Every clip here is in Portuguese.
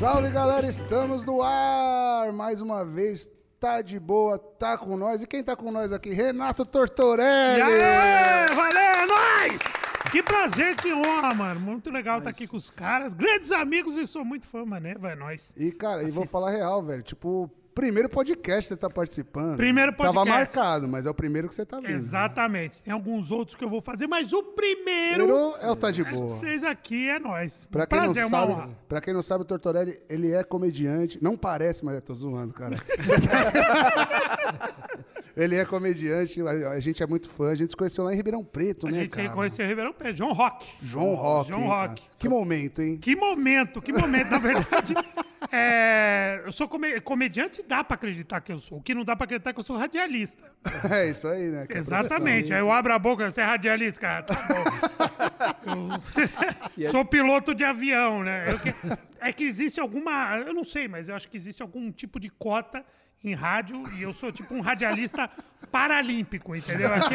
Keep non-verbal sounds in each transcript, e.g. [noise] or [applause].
Salve galera, estamos no ar mais uma vez. Tá de boa, tá com nós. E quem tá com nós aqui? Renato Tortorelli. E aí, valeu, é nóis! Que prazer, que honra, mano. Muito legal estar aqui com os caras. Grandes amigos e sou muito fã, mané. Vai, nós. E cara, e vou falar real, velho. Tipo, primeiro podcast que você tá participando. Primeiro Tava podcast. marcado, mas é o primeiro que você tá vendo. Exatamente. Tem alguns outros que eu vou fazer, mas o primeiro. Primeiro é o Tá de Boa. Vocês aqui é nós. Pra quem, prazer, não sabe, honra. pra quem não sabe, o Tortorelli, ele é comediante. Não parece, mas eu tô zoando, cara. [laughs] ele é comediante, a a gente é muito fã. A gente se conheceu lá em Ribeirão Preto, A né, gente cara? se conheceu em Ribeirão Preto. João Rock. João Rock. João Rock. Que momento, hein? Que momento, que momento. Na verdade, [laughs] é, [laughs] eu sou come- comediante, dá pra acreditar que eu sou. O que não dá pra acreditar é que eu sou radialista. [laughs] É isso aí, né? que é Exatamente. Aí eu abro a boca, você é radialista, cara. Tá bom. [laughs] Eu sou piloto de avião, né? Eu que- é que existe alguma. Eu não sei, mas eu acho que existe algum tipo de cota em rádio e eu sou tipo um radialista paralímpico, entendeu? Aqui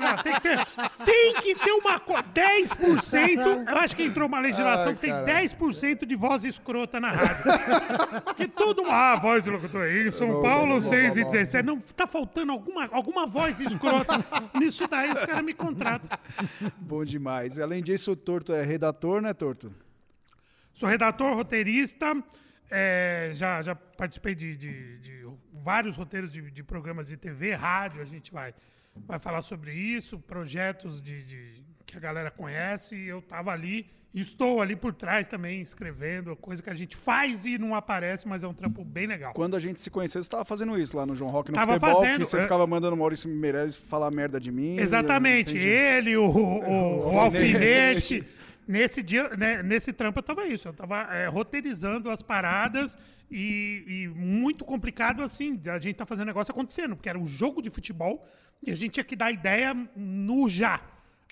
Não, tem, que ter, tem que ter uma co- 10%. Eu acho que entrou uma legislação Ai, que tem caralho. 10% de voz escrota na rádio. Que todo mundo. Ah, voz do locutor aí, São Paulo 6 e 17. Não, tá faltando alguma, alguma voz escrota. Nisso daí os caras me contratam. Bom demais. Além disso, o Torto é redator, né, Torto? Sou redator, roteirista. É, já, já participei de, de- de vários roteiros de, de programas de TV, rádio. A gente vai, vai falar sobre isso, projetos de, que a galera conhece. E eu estava ali, estou ali por trás também, escrevendo, coisa que a gente faz e não aparece, mas é um trampo bem legal. Quando a gente se conheceu, você estava fazendo isso lá no João Rock no Tava futebol, fazendo, que você é. ficava mandando o Maurício Meirelles falar merda de mim. Exatamente. Ele, o, o, o [laughs] alfinete. Nesse dia, né, nesse trampo eu tava isso. Eu tava é, roteirizando as paradas e, e muito complicado assim, a gente tá fazendo negócio acontecendo, porque era um jogo de futebol e a gente tinha que dar ideia no já.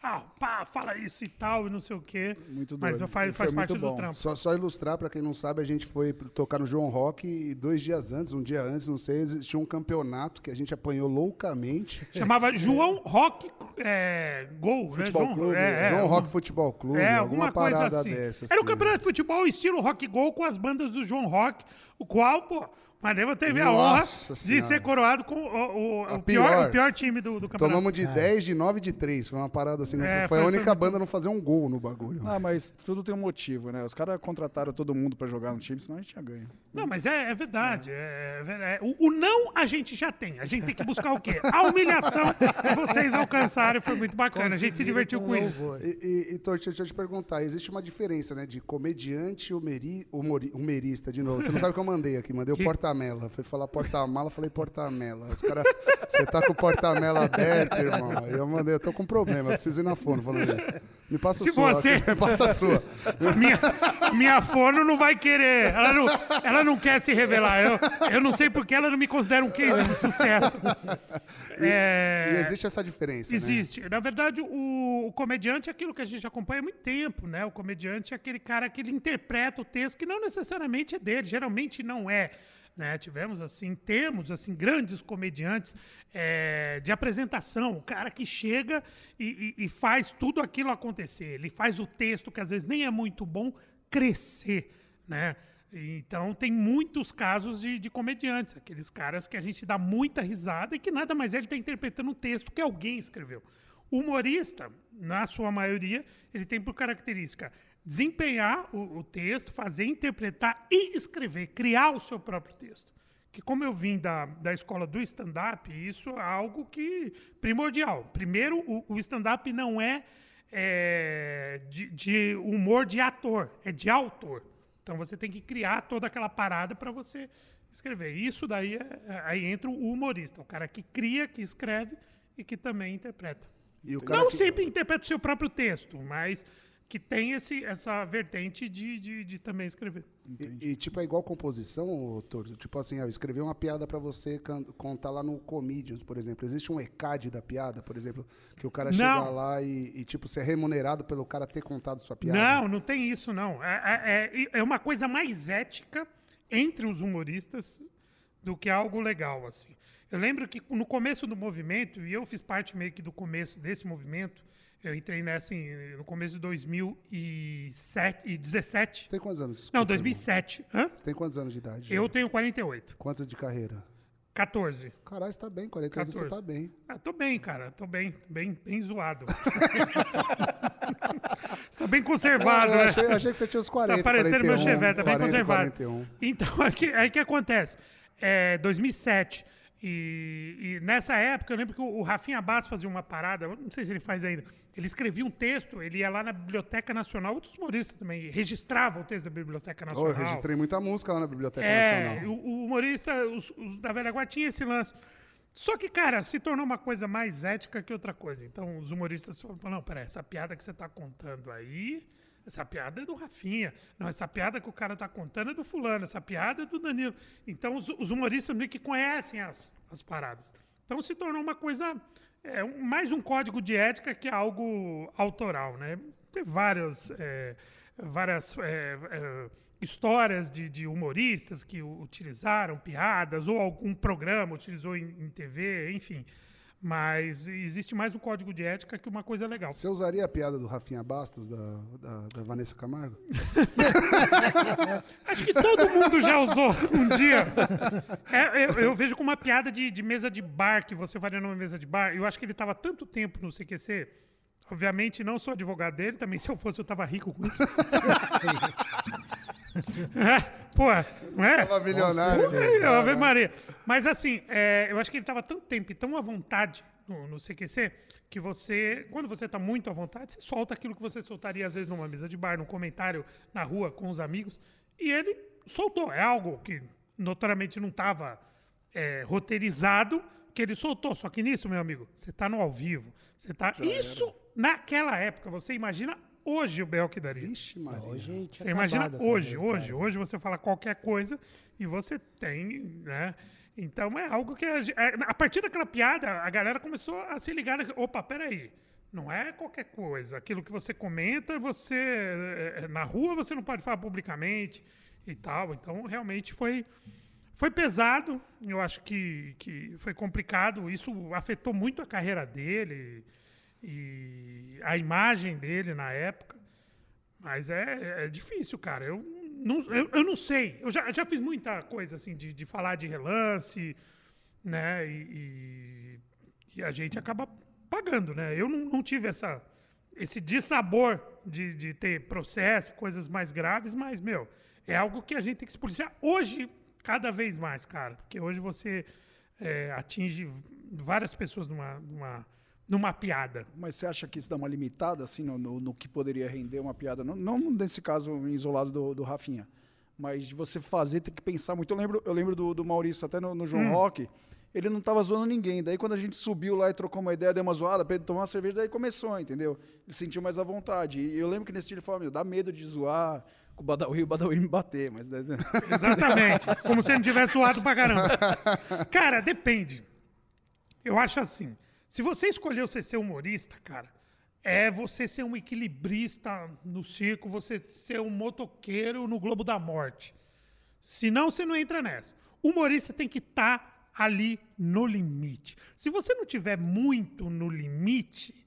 Ah, pá, fala isso e tal, e não sei o quê. Muito Mas doido. faz, E foi faz parte do trampo. Só, só ilustrar, pra quem não sabe, a gente foi tocar no João Rock e dois dias antes, um dia antes, não sei, existia um campeonato que a gente apanhou loucamente. [laughs] Chamava [laughs] João Rock é, Gol, Futebol né? João, Clube, é, é, João um- Rock Futebol Clube, É, alguma, alguma parada assim. dessa. Era um assim. campeonato de futebol estilo rock gol com as bandas do João Rock, o qual, pô, Maneva teve a honra Nossa de Senhora. ser coroado com o, o- o pior, pior. o pior time do, do campeonato. Tomamos de 10, de 9 de 3. Foi uma parada assim. É, foi, foi foi- a foi única muito- banda a não fazer um gol no bagulho. Ah, mas tudo tem um motivo, né? Os caras contrataram todo mundo pra jogar no time, senão a gente tinha ganho. Não, mas é, é verdade. é- é é- o, o não a gente já tem. A gente tem que buscar o quê? A humilhação que vocês alcançaram foi muito bacana. A gente se divertiu com isso. E, e, e Tortinho, deixa eu te perguntar, existe uma diferença, né, de comediante e humori, humerista, de novo. Você não sabe o que eu mandei aqui, mandei Que? o porta-mela. Foi falar porta-mala, falei porta-mela. Os caras, você tá com o porta-mela aberto, irmão. Eu mandei, eu tô com problema, eu preciso ir na fono falando isso. Me passa o Se sua, você- [laughs] me passa a sua. Minha, minha fono não vai querer. Ela não, ela não quer se revelar. Eu, eu não sei porque ela não me considera um case de sucesso. É, E existe essa diferença, né? Existe. Na verdade, o, o comediante é aquilo que a gente acompanha há muito tempo, né? O comediante é aquele cara que ele interpreta o texto que não necessariamente é dele, geralmente não é. Né? Tivemos assim, temos assim grandes comediantes é, de apresentação, o cara que chega e, e- e faz tudo aquilo acontecer. Ele faz o texto que às vezes nem é muito bom crescer, né? Então tem muitos casos de, de comediantes, aqueles caras que a gente dá muita risada e que nada mais é ele está interpretando um texto que alguém escreveu. O humorista, na sua maioria, ele tem por característica desempenhar o, o texto, fazer, interpretar e escrever, criar o seu próprio texto. Que como eu vim da, da escola do stand-up, isso é algo que primordial. Primeiro, o, o stand-up não é, é, de, de humor de ator, é de autor. Então você tem que criar toda aquela parada para você escrever. Isso daí é, é- aí entra o humorista, o cara que cria, que escreve e que também interpreta. Não que- sempre interpreta o seu próprio texto, mas que tem esse, essa vertente de, de, de também escrever. E, e, tipo, é igual composição, Torto? Tipo assim, eu escrevi uma piada pra você contar lá no Comedians, por exemplo. Existe um ECAD da piada, por exemplo, que o cara Não. chega lá e, e, tipo, ser remunerado pelo cara ter contado sua piada? Não, não tem isso, não. É, é, é uma coisa mais ética entre os humoristas do que algo legal, assim. Eu lembro que no começo do movimento, e eu fiz parte meio que do começo desse movimento, Eu entrei nessa em- no começo de 2017. Você tem quantos anos? Não, Desculpa, 2007. Hã? Você tem quantos anos de idade? Eu tenho 48. Quanto de carreira? 14. Caralho, você tá bem. 40 anos você 14. tá bem. Ah, tô bem, cara. Tô bem, bem, bem zoado. Você [laughs] tá bem conservado, eu né? achei, achei que você tinha uns 40, Tá parecendo meu 41, Chevette, tá bem 40, conservado. 41. Então, [laughs] aí que, aí que acontece? É 2007. E, e nessa época, eu lembro que o, Rafinha Bass fazia uma parada, não sei se ele faz ainda. Ele escrevia um texto, ele ia lá na Biblioteca Nacional, outros humoristas também, registrava o texto da Biblioteca Oh, Nacional. eu registrei muita música lá na Biblioteca É, Nacional. o, o humorista, os, os da velha guarda tinha esse lance. Só que, cara, se tornou uma coisa mais ética que outra coisa. Então, os humoristas falam, não, peraí, essa piada que você tá contando aí, essa piada é do Rafinha. Não, essa piada que o cara tá contando é do fulano, essa piada é do Danilo. Então, os, os humoristas meio que conhecem as, as paradas. Então, se tornou uma coisa, é, mais um código de ética que algo autoral, né? Tem é, várias é, é, histórias de, de humoristas que utilizaram piadas, ou algum programa utilizou em, em TV, enfim. Mas existe mais um código de ética que uma coisa legal. Você usaria a piada do Rafinha Bastos, da, da, da Vanessa Camargo? [laughs] Acho que todo mundo já usou um dia. É, eu, eu vejo como uma piada de, de mesa de bar, que você faria numa mesa de bar. Eu acho que ele estava tanto tempo no CQC. Obviamente, não sou advogado dele, também se eu fosse, eu estava rico com isso. [laughs] É, pô, não é? Tava milionário. Ih, Ave Maria. Mas assim, é, eu acho que ele estava tanto tempo e tão à vontade no, no CQC que você, quando você está muito à vontade, você solta aquilo que você soltaria às vezes numa mesa de bar, num comentário na rua com os amigos. E ele soltou. É algo que notoriamente não estava roteirizado, que ele soltou. Só que nisso, meu amigo, você está no ao vivo. Você tá. Isso naquela época. Você imagina hoje o Bel que daria. Vixe, Maria. Hoje Você imagina acabado hoje, também, hoje, cara. hoje você fala qualquer coisa e você tem, né? Então é algo que a, é, a partir daquela piada a galera começou a se ligar. né? Opa, peraí, não é qualquer coisa. Aquilo que você comenta, você é, é, na rua você não pode falar publicamente e tal. Então realmente foi foi pesado. Eu acho que, que foi complicado. Isso afetou muito a carreira dele e a imagem dele na época. Mas é, é difícil, cara. Eu não, eu, eu não sei. Eu já, já fiz muita coisa assim de, de falar de relance, né? E, e- e a gente acaba pagando, né? Eu não, não tive essa, esse dissabor de, de ter processo, coisas mais graves, mas, meu, é algo que a gente tem que se policiar hoje, cada vez mais, cara. Porque hoje você é, atinge várias pessoas numa, numa, numa piada. Mas você acha que isso dá uma limitada assim no, no- no que poderia render uma piada? Não, não nesse caso isolado do, do Rafinha, mas de você fazer, ter que pensar muito. Eu lembro, eu lembro do, do Maurício, até no, no João Rock, ele não tava zoando ninguém. Daí quando a gente subiu lá e trocou uma ideia, deu uma zoada, pra ele tomar uma cerveja, daí começou, entendeu? Ele sentiu mais à vontade. E eu lembro que nesse dia ele falou, meu, dá medo de zoar com o Badawi e o Badawi me bater, mas... [laughs] Exatamente. Como se ele não tivesse zoado pra caramba. Cara, depende. Eu acho assim. Se você escolheu você ser humorista, cara, é você ser um equilibrista no circo, você ser um motoqueiro no Globo da Morte. Senão você não entra nessa. O humorista tem que estar ali no limite. Se você não tiver muito no limite,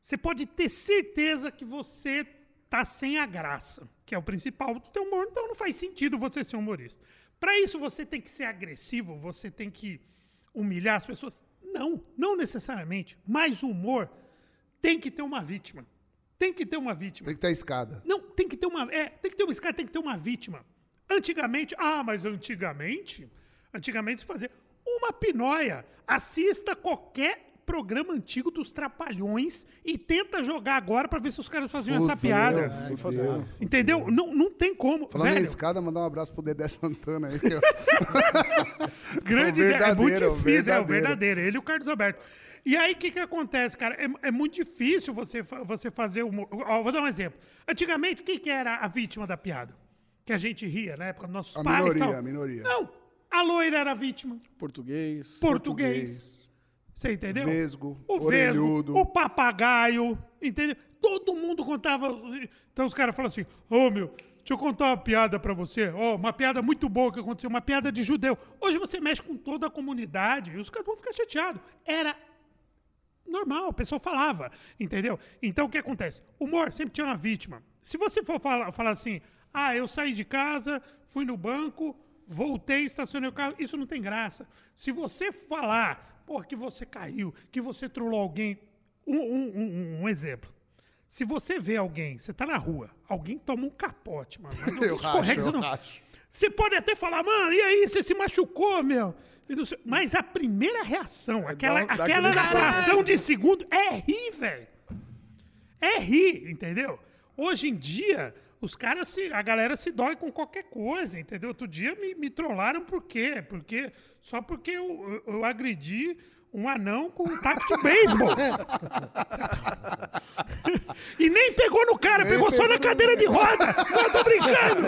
você pode ter certeza que você tá sem a graça, que é o principal do teu humor, então não faz sentido você ser humorista. Para isso você tem que ser agressivo, você tem que humilhar as pessoas? Não, não necessariamente. Mas o humor tem que ter uma vítima. Tem que ter uma vítima. Tem que ter a escada. Não, tem que ter uma. É, tem que ter uma escada, tem que ter uma vítima. Antigamente, ah, mas antigamente, antigamente se fazia uma pinóia. Assista qualquer programa antigo dos Trapalhões e tenta jogar agora pra ver se os caras faziam essa Fudeu, piada. fudeu. Entendeu? Não, não tem como. Falando em Velho, escada, mandar um abraço pro Dedé Santana aí. [laughs] grande O ideia. É muito verdadeiro, o difícil, é o verdadeiro. Ele e o Carlos Alberto. E aí, o que, que acontece, cara? É, é muito difícil você, você fazer humor. Ó, vou dar um exemplo. Antigamente, quem que era a vítima da piada? Que a gente ria na época dos nossos A pais. minoria, tal. a minoria. Não. A loira era a vítima. Português. Português. Você entendeu? Vesgo, O vesgo, orelhudo. o papagaio, entendeu? Todo mundo contava. Então os caras falam assim: Ô meu, deixa eu contar uma piada pra você. Ó, uma piada muito boa que aconteceu, uma piada de judeu. Hoje você mexe com toda a comunidade e os caras vão ficar chateados. Era normal, a pessoa falava, entendeu? Então o que acontece? Humor sempre tinha uma vítima. Se você for falar, falar assim, ah, eu saí de casa, fui no banco, voltei, estacionei o carro, isso não tem graça. Se você falar, pô, que você caiu, que você trollou alguém, um, um- um- um exemplo. Se você vê alguém, você tá na rua, alguém toma um capote, mano. mas [laughs] Eu escorrega, racho, você eu não- racho. você pode até falar, mano, e aí, você se machucou, meu? Não Mas a primeira reação, aquela, dá- dá aquela fração de segundo, é rir, velho. É rir, entendeu? Hoje em dia, os caras se. A galera se dói com qualquer coisa, entendeu? Outro dia me, me trollaram por quê? Porque, só porque eu, eu, eu agredi um anão com um taco de beisebol. [laughs] e nem pegou no cara, pegou só na cadeira de roda. Não, tô brincando.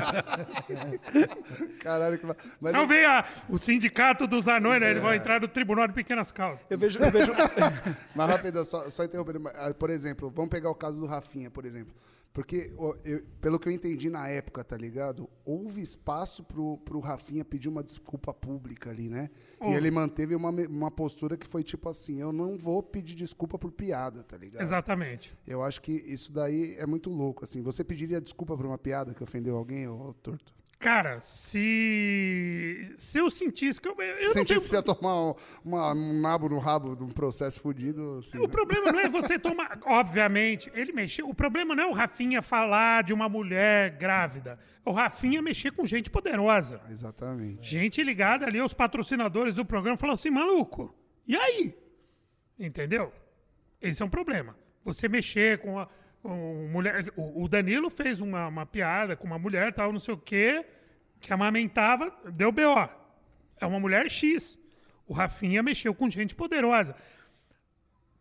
Caralho, que... ma- mas Não vem a- o sindicato dos anões, né? Eles vão entrar no tribunal de pequenas causas. Eu vejo, eu vejo, [laughs] Mas rapidão, só, só interrompendo. ah, Por exemplo, vamos pegar o caso do Rafinha, por exemplo. Porque, eu- pelo que eu entendi na época, tá ligado? Houve espaço pro, pro Rafinha pedir uma desculpa pública ali, né? E ele manteve uma, uma postura que foi tipo assim: eu não vou pedir desculpa por piada, tá ligado? Exatamente. Eu acho que isso daí é muito louco, assim. Você pediria desculpa por uma piada que ofendeu alguém, ô Torto? Cara, se. Se eu sentisse que eu. eu Se sentisse tenho- ia tomar um, uma- um nabo no rabo de um processo fudido, assim, O né? problema não é você tomar. Obviamente, ele mexeu. O problema não é o Rafinha falar de uma mulher grávida. O Rafinha mexer com gente poderosa. Exatamente. Gente ligada ali aos patrocinadores do programa falou assim: maluco, e aí? Entendeu? Esse é um problema. Você mexer com a. com mulher, o o Danilo fez uma, uma piada com uma mulher, tal, não sei o quê, que amamentava, deu BO. É uma mulher X. O Rafinha mexeu com gente poderosa.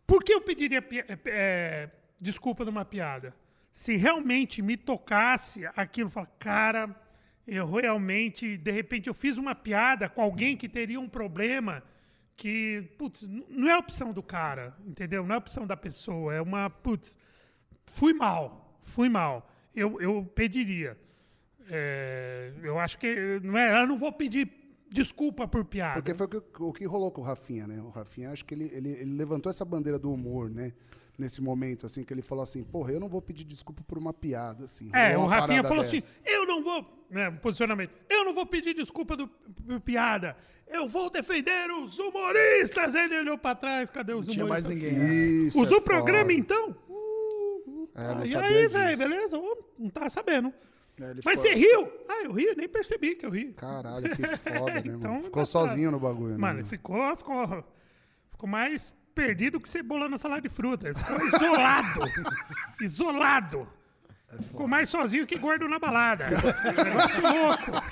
Por que eu pediria é, é, desculpa de uma piada? Se realmente me tocasse aquilo, falar, cara, eu realmente, de repente, eu fiz uma piada com alguém que teria um problema que, putz, não é opção do cara, entendeu? Não é opção da pessoa, é uma, putz, fui mal, fui mal. Eu, eu pediria. É, eu acho que, não é, eu não vou pedir desculpa por piada. Porque foi o que, o que rolou com o Rafinha, né? O Rafinha, acho que ele, ele, ele levantou essa bandeira do humor, né? Nesse momento, assim, que ele falou assim, porra, eu não vou pedir desculpa por uma piada, assim. É, o Rafinha falou dessa. assim: eu não vou. Né, posicionamento. Eu não vou pedir desculpa do, por piada. Eu vou defender os humoristas. Ele olhou pra trás, cadê os tinha mais humoristas? ninguém. né? Isso Os é do foda. programa, então? É, eu Ah, e aí, velho, beleza? Ô, não tava sabendo. É, Mas você riu? Ah, eu ri, nem percebi que eu ri. Caralho, que [laughs] foda, né, mano? Então, Ficou engraçado. sozinho no bagulho, né? Mano, ele ficou, ficou, ficou mais perdido que cebola na salada de fruta. Ele ficou isolado. [laughs] isolado. Ficou mais sozinho que gordo na balada. [laughs] Negócio louco.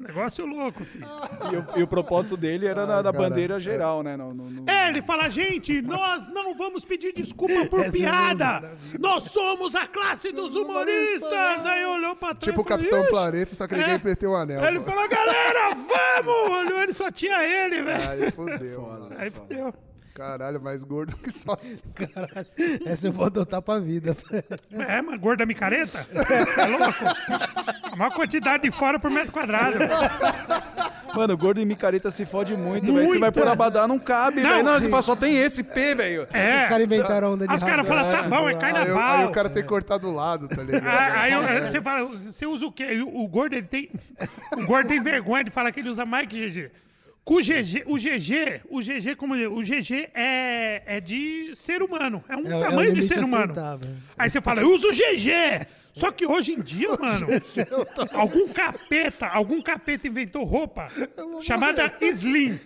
Negócio louco, filho. E, o, e o propósito dele era na, da bandeira geral, né? No, no- no- É, ele fala, gente, nós não vamos pedir desculpa por Essa é piada. Nós somos a classe dos humoristas. Aí olhou pra trás Tipo o e Capitão "Ixi." Planeta, só que ninguém É. meteu o anel. Aí ele pô. falou, galera, vamos! Olhou, ele só tinha ele, [laughs] velho. Aí fudeu, mano. Aí fudeu. Caralho, mais gordo que só. Caralho, essa eu vou adotar pra vida. É, mas gorda micareta? É louco? A maior quantidade de fora por metro quadrado. Mano, gordo e micareta se fode muito, velho. Você vai pôr abadá, não cabe, Não, velho. Não, fala, só tem esse P, velho. É. Os caras inventaram a onda de Aí os caras falam, tá bom, é Aí, o- carnaval. aí o cara tem que cortar do lado, tá ligado? Aí, aí você fala, você usa o quê? O, o gordo, ele tem. O gordo tem vergonha de falar que ele usa mais que GG. O GG, o GG, o GG, como ele- o GG é, é de ser humano. É um É- é tamanho de limite ser humano. aceitável. Aí você fala, eu uso o GG. Só que hoje em dia, [laughs] mano, algum capeta, algum capeta inventou roupa chamada Slim.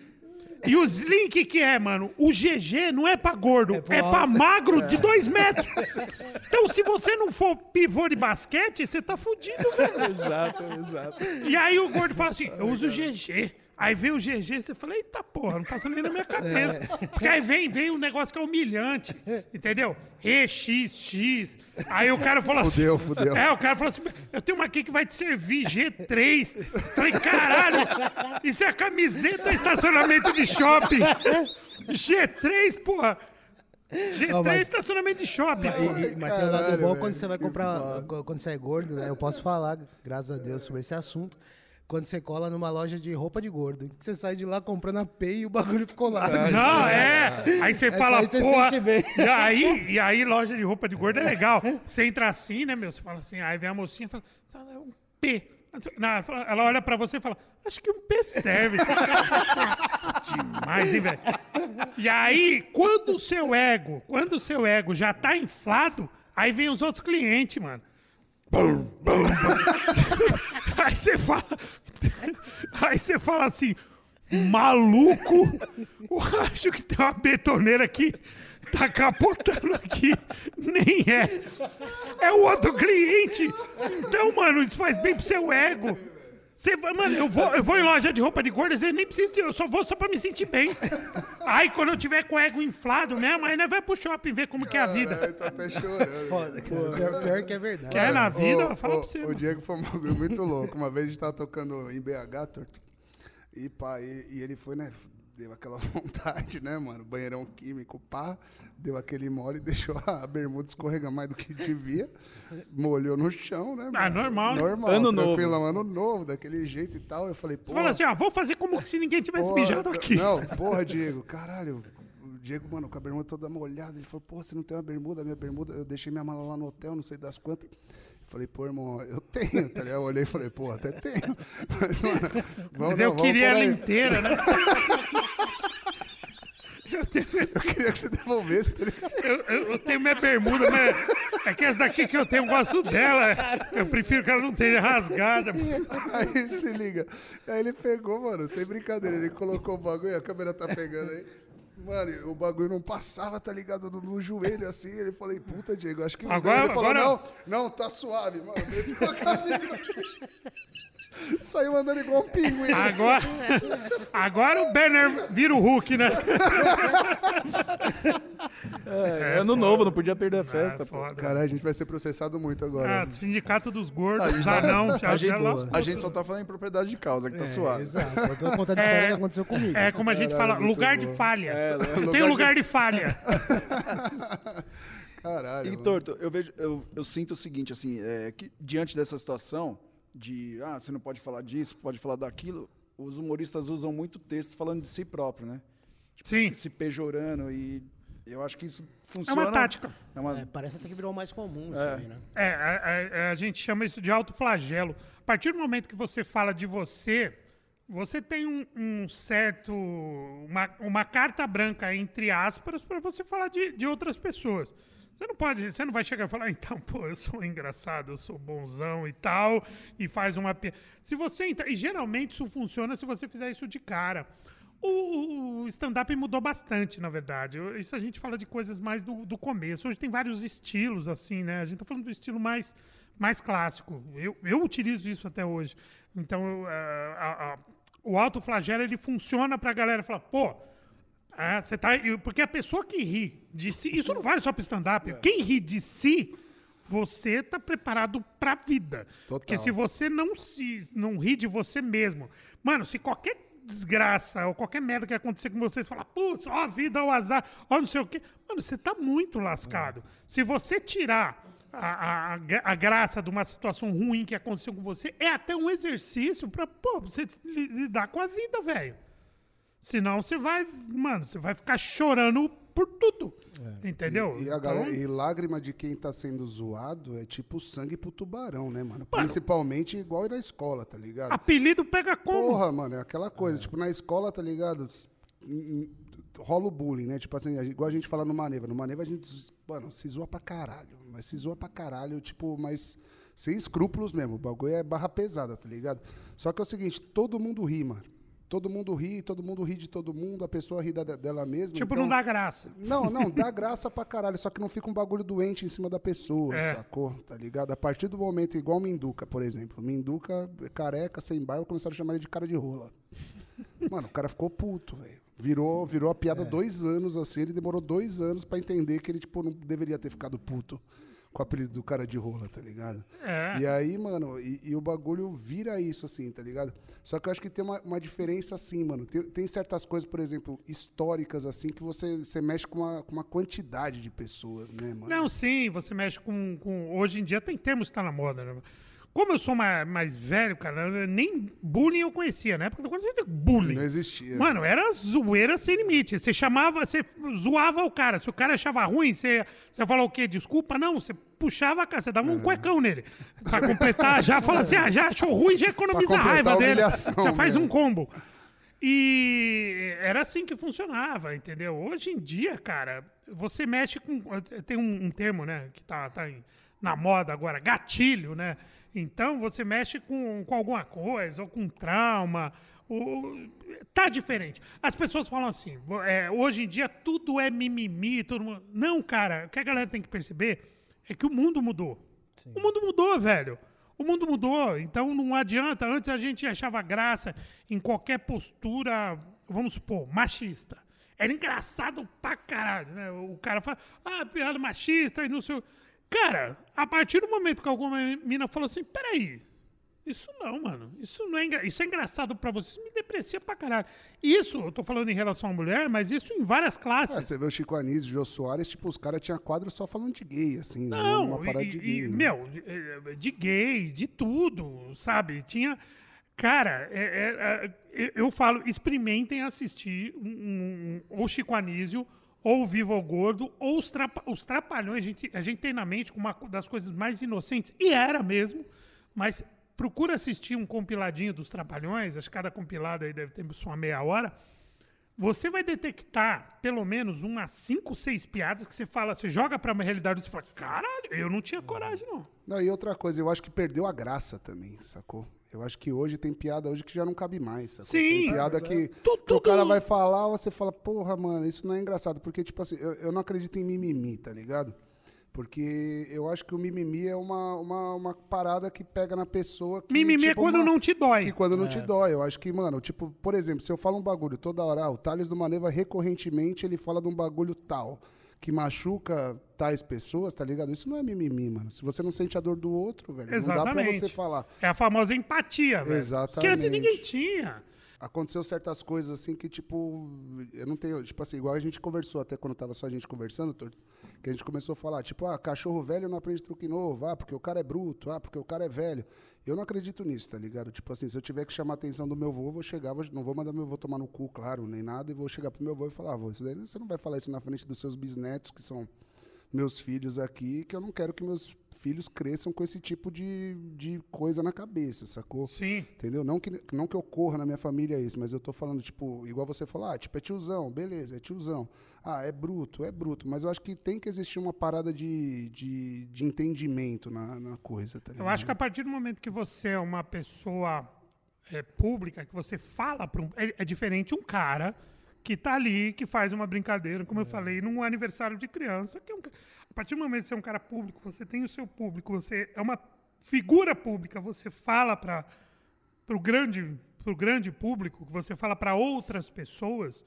E o Slim, que, que é, mano? O GG não é pra gordo, é, pro pra magro de dois metros. Então, se você não for pivô de basquete, você tá fudido, velho. [laughs] Exato, exato. E aí o gordo fala assim, eu uso o GG. Aí vem o GG, você fala, eita porra, não passa nem na minha [laughs] cabeça. Porque aí vem, vem um negócio que é humilhante, entendeu? EXX. Aí o cara falou assim... Fudeu, fudeu. É, o cara falou assim, eu tenho uma aqui que vai te servir, G3. Falei, caralho, isso é camiseta estacionamento de shopping. G3, porra. G3 Ó, mas- estacionamento de shopping. E, e, mas tem um lado bom quando você vai comprar. Quando você é gordo, né? Eu posso falar, graças a Deus, sobre esse assunto. Quando você cola numa loja de roupa de gordo. Que você sai de lá comprando a P e o bagulho ficou lá. Não, é. Aí você Essa fala, aí você porra. E aí, e aí, loja de roupa de gordo é legal. Você entra assim, né, meu? Você fala assim, aí vem a mocinha e fala, "Tá, é um P. Não, ela olha pra você e fala, acho que um P serve. Nossa, demais, hein, velho? E aí, quando o seu ego, quando o seu ego já tá inflado, aí vem os outros clientes, mano. Bum, bum, bum. Aí você fala. Aí você fala assim, maluco, eu acho que tem uma betoneira aqui, tá capotando aqui. Nem é. É o outro cliente. Então, mano, isso faz bem pro seu ego. Você vai, mano, eu vou, eu vou em loja de roupa de gorda, eu nem preciso de, eu só vou só pra me sentir bem. Aí quando eu tiver com o ego inflado mesmo, aí nós vai pro shopping ver como que é a vida. Eu tô até chorando. Foda, cara. Pior, pior que é verdade. Quer na vida, Ô, fala ô, pra você. O mano. Diego foi um bagulho muito louco. Uma vez a gente tava tocando em BH, torto. E, pá, e, e ele foi, né? Deu aquela [laughs] vontade, né, mano? Banheirão químico, pá. Deu aquele mole e [laughs] deixou a bermuda escorregar mais do que devia. Molhou no chão, né? Ah, mano? normal, né? Normal. Ano tranquilão, Ano novo, daquele jeito e tal. Eu falei, pô. Você fala assim, ó, vou fazer como se ninguém tivesse Porra, mijado aqui. Não, porra, Diego, caralho. O Diego, mano, com a bermuda toda molhada. Ele falou, porra, você não tem uma bermuda? Minha bermuda, eu deixei minha mala lá no hotel, não sei das quantas. Eu falei, pô, irmão, eu tenho, tá ligado? Eu olhei e falei, pô, até tenho. [laughs] Mas, mano, vamos, Mas eu não, vamos queria ela inteira, né? [laughs] eu, tenho, Eu queria que você devolvesse, tá ligado? eu, eu- eu tenho minha bermuda, mas é que essa daqui que eu tenho, eu gosto dela. Eu prefiro que ela não esteja rasgada. Aí se liga. Aí ele pegou, mano, sem brincadeira, ele colocou o bagulho, a câmera tá pegando aí. Mano, o bagulho não passava, tá ligado? No, no joelho assim. Ele falei, puta, Diego, acho que não Agora- deu. Ele falou, agora- não, não, tá suave, mano. Ele ficou a camisa assim. Saiu andando igual um pinguim. Agora, agora o Banner vira o Hulk, né? É, ano novo, não podia perder a festa, foda. Caralho, a gente vai ser processado muito agora. Ah, sindicato dos gordos, ah, tá- não, já, a gente, já lascou. a gente só tá falando em propriedade de causa, que tá suave. Exato. Eu tô contando a história que aconteceu comigo. É como a gente fala, lugar de falha. É, eu tenho lugar [laughs] de falha. Caralho. E. Torto, eu, vejo, eu, eu sinto o seguinte, assim, é, que diante dessa situação de, ah, você não pode falar disso, pode falar daquilo, os humoristas usam muito texto falando de si próprio, né? Tipo, Sim. Se, se pejorando e eu acho que isso É funciona. uma tática. É uma, É, parece até que virou mais comum isso É. aí, né? É, a, a- a gente chama isso de autoflagelo. A partir do momento que você fala de você, você tem um, um certo. Uma, uma carta branca, entre aspas, para você falar de, de outras pessoas. Você não pode, você não vai chegar e falar, "Ah, então, pô, eu sou engraçado, eu sou bonzão e tal, e faz uma. Se você entra, e geralmente isso funciona se você fizer isso de cara. O, stand-up mudou bastante, na verdade. Isso a gente fala de coisas mais do, do começo. Hoje tem vários estilos, assim, né? A gente tá falando do estilo mais, mais clássico. Eu, eu utilizo isso até hoje. Então, eu, ah, a- a- o autoflagelo, ele funciona pra galera falar, pô, ah, você tá. Porque a pessoa que ri de si. Isso não vale só para stand-up. Quem ri de si, você tá preparado pra vida. Porque se você não se não ri de você mesmo. Mano, se qualquer desgraça ou qualquer merda que acontecer com você, você fala, putz, ó a vida, ó o azar, ó não sei o quê. Mano, você tá muito lascado. Se você tirar. A, a, a graça de uma situação ruim que aconteceu com você é até um exercício pô, você li- lidar com a vida, velho. Senão você vai, mano, você vai ficar chorando por tudo. Entendeu? E, a Então, galera- e lágrima de quem tá sendo zoado é tipo sangue pro tubarão, né, mano? Principalmente igual na escola, tá ligado? apelido pega como? Porra, mano, é aquela coisa. Tipo, na escola, tá ligado? Rola o bullying, né? Tipo assim, a igual a gente fala no Maneva. No Maneva a gente, mano, se zoa pra caralho. Mas se zoa pra caralho, tipo, mas sem escrúpulos mesmo. O bagulho é barra pesada, tá ligado? Só que é o seguinte, todo mundo ri, mano. Todo mundo ri, todo mundo ri de todo mundo, a pessoa ri da- dela mesma. tipo, então- não dá graça. não, não, dá [laughs] graça pra caralho, só que não fica um bagulho doente em cima da pessoa, É. sacou? Tá ligado? A partir do momento, igual Minduca, por exemplo. Minduca, careca, sem barba, começaram a chamar ele de cara de rola. Mano, o cara ficou puto, velho. Virou, virou a É. piada dois anos, assim, ele demorou dois anos pra entender que ele, tipo, não deveria ter ficado puto com o apelido do cara de rola, tá ligado? É. E aí, mano, e, e o bagulho vira isso, assim, tá ligado? Só que eu acho que tem uma, uma diferença, assim, mano. Tem, tem certas coisas, por exemplo, históricas, assim, que você, você mexe com uma, com uma quantidade de pessoas, né, mano? Não, sim, você mexe com, com. Hoje em dia tem termos que tá na moda, né? Como eu sou mais, mais velho, cara, nem bullying eu conhecia. Na época, quando você bullying. Não existia. Mano, era zoeira sem limite. Você chamava, você zoava o cara. Se o cara achava ruim, você, você falou o quê? Desculpa? Não, você puxava a cara, você dava um cuecão nele. Pra completar, já fala assim, ah, já achou ruim, já economiza a raiva a dele. Já faz mesmo. um combo. E era assim que funcionava, entendeu? Hoje em dia, cara, você mexe com. Tem um, um termo, né, que tá, tá em- na moda agora, gatilho, né? Então você mexe com, com alguma coisa, ou com trauma. Ou, tá diferente. As pessoas falam assim: é, hoje em dia tudo é mimimi, todo mundo. Não, cara, o que a galera tem que perceber é que o mundo mudou. O mundo mudou, velho. O mundo mudou, então não adianta. Antes a gente achava graça em qualquer postura, vamos supor, machista. Era engraçado pra caralho, né? O cara fala, ah, piada machista e não sei. o- Cara, a partir do momento que alguma mina falou assim: peraí, isso não, mano. Isso não é, engra... isso é engraçado pra você. Isso me deprecia pra caralho. Isso, eu tô falando em relação à mulher, mas isso em várias classes. Ah, você vê o Chico Anísio, o Jô Soares, tipo, os caras tinham quadro só falando de gay, assim. né? Não, uma parada e- de e, gay. né? meu, eh, de gay, de tudo, sabe? Tinha. Cara, é- é- é- eu- falo, experimentem assistir um, um- ou Chico Anísio, ou o Viva o Gordo, ou os, os Trapalhões. A gente, a gente tem na mente como uma das coisas mais inocentes, e era mesmo, mas procura assistir um compiladinho dos Trapalhões, acho que cada compilado aí deve ter só uma meia hora. Você vai detectar pelo menos umas 5, 6 piadas que você fala, você joga pra uma realidade e você fala, caralho, eu não tinha coragem, não. Não, e outra coisa, eu acho que perdeu a graça também, sacou? Eu acho que hoje tem piada hoje que já não cabe mais, sacou? Sim. Tem piada Mas que, Tu- que o cara vai falar, você fala, porra, mano, isso não é engraçado. Porque, tipo assim, eu, eu não acredito em mimimi, tá ligado? Porque eu acho que o mimimi é uma, uma, uma parada que pega na pessoa que. Mimimi é tipo, quando uma- não te dói. Que quando não te dói. Eu acho que, mano, tipo, por exemplo, se eu falo um bagulho toda hora, ah, o Thales do Maneva recorrentemente ele fala de um bagulho tal, que machuca tais pessoas, tá ligado? Isso não é mimimi, mano. Se você não sente a dor do outro, velho, não dá pra Exatamente. você falar. É a famosa empatia, velho. Exatamente. Que antes ninguém tinha. Aconteceu certas coisas assim que, tipo, eu não tenho. Tipo assim, igual a gente conversou até quando tava só a gente conversando, que a gente começou a falar, tipo, ah, cachorro velho não aprende truque novo, ah, porque o cara é bruto, ah, porque o cara é velho. Eu não acredito nisso, tá ligado? Tipo assim, se eu tiver que chamar a atenção do meu eu vou chegar, vou- não vou mandar meu avô tomar no cu, claro, nem nada, e vou chegar pro meu avô e falar, isso daí você não vai falar isso na frente dos seus bisnetos, que são meus filhos aqui, que eu não quero que meus filhos cresçam com esse tipo de, de coisa na cabeça, sacou? Sim. Entendeu? Não que, não que ocorra na minha família isso, mas eu tô falando, tipo, igual você falou, ah, tipo, é tiozão, beleza, é tiozão. Ah, é bruto, é bruto. Mas eu acho que tem que existir uma parada de, de, de entendimento na, na coisa, tá ligado? Eu acho que a partir do momento que você é uma pessoa é, pública, que você fala para um. É, é diferente um cara que tá ali, que faz uma brincadeira, como eu falei, num aniversário de criança, que é um, a partir do momento que você é um cara público, você tem o seu público, você é uma figura pública, você fala para o grande, pro grande público, que você fala para outras pessoas,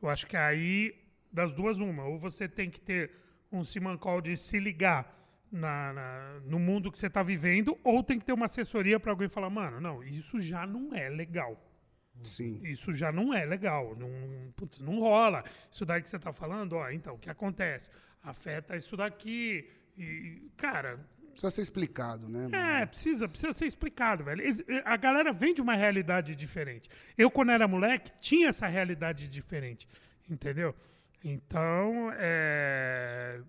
eu acho que aí, das duas, uma. Ou você tem que ter um simancol de se ligar na, na- no mundo que você está vivendo, ou tem que ter uma assessoria para alguém falar, mano, não, isso já não é legal. Sim. Isso já não é legal. Não, putz, não rola. Isso daí que você está falando, ó, então, o que acontece? Afeta isso daqui. E, cara, Precisa ser explicado, né? mano? é, precisa, precisa ser explicado, velho. Eles- A galera vem de uma realidade diferente. Eu, quando era moleque, tinha essa realidade diferente. Entendeu? Então, é...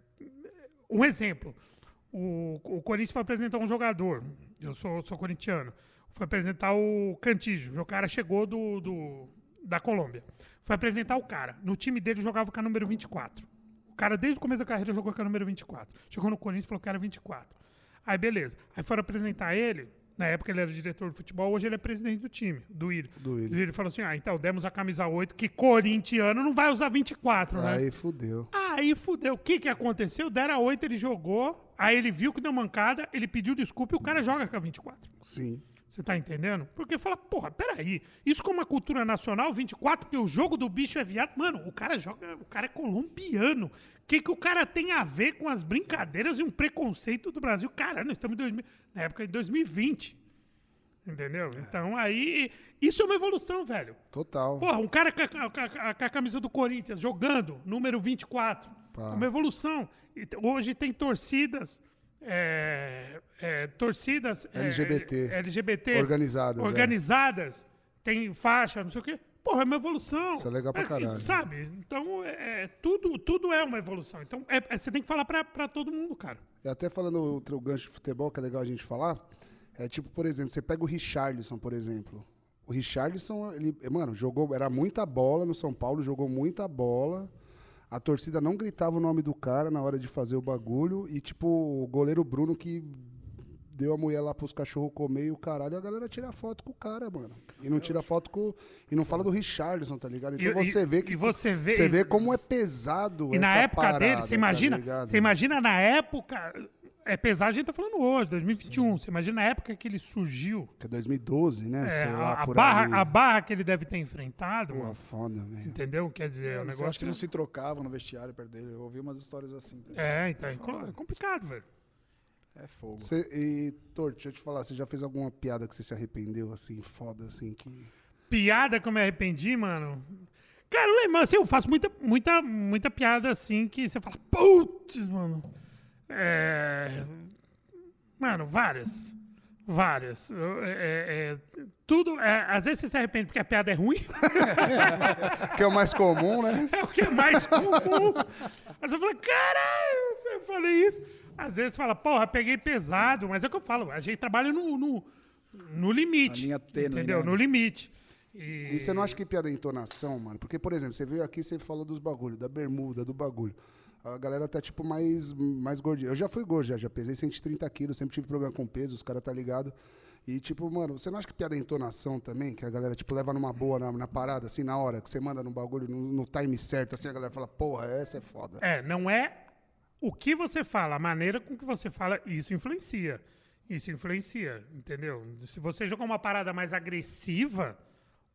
um exemplo. O, o Corinthians foi apresentar um jogador. Eu sou, sou corintiano. Foi apresentar o Cantígio. O cara chegou do, do- da Colômbia. Foi apresentar o cara. No time dele jogava com a número 24. O cara, desde o começo da carreira, jogou com a número 24. Chegou no Corinthians e falou que era 24. Aí, beleza. Aí foram apresentar ele. Na época ele era diretor de futebol, hoje ele é presidente do time, do Willian. Do Willian. Do falou assim: ah, então demos a camisa 8, que corintiano não vai usar 24, né? Aí fudeu. Aí fudeu. O que, que aconteceu? Deram a 8, ele jogou. Aí ele viu que deu mancada, ele pediu desculpa e o cara joga com a 24. Sim. Você tá entendendo? Porque fala, porra, peraí. Isso como uma cultura nacional, 24, porque o jogo do bicho é viado. Mano, o cara joga, o cara é colombiano. O que, que o cara tem a ver com as brincadeiras e um preconceito do Brasil? Cara, nós estamos em 2000, na época de 2020. Entendeu? Então aí. Isso é uma evolução, velho. Total. Porra, um cara com a, com a- camisa do Corinthians jogando, número 24. Pá. Uma evolução. Hoje tem torcidas é, é, torcidas é, LGBT. LGBTs Organizadas, é. organizadas, tem faixa, não sei o quê. Porra, é uma evolução. Isso é legal pra caralho. Sabe? Então, é, é- tudo, tudo é uma evolução. Então, é- é- você tem que falar pra, pra todo mundo, cara. E até falando outro gancho de futebol, que é legal a gente falar, é tipo, por exemplo, você pega o Richarlison, por exemplo. O Richarlison, ele, mano, jogou, era muita bola no São Paulo, jogou muita bola. A torcida não gritava o nome do cara na hora de fazer o bagulho. E, tipo, o goleiro Bruno que deu a mulher lá pros cachorros comer e o caralho, a galera tira foto com o cara, mano. E não tira foto com. E não fala do Richarlison, tá ligado? Então E- você vê que. você vê- Você vê como é pesado E na época parada, dele, você tá imagina, ligado? você imagina na época. É pesado, a gente tá falando hoje, 2021. Você imagina na época que ele surgiu. Que é 2012, né? é, Sei lá, a, a por barra, ali. a barra que ele deve ter enfrentado, mano, foda, velho. entendeu? Quer dizer, o Eu acho que negócio. não se trocavam no vestiário perto dele. Eu ouvi umas histórias assim. tá? É, então é, é complicado, velho. É fogo. Cê, e, Tor, deixa eu te falar, você já fez alguma piada que você se arrependeu, assim, foda, assim, que... Piada que eu me arrependi, mano. Cara, lembra, assim, eu faço muita, muita, muita piada assim que você fala, putz, mano. É. Mano, várias. Várias. É- é- é- tudo. é, às vezes você se arrepende porque a piada é ruim. [laughs] Que é o mais comum, né? É o que é mais comum. Mas eu falo, caralho, eu falei isso. Às vezes fala, porra, peguei pesado, mas é o que eu falo, a gente trabalha no, no, no limite. A linha tênue, Entendeu? né? No limite. E, E você não acha que piada é entonação, mano? Porque, por exemplo, você veio aqui e você falou dos bagulho, da bermuda, do bagulho. A galera tá, tipo, mais, mais gordinha. Eu já fui gordo, já, já pesei 130 quilos, sempre tive problema com peso, os caras tá ligado. E, tipo, mano, você não acha que piada é entonação também? Que a galera, tipo, leva numa boa na, na parada, assim, na hora, que você manda no bagulho, no, no time certo, assim, a galera fala, porra, essa é foda. É, não é o que você fala, a maneira com que você fala, isso influencia. Isso influencia, entendeu? Se você jogar uma parada mais agressiva,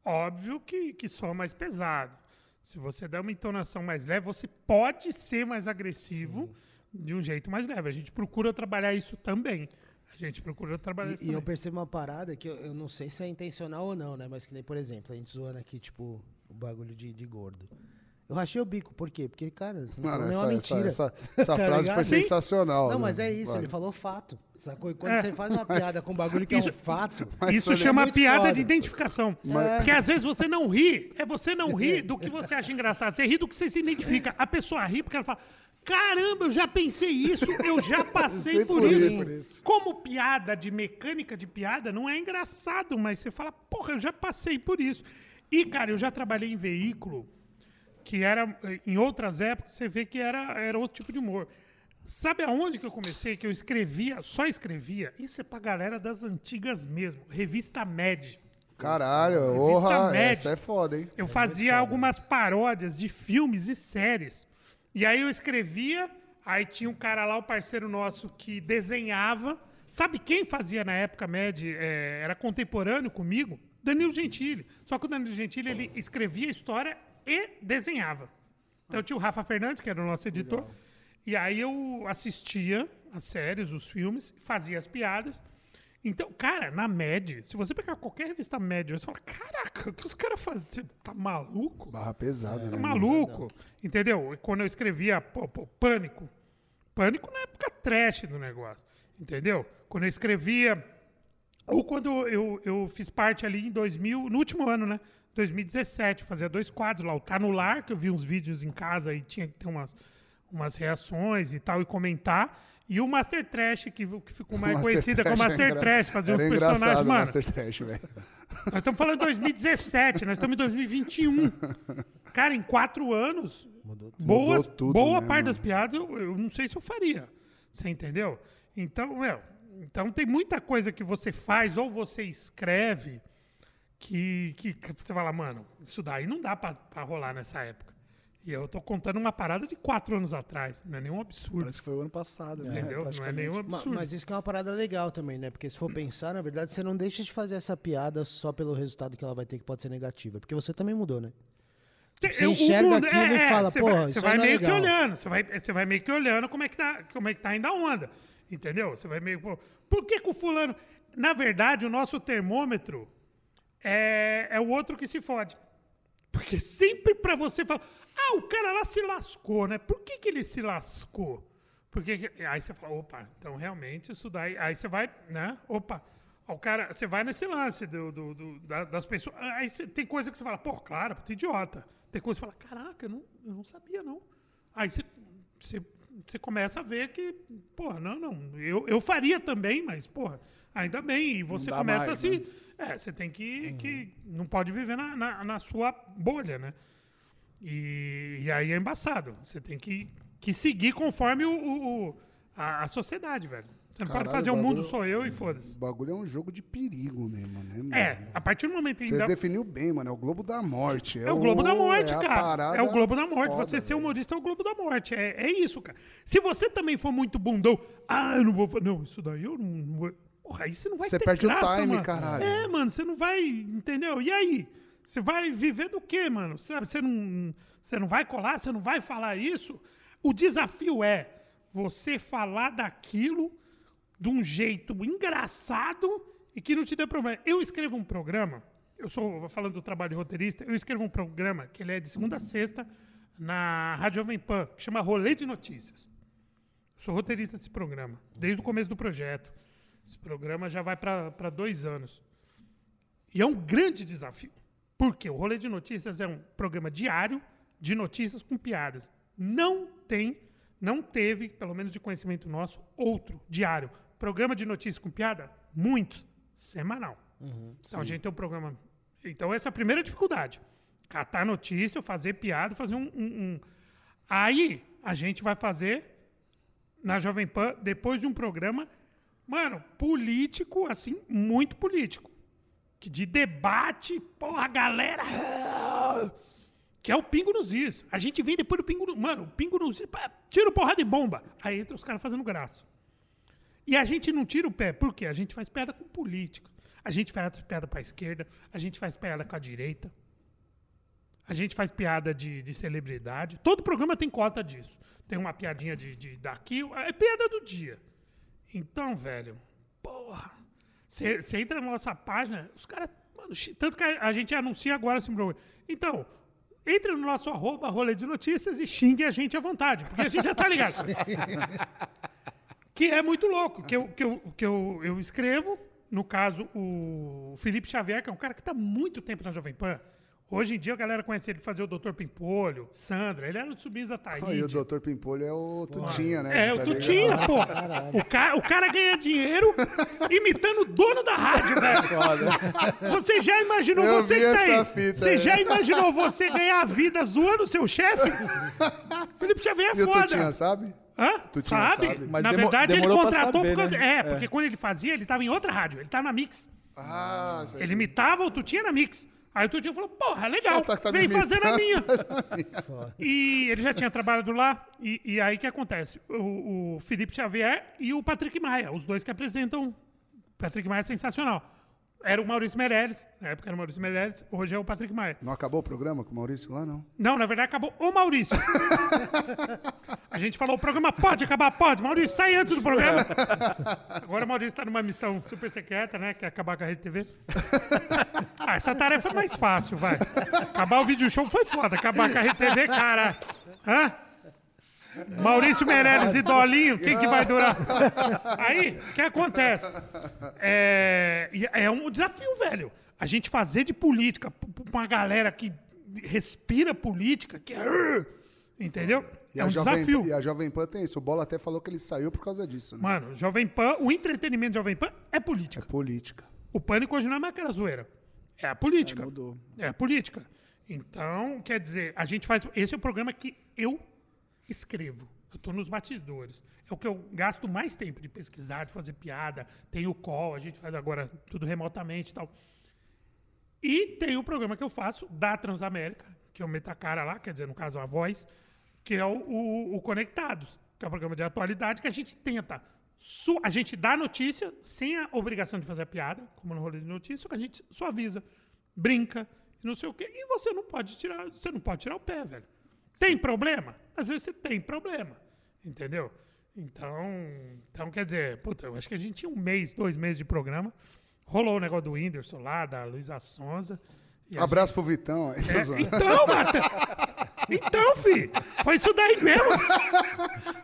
óbvio que, que soa mais pesado. Se você der uma entonação mais leve, você pode ser mais agressivo de um jeito mais leve. A gente procura trabalhar isso também. A gente procura trabalhar isso E, e eu também. percebo uma parada que eu, eu não sei se é intencional ou não, né? Mas que nem, por exemplo, a gente zoando aqui, tipo, o bagulho de, de gordo. Eu rachei o bico, por quê? Porque, cara, você não Mano, falou essa, nenhuma essa, mentira. essa, [laughs] essa Tá frase ligado? foi Sim. sensacional. Não, né? mas é isso, ele falou fato. Sacou? E quando É. você faz uma piada com um bagulho que é Isso- um fato. Mas Isso chama muito piada foda. de identificação. Porque às vezes você não ri, é você não ri do que você acha engraçado. Você ri do que você se identifica. A pessoa ri porque ela fala: Caramba, eu já pensei isso, eu já passei Sei por, por isso. isso. Como piada de mecânica de piada, não é engraçado, mas você fala: Porra, eu já passei por isso. E, cara, eu já trabalhei em veículo que era, em outras épocas, você vê que era, era outro tipo de humor. Sabe aonde que eu comecei? Que eu escrevia, só escrevia? Isso é pra galera das antigas mesmo. Revista Med. Caralho, Revista orra, Med. essa é foda, hein? Eu fazia algumas paródias de filmes e séries. E aí eu escrevia, aí tinha um cara lá, o parceiro nosso, que desenhava. Sabe quem fazia na época Med? eh, era contemporâneo comigo? Danilo Gentili. Só que o Danilo Gentili, ele escrevia a história e desenhava. Então tinha o Rafa Fernandes, que era o nosso editor. E aí eu assistia as séries, os filmes, fazia as piadas. Então, cara, na média, se você pegar qualquer revista média, você fala, caraca, o que os caras fazem? Você Tá maluco? Barra pesada, né? Tá maluco? Entendeu? E Quando eu escrevia pô, pô, Pânico. Pânico na época trash do negócio. Entendeu? Quando eu escrevia. Ou quando eu, eu fiz parte ali em 2000, no último ano, né? 2017, fazia dois quadros lá. O Tá no Lar, que eu vi uns vídeos em casa e tinha que ter umas, umas reações e tal, e comentar. E o Master Trash, que, que ficou mais conhecida como é Master engra- Trash, fazia uns personagens. Mano, Master Trash, velho. nós estamos falando de 2017, nós estamos em 2021. Cara, em quatro anos, boas, Mudou tudo, boa né, parte mano? das piadas eu, eu não sei se eu faria. Você entendeu? Então, meu, então tem muita coisa que você faz ou você escreve que, que, que você fala, mano, isso daí não dá pra, pra rolar nessa época. E eu tô contando uma parada de quatro anos atrás. Não é nenhum absurdo. Parece que foi o ano passado, né? entendeu? Não é nenhum absurdo. Mas isso que é uma parada legal também, né? Porque se for pensar, na verdade, você não deixa de fazer essa piada só pelo resultado que ela vai ter, que pode ser negativa. Porque você também mudou, né? Te- Você enxerga mundo- aquilo e fala, você "Porra, vai, isso você vai não é meio que legal." olhando, você vai, você vai meio que olhando como é que tá, como é que tá ainda a onda, entendeu? Você vai meio, pô, por que que o fulano... Na verdade, o nosso termômetro é, é o outro que se fode. Porque sempre pra você falar, ah, o cara lá se lascou, né? Por que que ele se lascou? Porque que- aí você fala, opa, então realmente isso daí. Aí você vai, né? Opa. O cara, você vai nesse lance do, do- do- da- das pessoas. Aí você- tem coisa que você fala, pô, claro, puta idiota. Tem coisa que você fala, caraca, eu não, eu não sabia, não. Aí você, você, você começa a ver que, porra, não, não. Eu, eu faria também, mas, porra, ainda bem. E você começa mais, a se. né? É, você tem que. que não pode viver na, na, na sua bolha, né? E, e aí é embaçado. Você tem que, que seguir conforme o, o- o- a, a sociedade, velho. Você não pode Caralho, fazer o mundo sou eu e foda-se. O bagulho é um jogo de perigo mesmo, né, mano? É, a partir do momento em Você que. definiu bem, mano. É o Globo da Morte. É o Globo da Morte, é cara. É o Globo da Morte. foda, você ser humorista é o Globo da Morte. É, é isso, cara. Se você também for muito bundão, ah, eu não vou. Não, isso daí eu não. vou. Porra, aí você não vai Você ter perde o graça, time, mano. caralho. É, mano, você não vai. Entendeu? E aí? Você vai viver do quê, mano? Sabe? Você não, você não vai colar, você não vai falar isso. O desafio é você falar daquilo de um jeito engraçado e que não te dê problema. Eu escrevo um programa, eu sou falando do trabalho de roteirista, eu escrevo um programa que ele é de segunda a sexta na Rádio Jovem Pan, que chama Rolê de Notícias. Eu sou roteirista desse programa, desde o começo do projeto. Esse programa já vai para dois anos. E é um grande desafio. Porque o Rolê de Notícias é um programa diário de notícias com piadas. Não tem, não teve, pelo menos de conhecimento nosso, outro diário. Programa de notícias com piada? Muitos. Semanal. então a gente tem um programa. Então essa é a primeira dificuldade. Catar notícia, fazer piada, fazer um- um- um... Aí a gente vai fazer na Jovem Pan, depois de um programa, mano, político, assim, muito político. De debate, porra, a galera. [laughs] Que é o Pingo nos Is. A gente vem depois do Pingo no... Mano, o Pingo nos Is, tira o porra de bomba. Aí entra os caras fazendo graça. E a gente não tira o pé, por quê? A gente faz piada com político. A gente faz piada pra esquerda, a gente faz piada com a direita. A gente faz piada de, de celebridade. Todo programa tem cota disso. Tem uma piadinha de, de daqui. É piada do dia. Então, velho, porra. Você entra na nossa página, os caras. Tanto que a, a gente anuncia agora esse programa. Então, entre no nosso arroba rolê de notícias e xingue a gente à vontade. Porque a gente já tá ligado. [laughs] que é muito louco. Que eu, que eu, que eu, eu escrevo, no caso, o Felipe Xavier, que é um cara que está muito tempo na Jovem Pan. Hoje em dia a galera conhece ele fazer o Dr. Pimpolho, Sandra, ele era do Subis da Taíde. Aí o Dr. Pimpolho é o Tutinha, né? É, o Tá Tutinha, ligado? pô. O cara, o cara ganha dinheiro [laughs] imitando o dono da rádio, velho. Você já imaginou Eu você que tá aí? fita, Você é. já imaginou você ganhar a vida zoando o seu chefe? [laughs] Felipe Xavier é E o foda. Tutinha, sabe? Hã? Tutinha sabe? sabe. Mas Na verdade, ele contratou saber, por causa... né? É, porque quando ele fazia, ele tava em outra rádio. Ele tá na Mix. Ah, sei. Ele imitava o Tutinha na Mix. Aí o Tutinha falou, porra, legal, Ah, tá, tá vem fazer na minha. imitando. [laughs] E ele já tinha trabalhado lá. E, e aí o que acontece? O, o Felipe Xavier e o Patrick Maia, os dois que apresentam. Patrick Maia é sensacional. Era o Maurício Meirelles, na época era o Maurício Meirelles, hoje é o Patrick Maia. Não acabou o programa com o Maurício lá, não? Não, na verdade acabou o Maurício. [laughs] A gente falou, o programa pode acabar, pode. Maurício, sai antes do programa. [laughs] Agora o Maurício está numa missão super secreta, né? Que é acabar com a Rede TV. Ah, essa tarefa é mais fácil, vai. Acabar o vídeo show foi foda. Acabar com a Rede TV, cara. Hã? Maurício Meirelles e Dolinho, quem que vai durar? Aí, o que acontece? É, é um desafio, velho. A gente fazer de política pra uma galera que respira política, que é. Entendeu? E é a um Jovem, desafio. E a Jovem Pan tem isso. O Bola até falou que ele saiu por causa disso, né? Mano, Jovem Pan, o entretenimento de Jovem Pan é É política. política. O pânico hoje não é mais aquela zoeira. É a política. É, mudou. É a política. Então, quer dizer, a gente faz. Esse é o programa que eu escrevo. Eu estou nos bastidores. É o que eu gasto mais tempo de pesquisar, de fazer piada. Tem o call, a gente faz agora tudo remotamente e tal. E tem o programa que eu faço da Transamérica, que é o Metacara lá, quer dizer, no caso, a voz, que é o, o- o Conectados, que é o programa de atualidade que a gente tenta. a gente dá notícia sem a obrigação de fazer a piada, como no rolê de notícia, só que a gente suaviza, brinca, não sei o quê. E você não pode tirar, você não pode tirar o pé, velho. Tem problema? Às vezes você tem problema. Entendeu? Então, então quer dizer, puta, eu acho que a gente tinha um mês, dois meses de programa. Rolou o negócio do Whindersson lá, da Luísa Sonza. e Abraço pro Vitão. é, então, Mata. Então, fi, foi isso daí mesmo.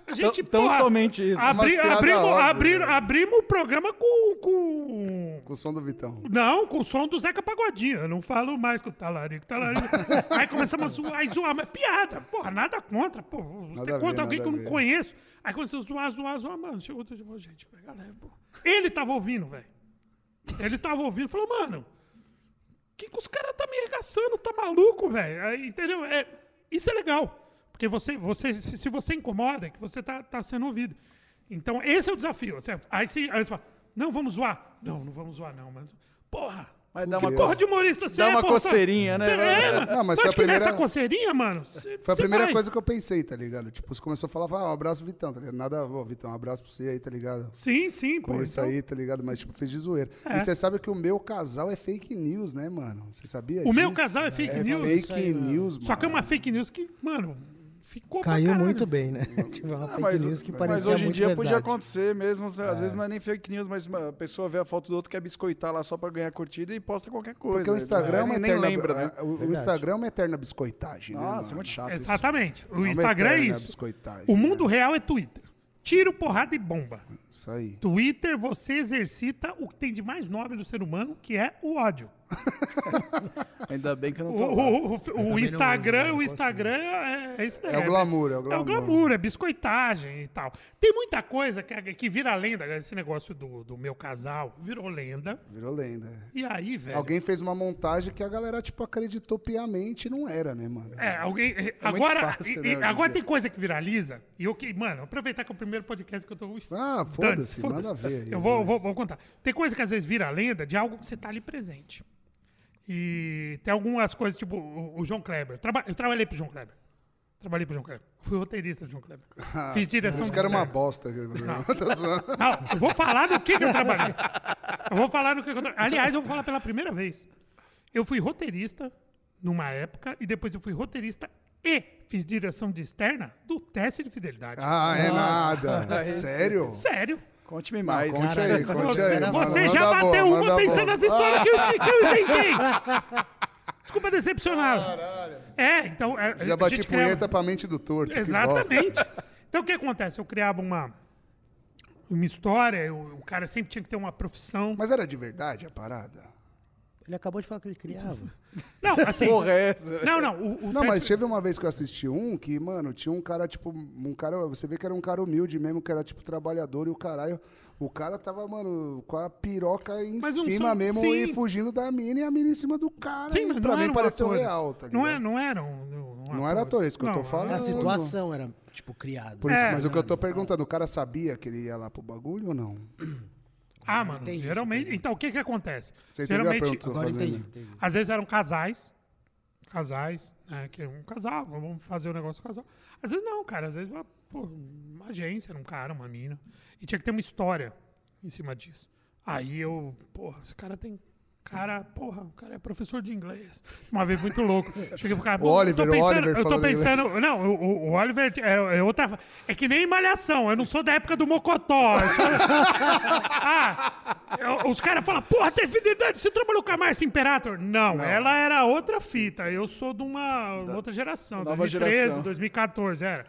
A gente, Tão- tão somente isso. Abri, abrimos, abri- né? abrimos o programa com, com. Com o som do Vitão. Não, com o som do Zeca Pagodinho. Eu não falo mais com o talarico, talarico. [laughs] Aí começamos a zoar, a zoar, mas piada. Porra, nada contra. Pô, você Nada a ver, contra alguém que eu não conheço. Aí começou a zoar, zoar, zoar. Mano, chegou outro dia, gente, pô. Ele tava ouvindo, velho. Ele tava ouvindo, falou, mano, que, que os caras tá me arregaçando, tá maluco, velho? Entendeu? É, isso é legal. Porque você, você, se, se você incomoda, é que você tá, tá sendo ouvido. Então, esse é o desafio. Você- aí, você, aí você fala, não, vamos zoar. Não, não vamos zoar, não. Mas, porra, Mas dá uma, porra de humorista, você dá é, uma porra, coceirinha, né? Você é, mano. Não, mas foi a primeira- que nessa coceirinha, mano. você- Foi a primeira vai. coisa que eu pensei, tá ligado? Tipo, você começou a falar, fala, ah, um abraço, Vitão, tá ligado? Nada, ô, Vitão, um abraço pra você aí, tá ligado? Sim, sim, pô. Com isso então- aí, tá ligado? Mas, tipo, fez de zoeira. É. E você sabe que o meu casal é fake news, né, mano? Você sabia O meu disso? casal é fake é news? fake aí, news, mano. Só que é uma fake news que, mano, ficou Caiu muito bem, né? [laughs] Tipo, uma Ah, fake mas, news que mas parecia hoje em muito dia verdade. podia acontecer mesmo. Às vezes não é nem fake news, mas a pessoa vê a foto do outro quer biscoitar lá só pra ganhar curtida e posta qualquer coisa. Porque o Instagram é uma nem, nem eterna, lembra, né? o- Instagram é uma eterna biscoitagem, né, Nossa, mano? é muito chato. isso. Exatamente. O uma Instagram é isso. O né? mundo real é Twitter. Tiro, porrada e bomba. Isso aí. Twitter, você exercita o que tem de mais nobre do ser humano, que é o ódio. [laughs] Ainda bem que eu não tô lá. o- o- o Instagram, uso, né? o Instagram é, é isso É o glamour, é o É o glamour. glamour, é biscoitagem e tal. Tem muita coisa que, que vira lenda, esse negócio do, do meu casal virou lenda. Virou lenda. E aí, velho. Alguém fez uma montagem que a galera, tipo, acreditou piamente e não era, né, mano? É, alguém. é, muito agora, fácil, e- né, agora tem coisa que viraliza. E eu que, mano, aproveitar que é o primeiro podcast que eu tô. Ui, Ah, dane-se, foda-se, manda ver aí, Eu vou, vou, vou contar. Tem coisa que às vezes vira lenda de algo que você tá ali presente. E tem algumas coisas, tipo o, o João Kleber. Traba- eu trabalhei pro João Kleber. Trabalhei pro João Kleber. Fui roteirista do João Kleber. [laughs] Fiz direção Os de caras é uma bosta. [laughs] Zoando. Não, eu vou falar do que, que eu trabalhei. Eu vou falar do que, que eu trabalhei. Aliás, eu vou falar pela primeira vez. Eu fui roteirista numa época e depois eu fui roteirista e fiz direção de externa do teste de fidelidade. Ah, é nada. [laughs] Sério? Sério. Conte-me mais. Conte Caralho, aí, conte Você, aí. Você já boa, bateu uma pensando boa. nas histórias que, eu, que eu inventei. [laughs] Desculpa decepcionado. É, então. é, Já bati criava- punheta pra mente do torto. Exatamente. Então o que acontece? Eu criava uma, uma história, eu- o cara sempre tinha que ter uma profissão. Mas era de verdade a parada? Ele acabou de falar que ele criava. [laughs] Não, assim. Porra, é essa? Não, não. O, o Não, mas teve uma vez que eu assisti um que, mano, tinha um cara, tipo, um cara, você vê que era um cara humilde mesmo, que era, tipo, trabalhador e o caralho. O cara tava, mano, com a piroca em Mas não cima são- mesmo sim. e fugindo da mina e a mina em cima do cara. Sim, mas pra não mim pareceu real, tá ligado? Não, é, não eram. Não, Não era ator, é isso que eu tô Não, falando. A Não, situação era, tipo, criada. Por isso, É. mas o que eu tô perguntando, o cara sabia que ele ia lá pro bagulho ou não? [clears throat] Ah, mano, entendi geralmente. Então, o que que acontece? Você entendeu a geralmente, pergunta Agora fazendo? entendi, entendi. às vezes eram casais. Casais, né? Que é um casal, vamos fazer o negócio do casal. Às vezes não, cara. Às vezes uma, pô, uma agência, era um cara, uma mina. E tinha que ter uma história em cima disso. Aí eu, porra, esse cara tem. Cara, porra, o cara é professor de inglês. Uma vez muito louco. Cheguei pro cara. "Pô, eu Oliver, tô o pensando, Oliver eu tô pensando. [laughs] Não, o, o- o Oliver é, é outra. É que nem malhação. Eu não sou da época do Mocotó. sou- [laughs] ah, eu- os caras falam, porra, tem fidelidade, você trabalhou com a Márcia Imperator? Não, ela era outra fita. Eu sou de uma outra geração, nova 2013, geração. 2014, era.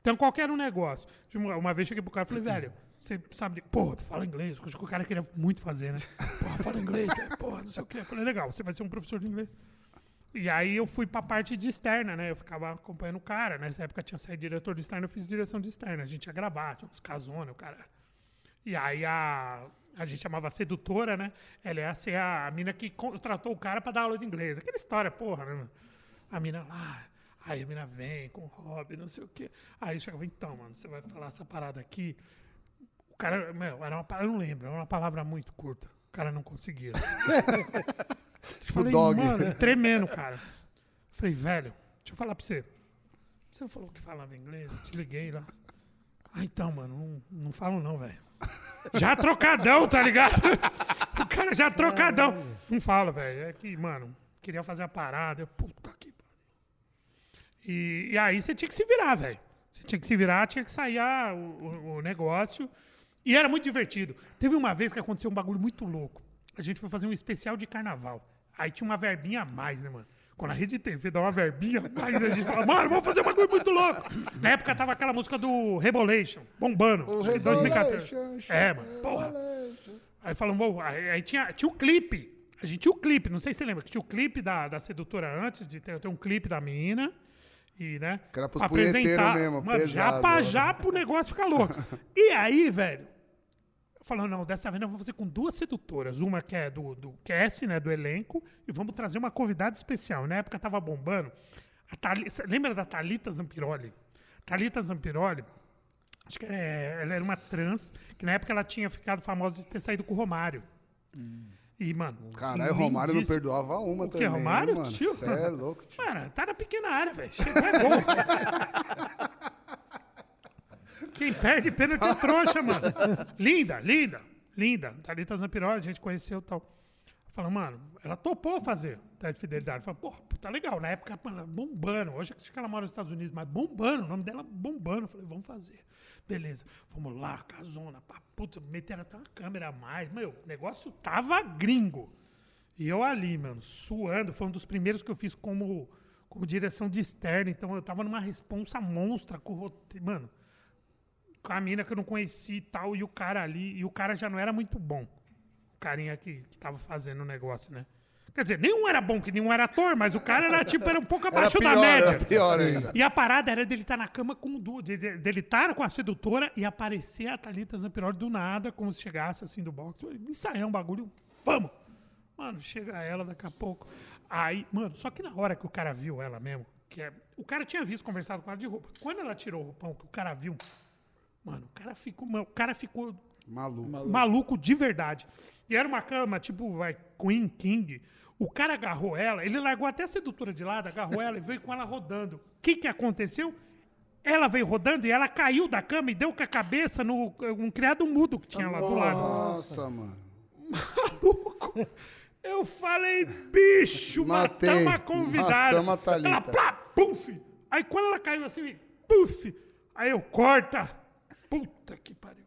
Então, qualquer um negócio. Uma, uma vez cheguei pro cara e falei, velho, você sabe, de... porra, fala inglês, o cara queria muito fazer, né? Porra, fala inglês, velho, porra, não sei o quê. Eu falei, legal, você vai ser um professor de inglês. E aí eu fui pra parte de externa, né? Eu ficava acompanhando o cara. Nessa época tinha saído diretor de externa, eu fiz direção de externa. A gente ia gravar, tinha umas casonas, o cara. E aí a, a gente chamava sedutora, né? Ela ia ser a, mina que contratou o cara pra dar aula de inglês. Aquela história, porra, né? A mina lá. Aí a mina vem com o hobby, não sei o quê. Aí chegava, então, mano, você vai falar essa parada aqui. O cara, meu, era uma eu não lembro, era uma palavra muito curta. O cara não conseguia. [laughs] Tipo Falei, dog. mano, [laughs] tremendo, cara. Falei, velho, deixa eu falar pra você. Você não falou que falava inglês? Eu te liguei lá. Ah, então, mano, não, não falo não, velho. Já trocadão, tá ligado? [laughs] O cara já trocadão. Não fala, velho. É que, mano, queria fazer a parada. Eu, puta que pariu. E, e aí você tinha que se virar, velho. Você tinha que se virar, tinha que sair ah, o- o negócio. E era muito divertido. Teve uma vez que aconteceu um bagulho muito louco. A gente foi fazer um especial de carnaval. Aí tinha uma verbinha a mais, né, mano? Quando a Rede TV dá uma verbinha, aí a gente fala, mano, vamos fazer um bagulho muito louco. Na época tava aquela música do Rebolation, bombando. acho que 2014. Rebolation, É, mano, porra. Aí falamos, bom, aí, tinha, tinha o clipe. A gente tinha o clipe, não sei se você lembra, que tinha o clipe da, da sedutora antes de ter, ter um clipe da menina. E, né? Que era pros punheteiros mesmo, mano, já pesado, pra ó. já pro negócio ficar louco. E aí, velho, falando, não, dessa vez nós vamos fazer com duas sedutoras. Uma que é do, do cast, né, do elenco, e vamos trazer uma convidada especial. Na época tava bombando. A Thali- cê lembra da Thalita Zampiroli? Thalita Zampiroli, acho que é- ela era uma trans, que na época ela tinha ficado famosa de ter saído com o Romário. E, mano. Caralho, o Romário não perdoava uma O que, também. Romário? Mano, Tio? Cê é louco, tio. Mano, tá na pequena área, velho. [laughs] Quem perde pênalti é trouxa, mano. Linda, linda, linda. Thalita Zampiroli, a gente conheceu tal. Falou, mano, ela topou fazer teste de fidelidade. Falei, pô, tá legal. Na época, mano, bombando. Hoje acho que ela mora nos Estados Unidos, mas bombando. O nome dela bombando. Falei, vamos fazer. Beleza. Fomos lá, casona, pá, puta, meteram até uma câmera a mais. Meu, o negócio tava gringo. E eu ali, mano, suando. Foi um dos primeiros que eu fiz como, como direção de externo. Então eu tava numa responsa monstra com o roteiro. Mano, com a mina que eu não conhecia e tal. E o cara ali. E o cara já não era muito bom. O carinha que, que tava fazendo o negócio, né? Quer dizer, nenhum era bom, que nenhum era ator, mas o cara era tipo, era um pouco Era abaixo pior, da média. era pior ainda. E a parada era dele estar na cama com o de- de- dele estar com a sedutora e aparecer a Thalita Zampiroli do nada, como se chegasse assim do box. Ensaiar um bagulho, vamos! Mano, chega ela daqui a pouco. Aí, mano, só que na hora que o cara viu ela mesmo, que é, o cara tinha visto, conversado com ela de roupa. Quando ela tirou o roupão, que o cara viu, mano, o cara ficou, o cara ficou Maluco. maluco de verdade. E era uma cama, tipo, vai, Queen King. O cara agarrou ela, ele largou até a sedutora de lado, agarrou ela e veio com ela rodando. O que que aconteceu? Ela veio rodando e ela caiu da cama e deu com a cabeça no um criado mudo que tinha lá do lado. Nossa, mano. Maluco! Eu falei, bicho, Matei. matamos a convidada. Matamos a. Ela, plá, puf! Aí quando ela caiu assim, puf! Aí eu, corta! Puta que pariu.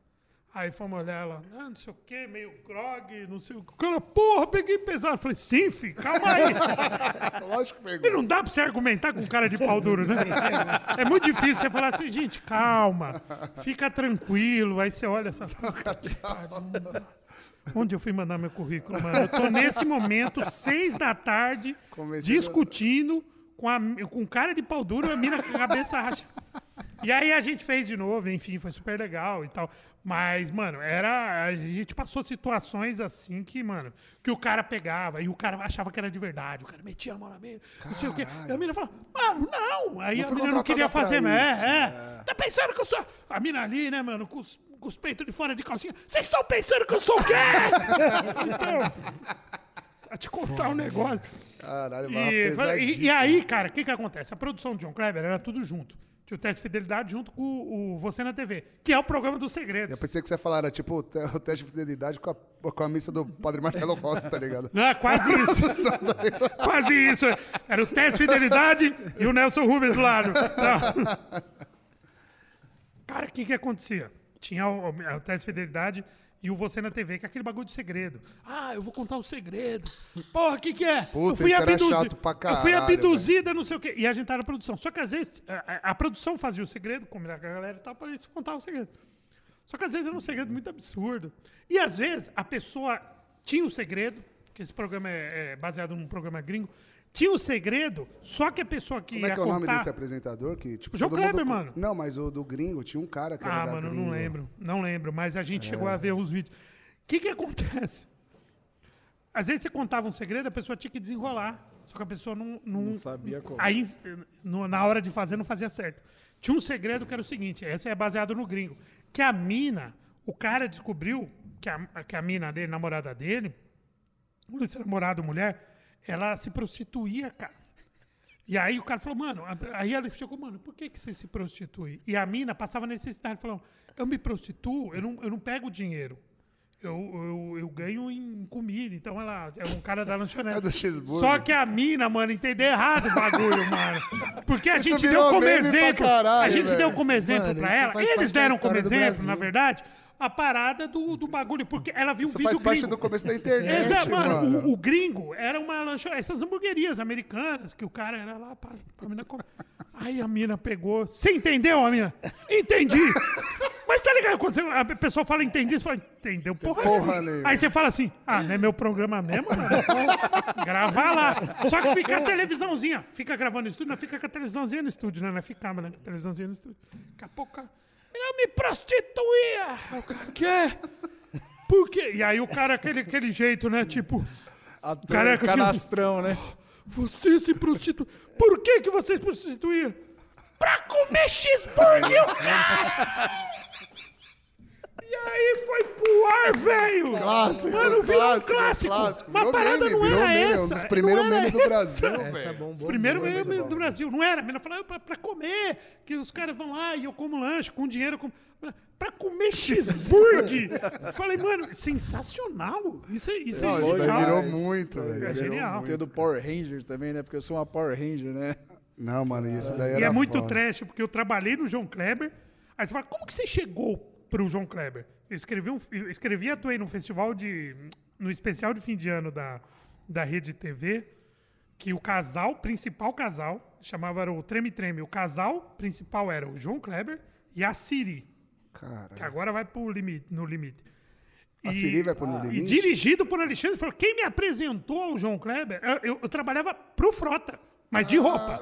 Aí fomos olhar ela, ah, não sei o quê, meio grog, não sei o quê. Cara, porra, peguei pesado. Falei, sim, filho, calma aí. [laughs] Lógico que E pegou. não dá pra você argumentar com um cara de pau duro, né? É muito difícil você falar assim, gente, calma, fica tranquilo. Aí você olha essa. Que. Onde eu fui mandar meu currículo, mano? Eu tô nesse momento, seis da tarde, Comecei discutindo com, a, com um cara de pau duro, a mina com a cabeça racha. E aí a gente fez de novo, enfim, foi super legal e tal. Mas, mano, era. A gente passou situações assim que, mano, que o cara pegava e o cara achava que era de verdade. O cara metia a mão na mesa, não sei o quê. E a mina falava, mano, não! Aí Não a mina não queria fazer, né? isso. É, Tá pensando que eu sou. A mina ali, né, mano, com os, com os peitos de fora de calcinha. Vocês estão pensando que eu sou o quê? [laughs] então. Pra te contar um negócio. Caralho, E, mas e- e pesadíssimo. aí, cara, o que que acontece? A produção de John Kleber era tudo junto. Tinha o teste de fidelidade junto com o, o Você na TV, que é o programa dos segredos. Eu pensei que você ia falar, era tipo o te- o teste de fidelidade com a, com a missa do Padre Marcelo Rossi, tá ligado? Não, é quase [laughs] isso. quase isso. Era o teste de fidelidade e o Nelson Rubens do lado. Não. Cara, o que que acontecia? Tinha o, o teste de fidelidade e o Você na TV, que é aquele bagulho de segredo. Ah, eu vou contar o segredo. [laughs] Porra, o que que é? Puta, eu fui isso era abduzi- chato pra Eu fui abduzida, não sei o quê. E a gente tava na produção. Só que às vezes a, a- produção fazia o segredo, combinava com a galera e tal, pra gente contar o segredo. Só que às vezes era um segredo muito absurdo. E às vezes a pessoa tinha o segredo, que esse programa é, é baseado num programa gringo, tinha o segredo, só que a pessoa que Como é que é o nome contar... desse apresentador? Que, tipo, João todo mundo- Kleber, mano. Não, mas o do gringo, tinha um cara que era Ah, mano, gringo. não lembro. Não lembro, mas a gente chegou a ver os vídeos. O que que acontece? Às vezes você contava um segredo, a pessoa tinha que desenrolar. Só que a pessoa não... Não, Não sabia como. Aí, no- na hora de fazer, não fazia certo. Tinha um segredo que era o seguinte, esse é baseado no gringo, que a mina, o cara descobriu que a, que a mina dele, namorada dele, não sei se era namorado ou mulher, ela se prostituía, cara. E aí o cara falou, mano, aí ela chegou, mano, por que, que você se prostitui? E a mina passava necessidade, falou, eu me prostituo, eu não, eu não pego dinheiro. Eu, eu, eu ganho em comida, então ela é um cara da lanchonete. É do cheeseburger. Só que a mina, mano, entendeu errado o bagulho, mano. Porque a Isso gente deu como exemplo. caralho, a gente velho. deu como exemplo Mano, pra ela. Eles deram como exemplo, na verdade. A parada do, do bagulho, porque ela viu um Isso vídeo faz parte gringo. do começo da internet, Exato, mano, mano. O, o gringo era uma lanchonete, essas hamburguerias americanas, que o cara era lá pra, pra mina comer. Aí a mina pegou. Você entendeu, a mina? Entendi! Mas tá ligado? Quando você- a pessoa fala entendi, você fala, entendeu porra, Porra nenhuma. Aí você fala assim, ah, não é meu programa mesmo? mano? Gravar lá. Só que fica a televisãozinha. Fica gravando no estúdio, não fica com a televisãozinha no estúdio, né? Não ficava, né? Com a televisãozinha no estúdio. Daqui a pouco, o eu me prostituía! Cara, quê? Por quê? E aí o cara, aquele, aquele jeito, né? Tipo, Ator, Careca, assim, canastrão, né? você se prostitui. Por que, que você se prostituía? Pra comer cheeseburger, o cara! E aí foi pro ar, velho! Clássico, Mano, virou clássico, um clássico. clássico. Mas a parada meme, não era meme, essa. Um dos não primeiros era memes do essa. Brasil, Essa velho. Primeiro demais. meio do Brasil. Não era. A menina falava pra, pra comer, que os caras vão lá e eu como lanche, com dinheiro. Com... Pra comer cheeseburger. Falei, mano, sensacional. Isso, é- isso Não, é isso genial. virou muito, velho. É genial. Tem o do Power Rangers também, né? Porque eu sou uma Power Ranger, né? Não, mano, isso daí E era é muito foda. trash, porque eu trabalhei no João Kleber. Aí você fala, como que você chegou pro João Kleber? Eu escrevi, um, eu escrevi e atuei num festival de. no especial de fim de ano da, da Rede TV, que o casal, principal casal, chamava era o Treme Treme. O casal principal era o João Kleber e a Siri, que Cara, agora vai pro limite, no limite. a Siri vai no E limite? dirigido por Alexandre, falou, quem me apresentou ao João Kleber? Eu, eu- eu trabalhava pro Frota, mas de roupa.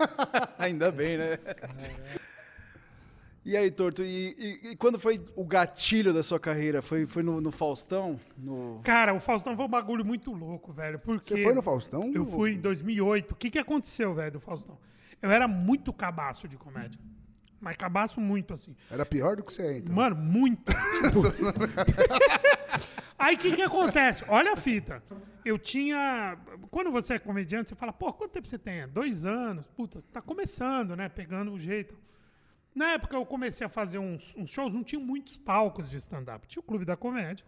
[laughs] Ainda bem, né? E aí, Torto, e, e- e quando foi o gatilho da sua carreira? Foi, foi no, no Faustão? No... Cara, o Faustão foi um bagulho muito louco, velho. Porque Você foi no Faustão? Eu fui em 2008. O que, que aconteceu, velho, do Faustão? Eu era muito cabaço de comédia. Mas cabaço muito, assim. Era pior do que você é, então. Mano, muito. [laughs] Aí o que, que acontece? Olha a fita. Eu tinha. Quando você é comediante, você fala, pô, quanto tempo você tem? Dois anos. Puta, tá começando, né? Pegando o jeito. Na época eu comecei a fazer uns, uns shows, não tinha muitos palcos de stand-up. Tinha o Clube da Comédia.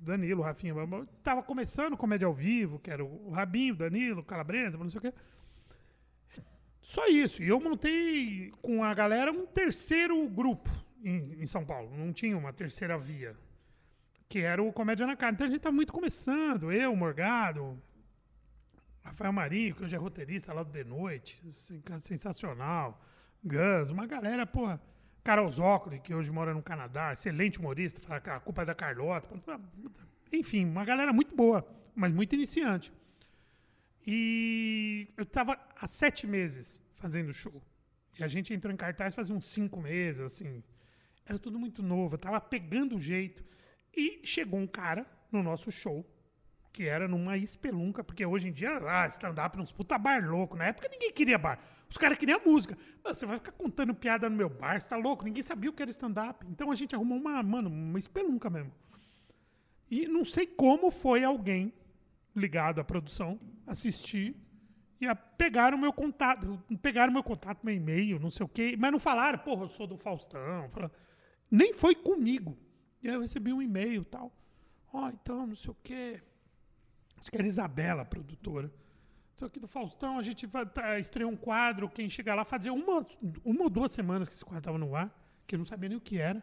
Danilo, Rafinha, tava começando comédia ao vivo, que era o Rabinho, Danilo, Calabresa, não sei o quê. Só isso. E eu montei com a galera um terceiro grupo em, em São Paulo. Não tinha uma terceira via. Que era o Comédia na Cara. Então a gente tá muito começando. Eu, Morgado, Rafael Marinho, que hoje é roteirista lá do The Noite. Sensacional. Uma galera, porra. Carol Zócoli, que hoje mora no Canadá, excelente humorista, fala que a culpa é da Carlota. Enfim, uma galera muito boa, mas muito iniciante. E eu estava há sete meses fazendo show. E a gente entrou em cartaz faz uns cinco meses, assim. Era tudo muito novo, eu tava pegando o jeito. E chegou um cara no nosso show, que era numa espelunca, porque hoje em dia, ah, stand-up nos puta bar louco. Na época ninguém queria bar. Os caras queriam música. Mano, você vai ficar contando piada no meu bar, você tá louco? Ninguém sabia o que era stand-up. Então a gente arrumou uma, mano, uma espelunca mesmo. E não sei como foi alguém ligado à produção assistir e a pegaram meu contato, pegaram meu contato, meu e-mail, não sei o quê, mas não falaram, porra, eu sou do Faustão. Falaram, nem foi comigo. E aí eu recebi um e-mail tal. Ó, então, não sei o quê. Acho que era Isabela, produtora. Isso aqui do Faustão, a gente vai tá, estreou um quadro, quem chegar lá fazia uma, uma ou duas semanas que esse quadro estava no ar, que eu não sabia nem o que era.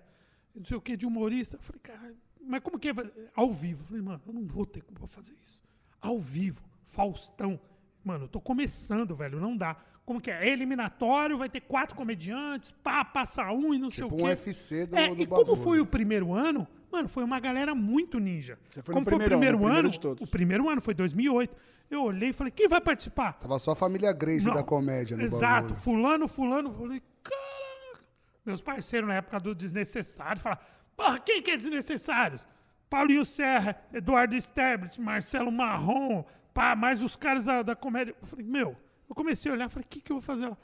Não sei o que, de humorista. Eu falei, cara, mas como que é? Ao vivo. Eu falei, mano, eu não vou ter como fazer isso. Ao vivo, Faustão. Mano, eu tô começando, velho, não dá. Como que é? É eliminatório, vai ter quatro comediantes, pá, passa um e não sei Tipo o quê. um UFC do, É, do e como bagulho. foi o primeiro ano, mano, foi uma galera muito ninja. Você foi no como foi o primeirão, no primeiro primeiro ano, de todos. o primeiro ano foi 2008. Eu olhei e falei, quem vai participar? Tava só a família Grace Não, da comédia no Exato, bagulho. fulano, fulano. Eu falei, caraca. Meus parceiros na época do Desnecessários falaram, porra, quem que é Desnecessários? Paulinho Serra, Eduardo Sterblit, Marcelo Marrom, pá, mais os caras da, da comédia. Eu falei, meu, eu comecei a olhar, falei, o que, que eu vou fazer lá?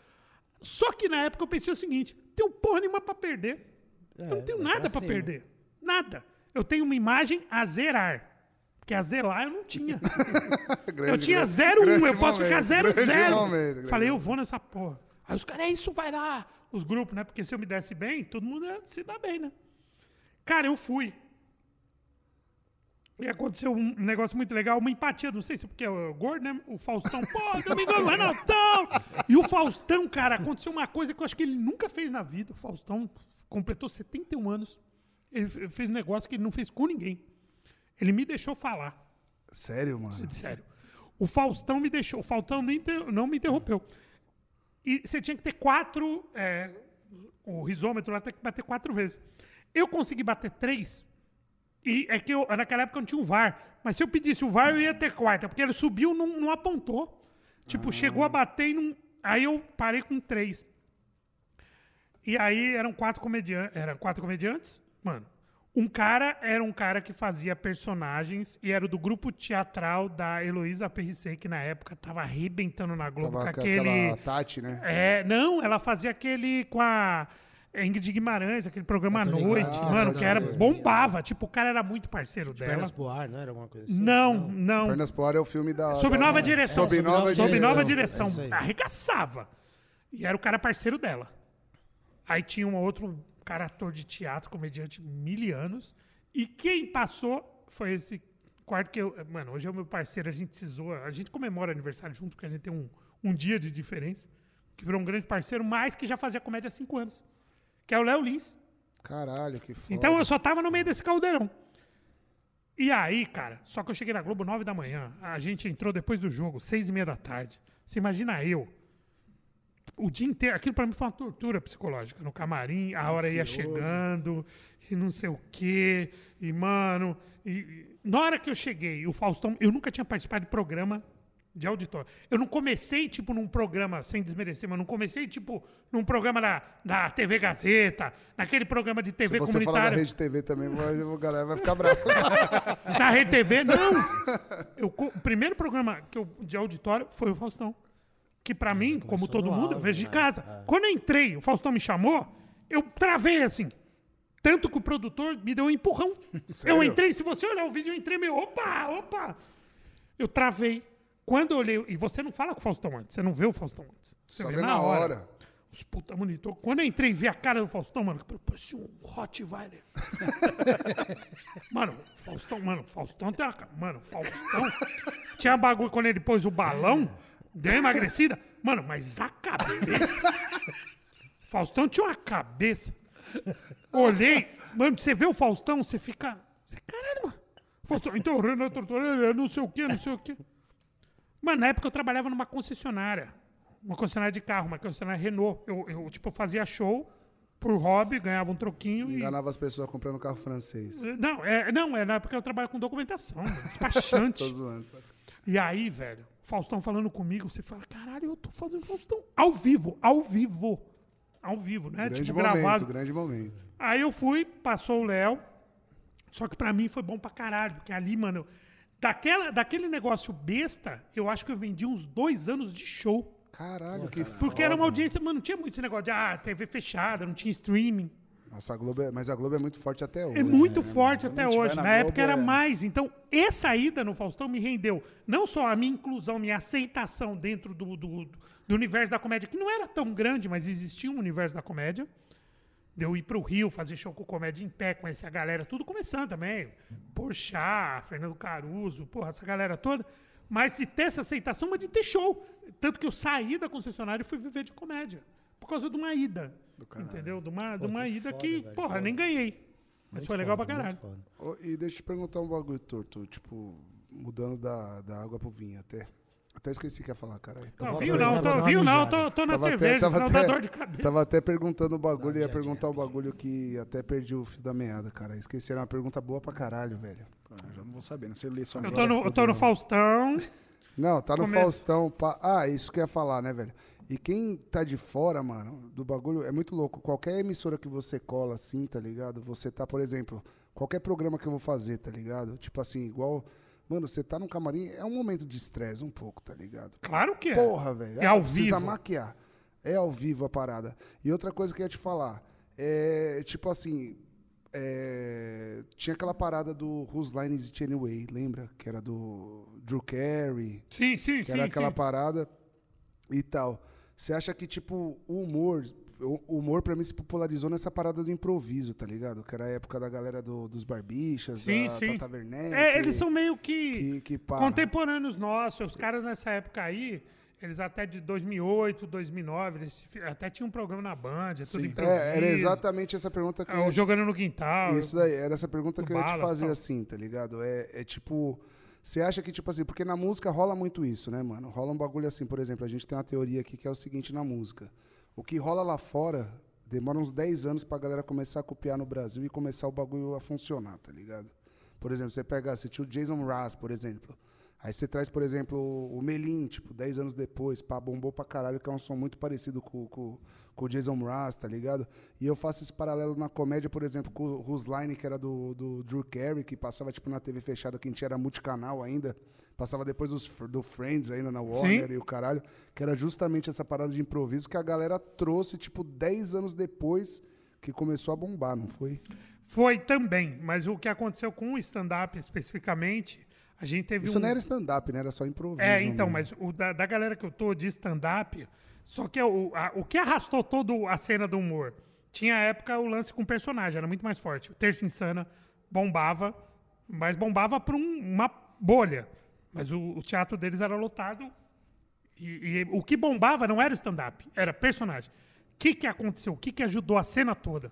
Só que na época eu pensei o seguinte, tenho porra nenhuma pra perder. eu não tenho vai nada cima. perder. Nada. Eu tenho uma imagem a zerar. Porque a zerar eu não tinha. [laughs] Grande, Eu tinha grande- 0,1, grande eu posso ficar momento, 0,0. grande momento, grande Falei, eu vou nessa porra. Aí os caras, é isso, vai lá. Os grupos, né? Porque se eu me desse bem, todo mundo ia se dar bem, né? Cara, eu fui. E aconteceu um negócio muito legal, uma empatia, não sei se é porque é o gordo, né? O Faustão, pô, Domingão, Renatão! E o Faustão, cara, aconteceu uma coisa que eu acho que ele nunca fez na vida. O Faustão completou 71 anos. Ele fe- fez um negócio que ele não fez com ninguém. Ele me deixou falar. Sério, mano? Sério. O Faustão me deixou. O Faustão não, inter- não me interrompeu. E você tinha que ter quatro. é, o risômetro lá tem que bater quatro vezes. Eu consegui bater três. E é que eu, naquela época não tinha um VAR. Mas se eu pedisse o VAR, eu ia ter quarta. Porque ele subiu não, não apontou. Tipo, chegou a bater e não. Aí eu parei com três. E aí eram quatro comediantes. Eram quatro comediantes, mano. Um cara era um cara que fazia personagens e era do grupo teatral da Heloísa Perricet, que na época tava arrebentando na Globo Tava com aquele. Tati, né? É, não, ela fazia aquele com a Ingrid Guimarães, aquele programa à Eu tô noite, ligado. mano, Ah, que era bombava. Tipo, o cara era muito parceiro dela. Pernas pro ar, não era alguma coisa assim? Não, não. Pernas pro ar é o filme da. Sob da- nova direção. Sob nova Sob direção. nova É direção. isso aí. Arregaçava. E era o cara parceiro dela. Aí tinha um outro cara ator de teatro, comediante, mil anos. E quem passou foi esse quarto que eu. Mano, hoje é o meu parceiro, a gente se zoa. A gente comemora aniversário junto, porque a gente tem um, um dia de diferença. Que virou um grande parceiro, mas que já fazia comédia há cinco anos. Que é o Léo Lins. Caralho, que foda. Então eu só tava no meio desse caldeirão. E aí, cara, só que eu cheguei na Globo 9 da manhã. A gente entrou depois do jogo, seis e meia da tarde. Você imagina eu. O dia inteiro. Aquilo pra mim foi uma tortura psicológica. No camarim, a hora ia chegando, e não sei o quê. E, mano. E, e- na hora que eu cheguei, o Faustão. Eu nunca tinha participado de programa de auditório. Eu não comecei, tipo, num programa, sem desmerecer, mas não comecei, tipo, num programa da, da TV Gazeta, naquele programa de Se TV você falar da comunitária. Rede TV também, a galera vai ficar brava. [laughs] Na Rede TV, não! Eu o primeiro programa que eu, de auditório foi o Faustão. Que pra mim, como todo mundo, eu auge, vejo de né? casa. Quando eu entrei, o Faustão me chamou, eu travei assim. Tanto que o produtor me deu um empurrão. [laughs] Eu Sério? entrei, se você olhar o vídeo, eu entrei meio, opa, opa. Eu travei. Quando eu olhei, e você não fala com o Faustão antes, você não vê o Faustão antes. Você Só vê na hora. Os puta monitor. Quando eu entrei e vi a cara do Faustão, mano, parecia um Rottweiler. [laughs] mano, Faustão, mano, Faustão tem uma. ca- Mano, Faustão. Tinha bagulho quando ele pôs o balão, deu emagrecida. Mano, mas a cabeça. Faustão tinha uma cabeça. Olhei, mano, você vê o Faustão, você fica. Você, caralho, mano. Faustão, então o Renan Tortorelli, não sei o quê, não sei o quê. Mano, na época eu trabalhava numa concessionária. Uma concessionária de carro, uma concessionária Renault. Eu, eu tipo, fazia show por hobby, ganhava um troquinho e. Enganava as pessoas comprando carro francês. Não, é, não, é na época eu trabalhava com documentação, mano, despachante. [laughs] Tô zoando. sabe? E aí, velho, Faustão falando comigo, você fala, caralho, eu tô fazendo Faustão ao vivo, ao vivo. Ao vivo, né? Grande tipo, momento, gravado. grande momento. Aí eu fui, passou o Léo. Só que pra mim foi bom pra caralho, porque ali, mano, daquela, daquele negócio besta, eu acho que eu vendi uns dois anos de show. Caralho, que Porque era uma audiência, mano, não tinha muito esse negócio de ah, TV fechada, não tinha streaming. Nossa, a Globo é, mas a Globo é muito forte até hoje. É muito forte até tiver hoje. na Na, Globo, época era é. mais. Então, essa ida no Faustão me rendeu não só a minha inclusão, minha aceitação dentro do, do, do universo da comédia, que não era tão grande, mas existia um universo da comédia. De eu ir pro Rio, fazer show com comédia em pé, conhecer a galera, tudo começando também. Porchat, Fernando Caruso, porra, essa galera toda. Mas de ter essa aceitação, mas de ter show. Tanto que eu saí da concessionária e fui viver de comédia. Por causa de uma ida. Entendeu? De uma, de uma que ida foda, que, velho, porra, foda. nem ganhei. Mas Muito foi legal foda, pra caralho. Ô, E deixa eu te perguntar um bagulho torto, tipo, mudando da, da água pro vinho até. Até esqueci o que ia falar, caralho. Não, Tava, viu Tava não, tô, uma viu não, tô, tô na tava até- cerveja, tava senão dá até- dor de cabeça. tava até perguntando o bagulho, Não, ia perguntar o bagulho que até perdi o fio da meada, cara. Esqueci, era uma pergunta boa pra caralho, velho. Ah, já não vou saber, não sei ler só Eu minha. tô no, eu tô no Faustão. Não, tá no Começo. Faustão. pa- Ah, isso que eu ia falar, né, velho? E quem tá de fora, mano, do bagulho, é muito louco. Qualquer emissora que você cola assim, tá ligado? Você tá, por exemplo, qualquer programa que eu vou fazer, tá ligado? Tipo assim, igual. Mano, você tá no camarim, é um momento de estresse um pouco, tá ligado? Claro que é. Porra, velho. É ao Precisa vivo. maquiar. É ao vivo a parada. E outra coisa que eu ia te falar. É, tipo assim. é, tinha aquela parada do Whose Line Is It Anyway, lembra? Que era do Drew Carey. Sim, sim, Que sim. era aquela sim. parada e tal. Você acha que, tipo, o humor. O humor, pra mim, se popularizou nessa parada do improviso, tá ligado? Que era a época da galera do- dos barbichas, Sim, da sim. Tata Werneck. É, eles são meio que, que, que contemporâneos nossos. Os caras nessa época aí, Eles até de 2008, 2009, eles até tinham um programa na Band, é tudo. É, era exatamente essa pergunta que é, eu ia Jogando no quintal. Isso daí, era essa pergunta que eu ia te fazer tal. assim, tá ligado? É, é tipo. Você acha que, tipo assim, porque na música rola muito isso, né, mano? Rola um bagulho assim, por exemplo, a gente tem uma teoria aqui que é o seguinte na música. O que rola lá fora demora uns 10 anos pra galera começar a copiar no Brasil e começar o bagulho a funcionar, tá ligado? Por exemplo, você pega, você tinha o Jason Mraz, por exemplo. Aí você traz, por exemplo, o Melim, tipo, 10 anos depois, pá, bombou pra caralho, que é um som muito parecido com, com, com o Jason Mraz, tá ligado? E eu faço esse paralelo na comédia, por exemplo, com o Rusline, que era do, do Drew Carey, que passava, tipo, na TV fechada, que a gente era multicanal ainda. Passava depois dos, do Friends ainda na Warner e o caralho. Que era justamente essa parada de improviso que a galera trouxe, tipo, 10 anos depois que começou a bombar, não foi? Foi também, mas o que aconteceu com o stand-up especificamente, a gente teve Isso um... não era stand-up, né? Era só improviso. É, então, mesmo. mas o da, da galera que eu tô de stand-up, só que o, a- o que arrastou toda a cena do humor? Tinha a época o lance com personagem, era muito mais forte. O Terça Insana bombava, mas bombava por um- uma bolha. Mas o, o teatro deles era lotado e, e o que bombava não era stand-up, era personagem. O que, que aconteceu? O que, que ajudou a cena toda?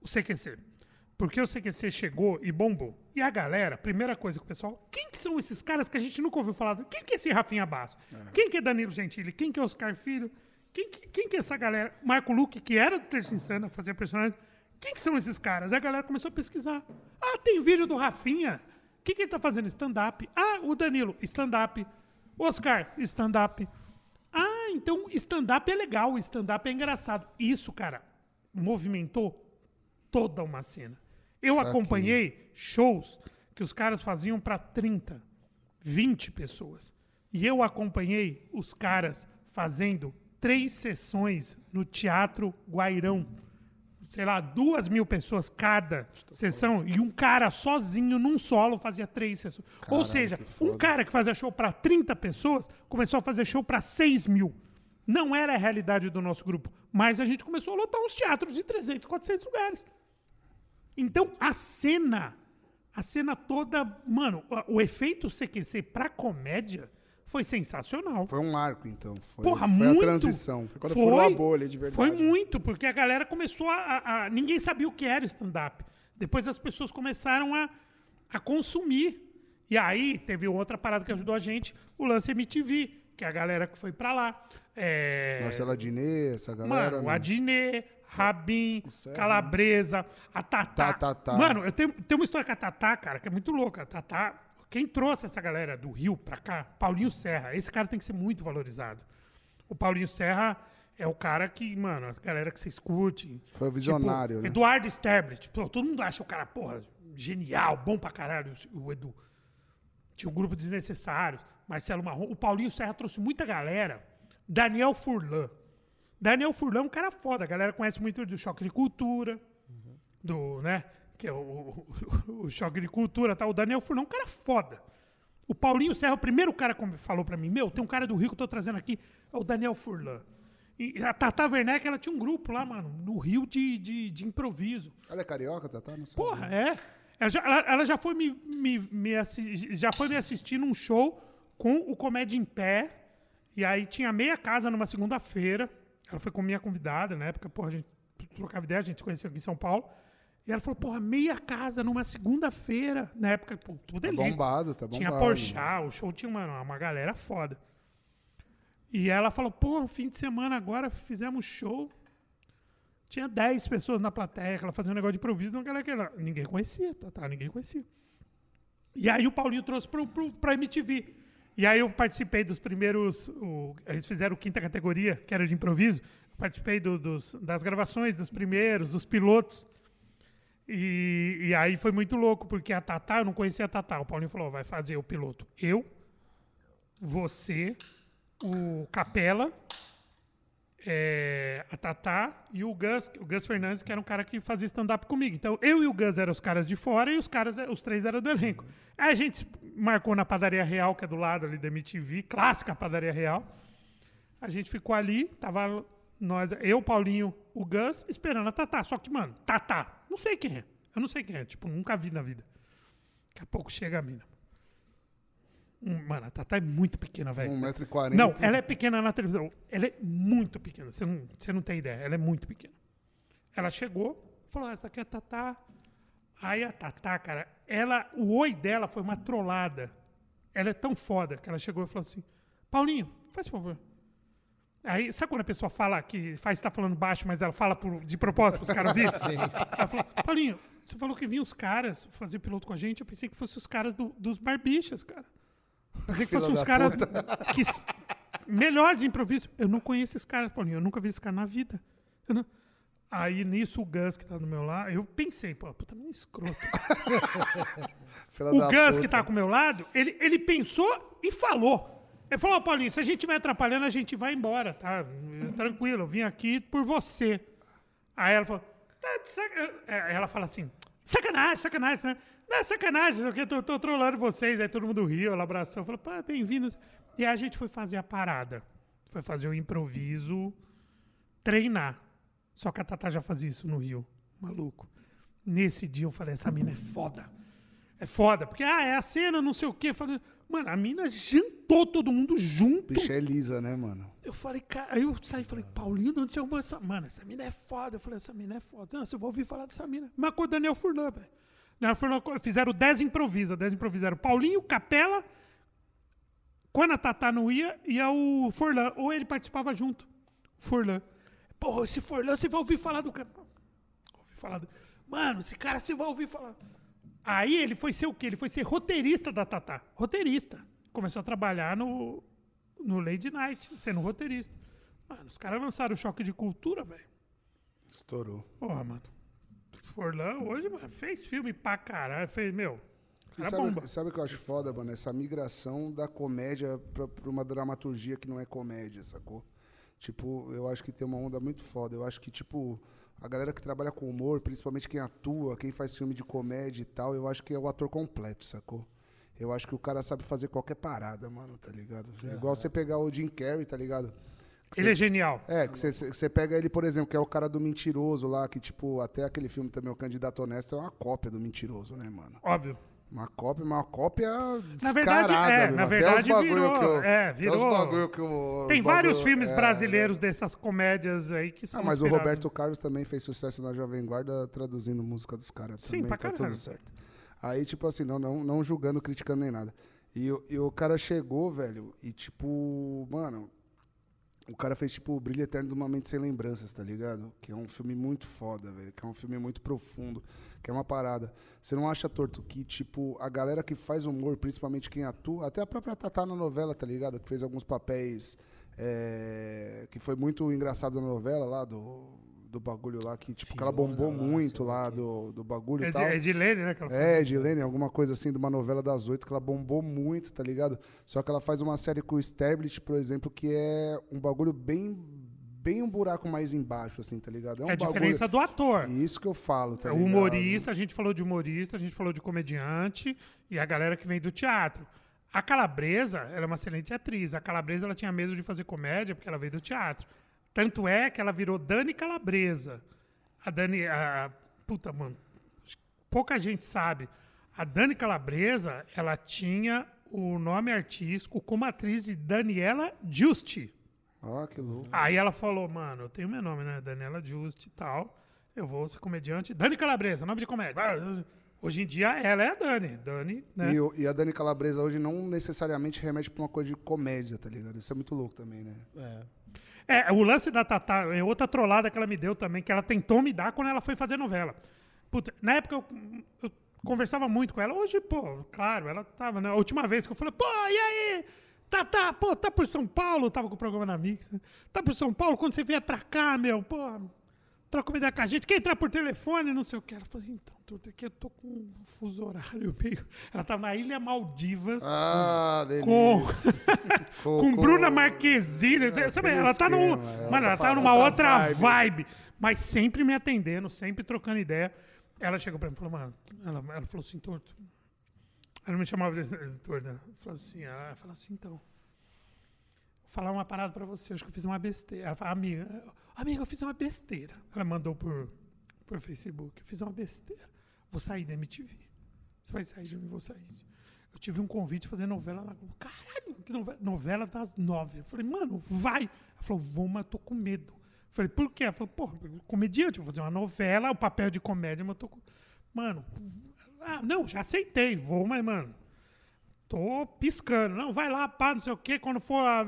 O CQC. Porque o CQC chegou e bombou. E a galera, primeira coisa que o pessoal. Quem que são esses caras que a gente nunca ouviu falar? Quem que é esse Rafinha Basso? Quem que é Danilo Gentili? Quem que é Oscar Filho? Quem, que- quem que é essa galera? Marco Luque, que era do Terça Insana, fazia personagem. Quem que são esses caras? Aí a galera começou a pesquisar. Ah, tem vídeo do Rafinha. O que, que ele tá fazendo? Stand-up. Ah, o Danilo, stand-up. Oscar, stand-up. Ah, então stand-up é legal, stand-up é engraçado. Isso, cara, movimentou toda uma cena. Eu Saquei. acompanhei shows que os caras faziam para 30, 20 pessoas. E eu acompanhei os caras fazendo três sessões no Teatro Guairão. Sei lá, duas mil pessoas cada sessão. E um cara sozinho, num solo, fazia três sessões. Ou Caralho, seja, que um cara que fazia show para 30 pessoas começou a fazer show para 6 mil. Não era a realidade do nosso grupo. Mas a gente começou a lotar uns teatros de 300, 400 lugares. Então, a cena, a cena toda, mano, o, o efeito CQC pra comédia foi sensacional. Foi um arco, então. Foi, Porra, foi muito. a transição. Quando furou a bolha, de verdade. Foi muito, porque a galera começou a, a- Ninguém sabia o que era stand-up. Depois as pessoas começaram a, a consumir. E aí teve outra parada que ajudou a gente, o lance MTV, que é a galera que foi pra lá. É, Marcela Diné, essa galera. Mano, o né? Adnet, Rabin, Calabresa, a Tatá. Tá, tá, tá. Mano, eu tenho, tenho uma história com a Tatá, cara, que é muito louca. A Tatá, quem trouxe essa galera do Rio pra cá? Paulinho Serra. Esse cara tem que ser muito valorizado. O Paulinho Serra é o cara que, mano, as galera que vocês curtem. Foi o visionário, tipo, né? Eduardo Sterblit. Pô, todo mundo acha o cara, porra, genial, bom pra caralho, o Edu. Tinha um grupo desnecessário. Marcelo Marrom. O Paulinho Serra trouxe muita galera. Daniel Furlan. Daniel Furlan é um cara foda. A galera conhece muito do Choque de Cultura. Do, né? Que é o, o- o Choque de Cultura. Tá? O Daniel Furlan é um cara foda. O Paulinho Serra, o primeiro cara que falou pra mim, meu, tem um cara do Rio que eu tô trazendo aqui, é o Daniel Furlan. E a Tata Werneck, ela tinha um grupo lá, mano, no Rio de, de, de improviso. Ela é carioca, Tatá? Não sei. Porra, é. Ela já, ela- ela já foi me, me, me assi- já foi me assistir num show com o Comédia em Pé. E aí tinha meia casa numa segunda-feira. Ela foi com minha convidada na época, porra, a gente trocava ideia, a gente se conheceu aqui em São Paulo. E ela falou, porra, meia casa numa segunda-feira. Na época, pô, tudo Tá elenco. bombado, tá bombado. Tinha Porchat, o show tinha uma, uma galera foda. E ela falou, pô, fim de semana agora fizemos show. Tinha 10 pessoas na plateia, ela fazia um negócio de improviso, não galera que ela, ninguém conhecia, tá, tá, ninguém conhecia. E aí o Paulinho trouxe pro, pro, pra MTV. E aí eu participei dos primeiros. o- eles fizeram quinta categoria, que era de improviso. Eu participei do- dos, das gravações dos primeiros, dos pilotos. E, e aí foi muito louco, porque a Tatá, eu não conhecia a Tatá. O Paulinho falou: vai fazer o piloto. Eu, você, o Capela, é, a Tatá e o Gus, o Gus Fernandes, que era um cara que fazia stand-up comigo. Então, eu e o Gus eram os caras de fora e os caras, os três eram do elenco. Aí a gente marcou na Padaria Real, que é do lado ali da MTV, clássica Padaria Real. A gente ficou ali, tava nós, eu, Paulinho, o Gus, esperando a Tatá. Só que, mano, Tatá, não sei quem é. Eu não sei quem é, tipo, nunca vi na vida. Daqui a pouco chega a mina. Um- Mano, a Tatá é muito pequena, velho. 1,40m. Não, ela é pequena na televisão. Ela é muito pequena. Você não, você não tem ideia. Ela é muito pequena. Ela chegou, falou: "Ah, essa daqui é a Tatá. Aí a Tatá, cara, ela, o oi dela foi uma trollada. Ela é tão foda que ela chegou e falou assim: Paulinho, faz favor. Aí, sabe quando a pessoa fala que faz estar falando baixo, mas ela fala por- de propósito para os caras ouvirem? [laughs] Ela falou: Paulinho, você falou que vinha os caras fazer piloto com a gente. Eu pensei que fossem os caras do- dos barbichas, cara. Pensei que fossem os caras que melhor de improviso. Eu não conheço esse cara, Paulinho. Eu nunca vi esse cara na vida. Eu não- Aí nisso o Gus que tá do meu lado, eu pensei, pô, puta, meio escroto. [laughs] O Gus puta. que tá com o meu lado, ele, ele pensou e falou. Ele falou, ó, Paulinho, se a gente estiver atrapalhando, a gente vai embora, tá? Tranquilo, eu vim aqui por você. Aí ela falou, tá é, Ela fala assim, sacanagem, sacanagem, né? Não é sacanagem, eu tô, tô trolando vocês. Aí todo mundo riu, ela abraçou, falou, pá, bem-vindos. E aí a gente foi fazer a parada. Foi fazer o improviso, treinar. Só que a Tatá já fazia isso no Rio, maluco. Nesse dia eu falei, essa mina é foda. É foda, porque, ah, é a cena, não sei o quê. Falei, mano, a mina jantou todo mundo junto. Bicha é lisa, né, mano? Eu falei, cara, aí eu saí e falei, Paulinho, de onde você arrumou essa. Mano, essa mina é foda. Eu falei, essa mina é foda. Não, você vai ouvir falar dessa mina. Mas com o Daniel Furlan, velho. Daniel Furlan fizeram 10 improvisa, 10 improvisaram. Paulinho, Capela. Quando a Tatá não ia, ia o Furlan. Ou ele participava junto. Furlan. Porra, esse Furlan, você vai ouvir falar do cara. Ouvi falar do... Mano, esse cara você vai ouvir falar. Aí ele foi ser o quê? Ele foi ser roteirista da Tatá. Roteirista. Começou a trabalhar no, no Lady Night, sendo roteirista. Mano, os caras lançaram o choque de cultura, velho. Estourou. Porra, mano. Forlan hoje, mano, fez filme pra caralho. Fez, meu. Cara sabe, sabe o que eu acho foda, mano? Essa migração da comédia pra, pra uma dramaturgia que não é comédia, sacou? Tipo, eu acho que tem uma onda muito foda. Eu acho que, tipo, a galera que trabalha com humor, principalmente quem atua, quem faz filme de comédia e tal, eu acho que é o ator completo, sacou? Eu acho que o cara sabe fazer qualquer parada, mano, tá ligado? É igual você pegar o Jim Carrey, tá ligado? Que Ele é genial. é, que você pega ele, por exemplo, que é o cara do mentiroso lá, que, tipo, até aquele filme também, O Candidato Honesto, é uma cópia do mentiroso, né, mano? Óbvio. Uma cópia, uma cópia Na verdade, descarada, é, meu. na Até verdade virou, que eu, é, até virou- os bagulho que eu, Tem os vários bagulho- filmes é, brasileiros dessas comédias aí que são. Ah, mas o. Roberto Carlos também fez sucesso na Jovem Guarda traduzindo música dos caras Sim, também, pra tá tudo certo. Aí, tipo assim, não, não, não julgando, criticando nem nada. E, o- e o cara chegou, velho, e tipo, mano, o cara fez tipo o Brilho Eterno de uma Mente Sem Lembranças, tá ligado? Que é um filme muito foda, velho, que é um filme muito profundo, que é uma parada. Você não acha, Torto, que tipo, a galera que faz humor, principalmente quem atua, até a própria Tatá na novela, tá ligado? Que fez alguns papéis é, que foi muito engraçado na novela lá, do, do bagulho lá, que tipo, que ela Fiona bombou lá, muito lá do, do bagulho É e de, tal. é de Lene, né? que ela fala. É, Edilene, alguma coisa assim, de uma novela das oito que ela bombou muito, tá ligado? Só que ela faz uma série com o Sterblit, por exemplo, que é um bagulho bem, bem um buraco mais embaixo, assim, tá ligado? É, um a diferença do ator. Isso que eu falo, tá É ligado? humorista, a gente falou de humorista, a gente falou de comediante e a galera que vem do teatro. A Calabresa, ela é uma excelente atriz. A Calabresa, ela tinha medo de fazer comédia porque ela veio do teatro. Tanto é que ela virou Dani Calabresa. A Dani, a, puta, mano, pouca gente sabe. A Dani Calabresa, ela tinha o nome artístico como atriz de Daniela Giusti. Ó, que louco. Aí ela falou, mano, eu tenho meu nome, né? Daniela Juste e tal. Eu vou ser comediante. Dani Calabresa, nome de comédia. Ah, Hoje em dia ela é a Dani. Dani, né? E, e a Dani Calabresa hoje não necessariamente remete pra uma coisa de comédia, tá ligado? Isso é muito louco também, né? É. É, o lance da Tatá é outra trollada que ela me deu também, que ela tentou me dar quando ela foi fazer novela. Puta, na época eu, eu conversava muito com ela. Hoje, pô, claro, ela tava, né? A última vez que eu falei, pô, e aí? Tatá, pô, tá por São Paulo? Eu tava com o programa na Mix. né? Tá por São Paulo? Quando você vier pra cá, meu, pô, troca uma ideia com a gente. Quer entrar por telefone? Não sei o que. Ela falou assim, então, Turto, aqui eu tô com um fuso horário [laughs] meio... Ela tava na Ilha Maldivas. Ah. Com, [laughs] Com- com Bruna Marquezine. sabe, aquele ela tá, num, é mano, ela outra tá numa outra outra vibe. Mas sempre me atendendo, sempre trocando ideia. Ela chegou pra mim e falou, mano, ela, ela falou assim, torto. Ela me chamava de torto. Ela falou assim, ela falou assim, então. Vou falar uma parada pra você, acho que eu fiz uma besteira. Ela falou, amiga, amiga, eu fiz uma besteira. Ela mandou por, por Facebook, eu fiz uma besteira. Vou sair da MTV. Você vai sair de mim, vou sair. Eu tive um convite de fazer novela Globo. Caralho, que novela? Novela das nove. Eu falei, mano, vai. Ela falou, vou, mas tô com medo. Eu falei, por quê? Ela falou, porra, comediante, vou fazer uma novela, o papel de comédia, mas eu tô com. Mano, ah, não, já aceitei, vou, mas, mano, tô piscando. Não, vai lá, pá, não sei o quê, quando for a-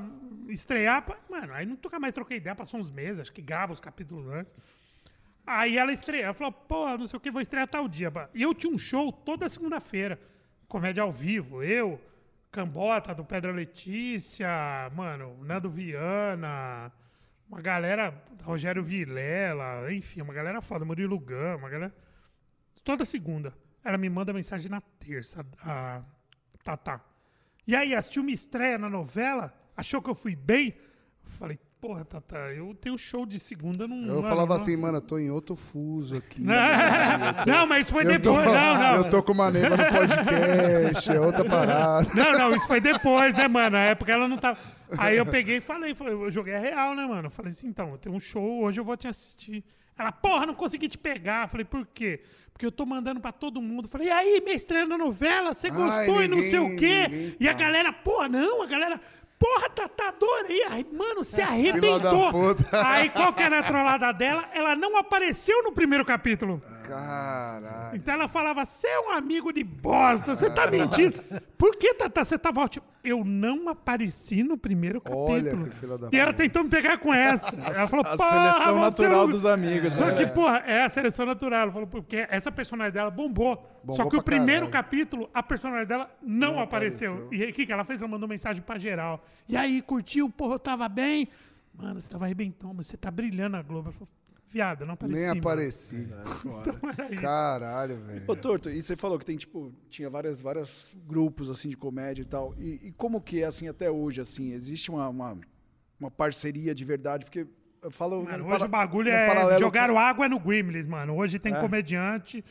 estrear, pá. mano, aí nunca mais troquei ideia, passou uns meses, acho que grava os capítulos antes. Aí ela estreou, ela falou, pô, não sei o que, vou estrear tal dia. pá. E eu tinha um show toda segunda-feira, comédia ao vivo, eu, Cambota, do Pedra Letícia, mano, Nando Viana, uma galera, Rogério Vilela, enfim, uma galera foda, Murilo Gama, uma galera toda segunda. Ela me manda mensagem na terça, a Tatá. E aí, assistiu uma estreia na novela, achou que eu fui bem? Falei, porra, Tatá, eu tenho show de segunda, não. Eu mano, falava nossa. assim, mano, eu tô em outro fuso aqui. [laughs] Não, mas foi Eu tô, depois. Não, não. eu tô com uma neiva no podcast, é outra parada. Não, não, isso foi depois, né, mano? Na época ela não tava. Aí eu peguei e falei, falei, eu joguei a real, né, mano? Eu falei assim, então, eu tenho um show, hoje eu vou te assistir. Ela, porra, não consegui te pegar. Eu falei, por quê? Porque eu tô mandando pra todo mundo. Eu falei, e aí, minha estreia na novela, você Ai, gostou e não sei o ninguém- quê? ninguém E a galera, porra, não, a galera. Porra, tá, tá adorei. Aí, mano, se arrebentou. Aí, qual que era a trollada dela? Ela não apareceu no primeiro capítulo. Caralho. Então ela falava, você é um amigo de bosta, você tá mentindo. [laughs] Por que, Tata, você tava ótimo? Eu não apareci no primeiro capítulo. Olha que filha da E ela tentou me pegar com essa. [laughs] Ela falou, a "Porra, seleção você natural não-" dos amigos, Só né? que, porra, é a seleção natural. Ela falou, porque essa personagem dela bombou. Bombou Só que o primeiro caralho. capítulo, a personagem dela não, Não apareceu. apareceu. E aí, o que, que ela fez? Ela mandou mensagem pra geral. E aí, curtiu? Porra, eu tava bem. Mano, você tava arrebentando, mas você tá brilhando na Globo. Ela falou, viado, não apareci. Nem mano." apareci. [laughs] Então era isso. Caralho, velho. Ô, Torto, e você falou que tem, tipo, tinha várias, vários grupos, assim, de comédia e tal. E, e como que é, assim, até hoje, assim? Existe uma, uma, uma parceria de verdade? Porque eu falo... Mano, no hoje para- o bagulho é paralelo jogaram água no Grimlis, mano. Hoje tem É. comediante.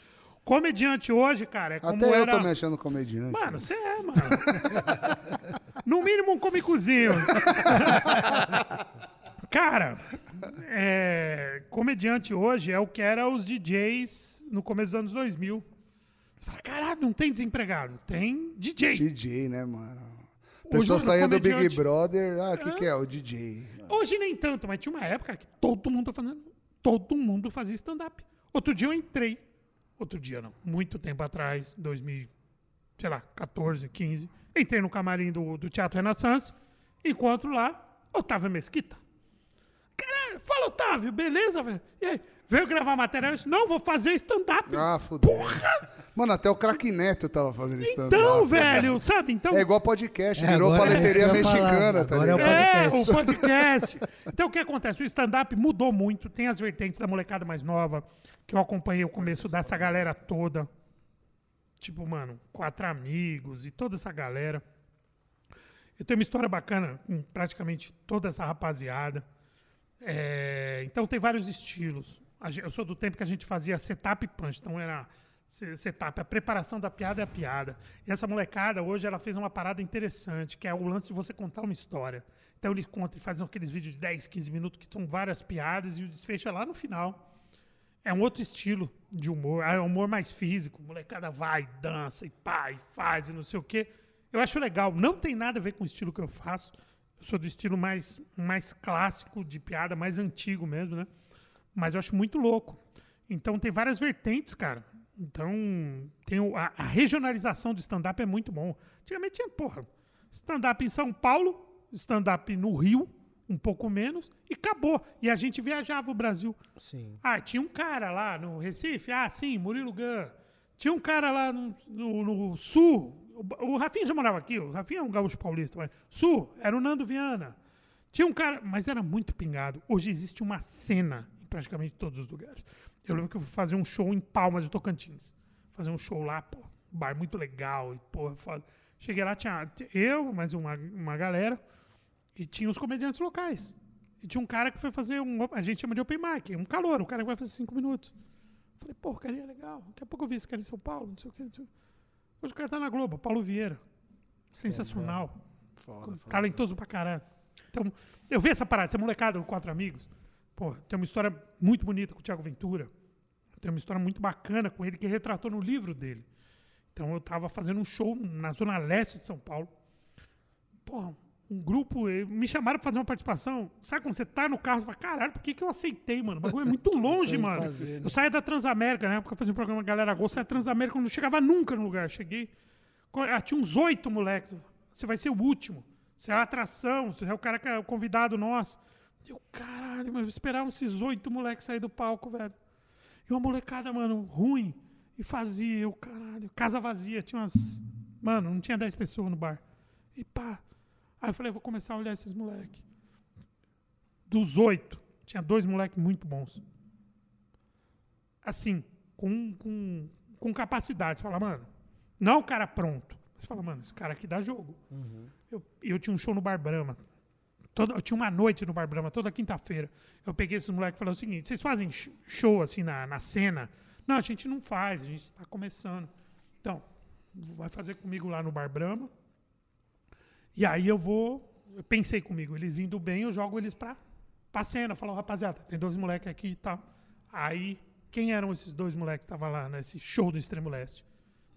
Comediante hoje, cara, é como Até eu era... tô me achando comediante. Mano, você é, mano. [laughs] no mínimo um comicozinho. [laughs] cara, é, comediante hoje é o que era os DJs no começo dos anos 2000. Você fala, caralho, não tem desempregado. Tem DJ. DJ, né, mano? A pessoa saía do Big Brother, ah, o que, que é? O DJ. Hoje nem tanto, mas tinha uma época que todo mundo tá fazendo. Todo mundo fazia stand-up. Outro dia eu entrei. Outro dia não. Muito tempo atrás, 2000, sei lá, 14, 15. Entrei no camarim do, do Teatro Renaissance. Encontro lá Otávio Mesquita. Caralho, fala Otávio, beleza, velho? E aí, veio gravar matéria? Eu disse, Não, vou fazer stand-up. Ah, fudeu. Mano, até o Crack Neto tava fazendo stand-up. então, velho, sabe? Então, É igual podcast, É, virou agora é isso que paleteria eu ia falar. mexicana, tá Agora é o ligado? É, podcast. o podcast. Então, o que acontece? O stand-up mudou muito. Tem as vertentes da molecada mais nova, que eu acompanhei o começo dessa galera toda. Tipo, mano, quatro amigos e toda essa galera. Eu tenho uma história bacana com praticamente toda essa rapaziada. É, então, tem vários estilos. Eu sou do tempo que a gente fazia setup punch. Então, era se- setup, a preparação da piada é a piada. E essa molecada, hoje, ela fez uma parada interessante, que é o lance de você contar uma história. Então, ele conta e faz aqueles vídeos de 10, 15 minutos que são várias piadas e o desfecho é lá no final. É um outro estilo de humor, é um humor mais físico. Molecada vai, dança e pá, e faz e não sei o quê. Eu acho legal. Não tem nada a ver com o estilo que eu faço. Sou do estilo mais, mais clássico de piada, mais antigo mesmo, né? Mas eu acho muito louco. Então tem várias vertentes, cara. Então tem o- a, a regionalização do stand-up é muito bom. Antigamente tinha, porra, stand-up em São Paulo, stand-up no Rio, um pouco menos, e acabou. E a gente viajava o Brasil. Sim. Ah, tinha um cara lá no Recife, ah, sim, Murilo Gun. Tinha um cara lá no, no- no Sul, o, Rafinha já morava aqui, o Rafinha é um gaúcho paulista, mas Sul, era o Nando Viana. Tinha um cara, mas era muito pingado. Hoje existe uma cena em praticamente todos os lugares. Eu lembro que eu fui fazer um show em Palmas do Tocantins. Fazer um show lá, pô, um bar muito legal, e porra, foda. Cheguei lá, tinha eu, mais uma, uma galera, e tinha os comediantes locais. E tinha um cara que foi fazer um. A gente chama de open mic, um calor, o cara que vai fazer cinco minutos. Falei, pô, cara é legal. Daqui a pouco eu vi esse cara em São Paulo, não sei o quê. Não sei o quê. Hoje o cara tá na Globo, Paulo Vieira. Sensacional. Talentoso pra caralho. Então, eu vi essa parada, essa molecada, o Quatro Amigos. Pô, tem uma história muito bonita com o Thiago Ventura. Tem uma história muito bacana com ele que retratou no livro dele. Então eu tava fazendo um show na zona leste de São Paulo. Porra, um grupo, me chamaram pra fazer uma participação. Sabe quando você tá no carro, você fala, caralho, por que, que eu aceitei, mano? O bagulho é muito [laughs] longe, mano. fazer, né? Eu saía da Transamérica, na época eu fazia um programa Galera Gol, saía da Transamérica, eu não chegava nunca no lugar. Cheguei, ah, tinha uns oito moleques. Você vai ser o último. Você é a atração, você é o cara que é o convidado nosso. Eu, caralho, mano, eu esperava esses oito moleques sair do palco, velho. E uma molecada, mano, ruim. E fazia, eu, caralho, casa vazia, tinha umas. Mano, não tinha dez pessoas no bar. E pá. Aí eu falei, vou começar a olhar esses moleques. Dos oito, tinha dois moleques muito bons. Assim, com, com, com capacidade. Você fala, mano, não é o cara pronto. Você fala, mano, esse cara aqui dá jogo. Eu, eu tinha um show no Bar Brahma. Toda, eu tinha uma noite no Bar Brahma, toda quinta-feira. Eu peguei esses moleques e falei o seguinte: vocês fazem sh- show assim na, na cena? Não, a gente não faz, a gente está começando. Então, vai fazer comigo lá no Bar Brahma. E aí eu vou. Eu pensei comigo, eles indo bem, eu jogo eles pra, pra cena. Falo, rapaziada, tem dois moleques aqui e tal. Aí, quem eram esses dois moleques que estavam lá nesse show do Extremo Leste?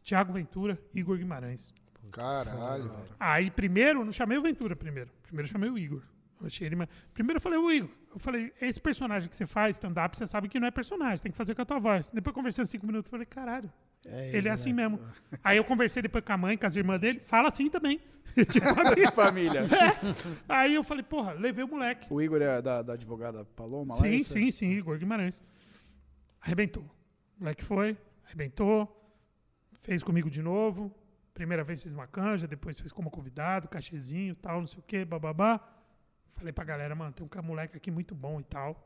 Tiago Ventura e Igor Guimarães. Caralho, velho. Aí, primeiro, eu não chamei o Ventura primeiro. Primeiro eu chamei o Igor. Eu achei ele. Primeiro eu falei, o Igor. Eu falei, esse personagem que você faz, stand-up, você sabe que não é personagem, tem que fazer com a tua voz. Depois conversando cinco minutos, eu falei, caralho. É ele, ele, é assim né? mesmo. Aí eu conversei depois com a mãe, com as irmãs dele, fala assim também. [laughs] Assim. [laughs] Família. Aí eu falei, porra, levei o moleque. O Igor é da, da advogada Paloma lá? Sim, esse? sim, sim, Igor Guimarães. Arrebentou. O moleque foi, arrebentou, fez comigo de novo. Primeira vez fiz uma canja, depois fez como convidado, cachezinho tal, não sei o quê, bababá. Falei pra galera, mano, tem um moleque aqui muito bom e tal.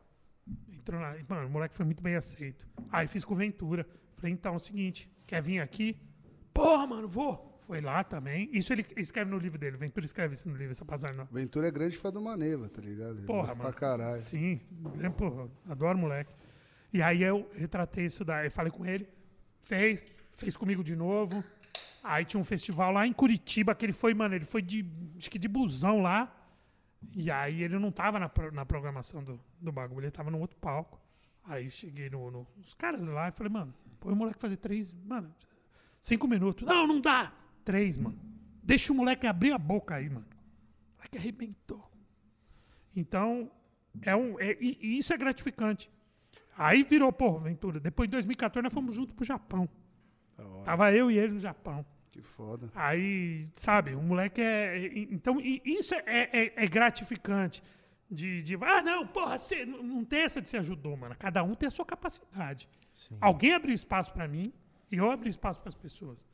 Entrou na. Mano, o moleque foi muito bem aceito. Aí fiz com o Ventura. Falei, então é o seguinte, quer vir aqui? Porra, mano, vou. Foi lá também. Isso ele escreve no livro dele. Ventura escreve isso no livro, essa não. Ventura é grande fã do Maneva, tá ligado? Ele Porra, mano. pra caralho. Sim, é, porra, adoro moleque. E aí eu retratei isso daí, falei com ele, fez, fez comigo de novo. Aí tinha um festival lá em Curitiba que ele foi, mano, ele foi de, acho que de busão lá. E aí ele não tava na, pro- na programação do, do bagulho, ele tava no outro palco. Aí cheguei no, no- os caras lá e falei, mano, põe o moleque fazer três, mano, cinco minutos. Não, não dá. Três, mano. Deixa o moleque abrir a boca aí, mano. O moleque arrebentou. Então, é um, é- e, isso é gratificante. Aí virou, pô, Ventura. Depois de 2014, nós fomos juntos pro Japão. Tava eu e ele no Japão. Que foda. Aí, sabe, o moleque é. é- Então, e isso é, é- é gratificante. De, de. Ah, não, porra, você não tem essa de se ajudou, mano. Cada um tem a sua capacidade. Sim. Alguém abriu espaço pra mim e eu abri espaço para as pessoas.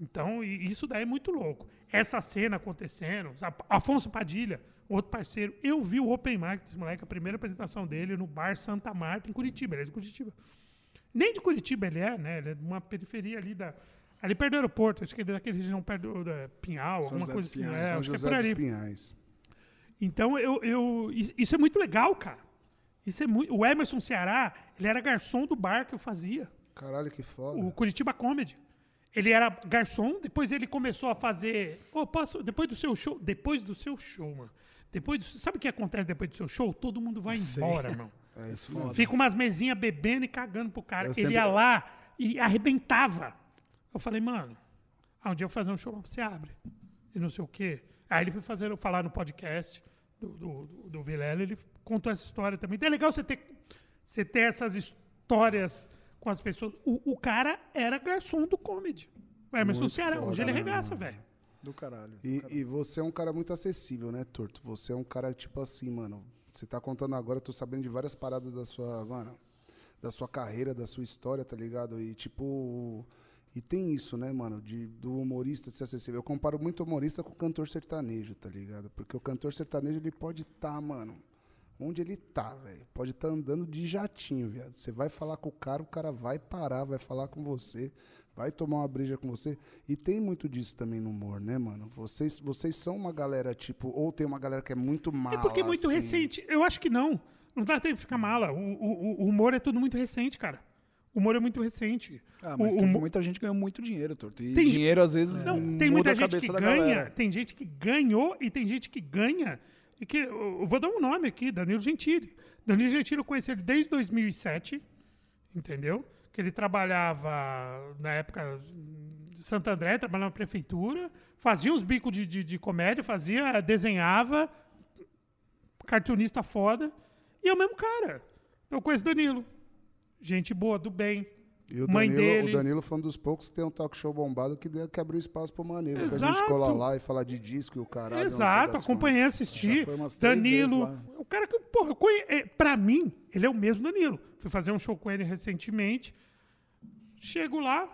Então, isso daí é muito louco. Essa cena acontecendo? Afonso Padilha, outro parceiro, eu vi o Open Mic desse moleque, a primeira apresentação dele no bar Santa Marta, em Curitiba. Ele é de Curitiba. Nem de Curitiba ele é, né? Ele é de uma periferia ali da. Ali perto do aeroporto, acho que ele é daquele região perto do da Pinhal, São alguma José coisa assim. Pinhais. É, São acho que é José por ali. Pinhais. Então, eu, eu, is- isso é muito legal, cara. Isso é muito, o Emerson Ceará, ele era garçom do bar que eu fazia Caralho, que foda. o Curitiba Comedy. Ele era garçom, depois ele começou a fazer. Ô, posso. Depois do seu show. Depois do seu show, mano. Depois do- sabe o que acontece depois do seu show? Todo mundo vai Sei. embora, irmão. [laughs] É isso mesmo. Fica umas mesinhas bebendo e cagando pro cara. Eu Ele sempre- ia lá e arrebentava. Eu falei, mano, ah, um dia eu vou fazer um show lá, você abre. E não sei o quê. Aí ele foi fazer, falar no podcast do, do, do, do Vilela, ele contou essa história também. Então é legal você ter, você ter essas histórias com as pessoas. O, o cara era garçom do comedy. O Emerson Muito Ceará. Hoje ele né, arregaça, mano? velho. Do caralho. E, e você é um cara muito acessível, né, Torto? Você é um cara, tipo assim, mano. Você tá contando agora, eu tô sabendo de várias paradas da sua, mano, da sua carreira, da sua história, tá ligado? E tipo. E tem isso, né, mano, de, do humorista ser acessível. Eu comparo muito humorista com o cantor sertanejo, tá ligado? Porque o cantor sertanejo, ele pode estar, mano, onde ele tá, velho. Pode estar andando de jatinho, viado. Você vai falar com o cara, o cara vai parar, vai falar com você, vai tomar uma breja com você. E tem muito disso também no humor, né, mano? Vocês, vocês são uma galera, tipo, ou tem uma galera que é muito mala. É porque é muito assim. recente. Eu acho que não. Não dá tempo de ficar mala. O, o, o humor é tudo muito recente, cara. O humor é muito recente. Ah, mas o, teve humor- muita gente que ganhou muito dinheiro, Torto. E Tem dinheiro, às vezes, Não, muda tem muita a gente que ganha, galera. tem gente que ganhou e tem gente que ganha. E que, eu vou dar um nome aqui, Danilo Gentili. Danilo Gentili eu conheci ele desde 2007, entendeu? Que ele trabalhava na época de Santo André, trabalhava na prefeitura, fazia uns bicos de, de, de comédia, fazia, desenhava, cartunista foda, e é o mesmo cara. Então eu conheço Danilo. Gente boa, do bem. E o Mãe Danilo, dele. o Danilo foi um dos poucos que tem um talk show bombado que, deu, que abriu espaço pro Maneiro. Pra gente Exato. colar lá e falar de disco e o caralho. Exato, acompanhei, Já assisti. foi umas três vezes Danilo. O cara que, porra, conhe... é, pra mim, ele é o mesmo Danilo. Fui fazer um show com ele recentemente. Chego lá,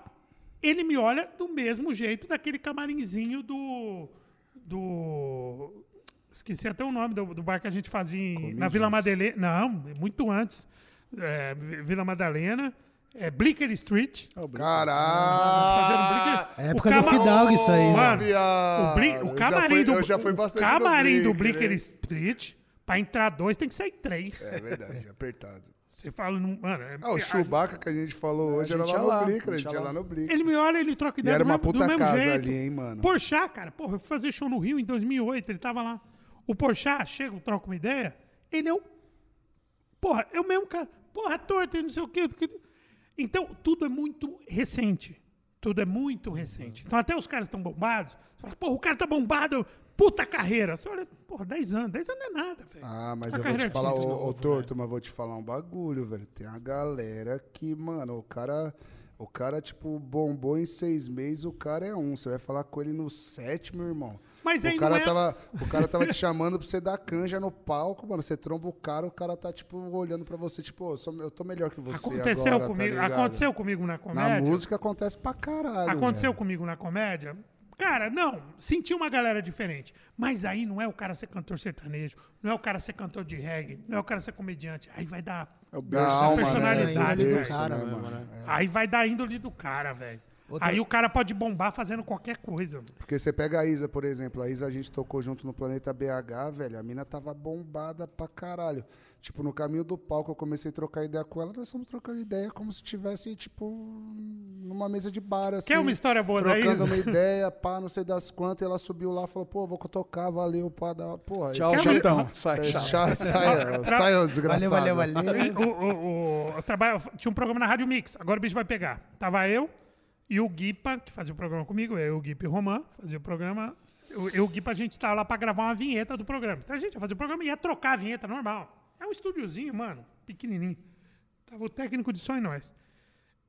ele me olha do mesmo jeito daquele camarinzinho do. Do. Esqueci até o nome do, do bar que a gente fazia em- na. Vila Madalena. Não, muito antes. É, Vila Madalena. É Blicker Street. Ah, o Brito. Caralho! É época O do Fidalgo isso aí. né? Mano, o, Bli- o camarim do eu já fui o camarim do Blicker, hein? Street, pra entrar dois tem que sair três. É verdade, apertado. Você fala, não, mano. é- Ah, o a- Chewbacca que a gente falou hoje era lá no Blicker, a gente lá no Blicker. Ele me olha, ele troca E ideia era do uma mesmo- do puta mesmo casa jeito. ali, hein, mano? Porchat, cara, porra, eu fui fazer show no Rio em 2008, ele tava lá. O Porchat, chega, eu troco uma ideia, ele é o... Porra, é o mesmo cara. Porra, torta, não sei o quê. Então, tudo é muito recente. Tudo é muito recente. Então, até os caras estão bombados. Você fala, porra, o cara tá bombado, puta carreira. Você olha, porra, 10 anos. 10 anos não é nada, velho. Ah, mas A eu vou te falar, artística. ô, ô Torto, mas vou te falar um bagulho, velho. Tem uma galera que, mano, o cara, o cara, tipo, bombou em seis meses, o cara é um. Você vai falar com ele no sétimo, irmão. Mas o aí cara é- tava, O cara tava te chamando pra você dar canja no palco, mano. Você tromba o cara, o cara tá, tipo, olhando pra você, tipo, "Ô, eu, tô melhor que você Aconteceu agora, tá comigo, ligado? aconteceu comigo na Na comédia. música acontece pra caralho, Aconteceu velho. comigo na comédia? Cara, não. Senti uma galera diferente. Mas aí não é o cara ser cantor sertanejo, não é o cara ser cantor de reggae, não é o cara ser comediante. Aí vai dar. É o Da berço. alma, personalidade, né? velho. Berço, Cara né, mesmo, mano? né? Aí vai dar índole do cara, velho. Outra- Aí o cara pode bombar fazendo qualquer coisa. Porque você pega a Isa, por exemplo. A Isa a gente tocou junto no Planeta BH, velho. A mina tava bombada pra caralho. Tipo, no caminho do palco eu comecei a trocar ideia com ela. Nós estamos trocando ideia como se tivesse, tipo, numa mesa de bar, assim. Quer uma história boa da Trocando Isa? uma ideia, pá, não sei das quantas. E ela subiu lá e falou, pô, vou tocar, valeu, pá, dá, porra. Tchau, uma- chatão. [laughs] Sai, Sai, chato. sai, sai, ô desgraçado. Valeu, valeu, valeu. o, o, o- trabalho- tinha um programa na Rádio Mix, agora o bicho vai pegar. Tava eu e o Guipa, que fazia o programa comigo, eu, o Guipa e o Romã, fazia o programa. Eu, eu e o Guipa, a gente tava lá pra gravar uma vinheta do programa. Então a gente ia fazer o programa e ia trocar a vinheta normal. É um estúdiozinho, mano, pequenininho. Tava o técnico de som e nós.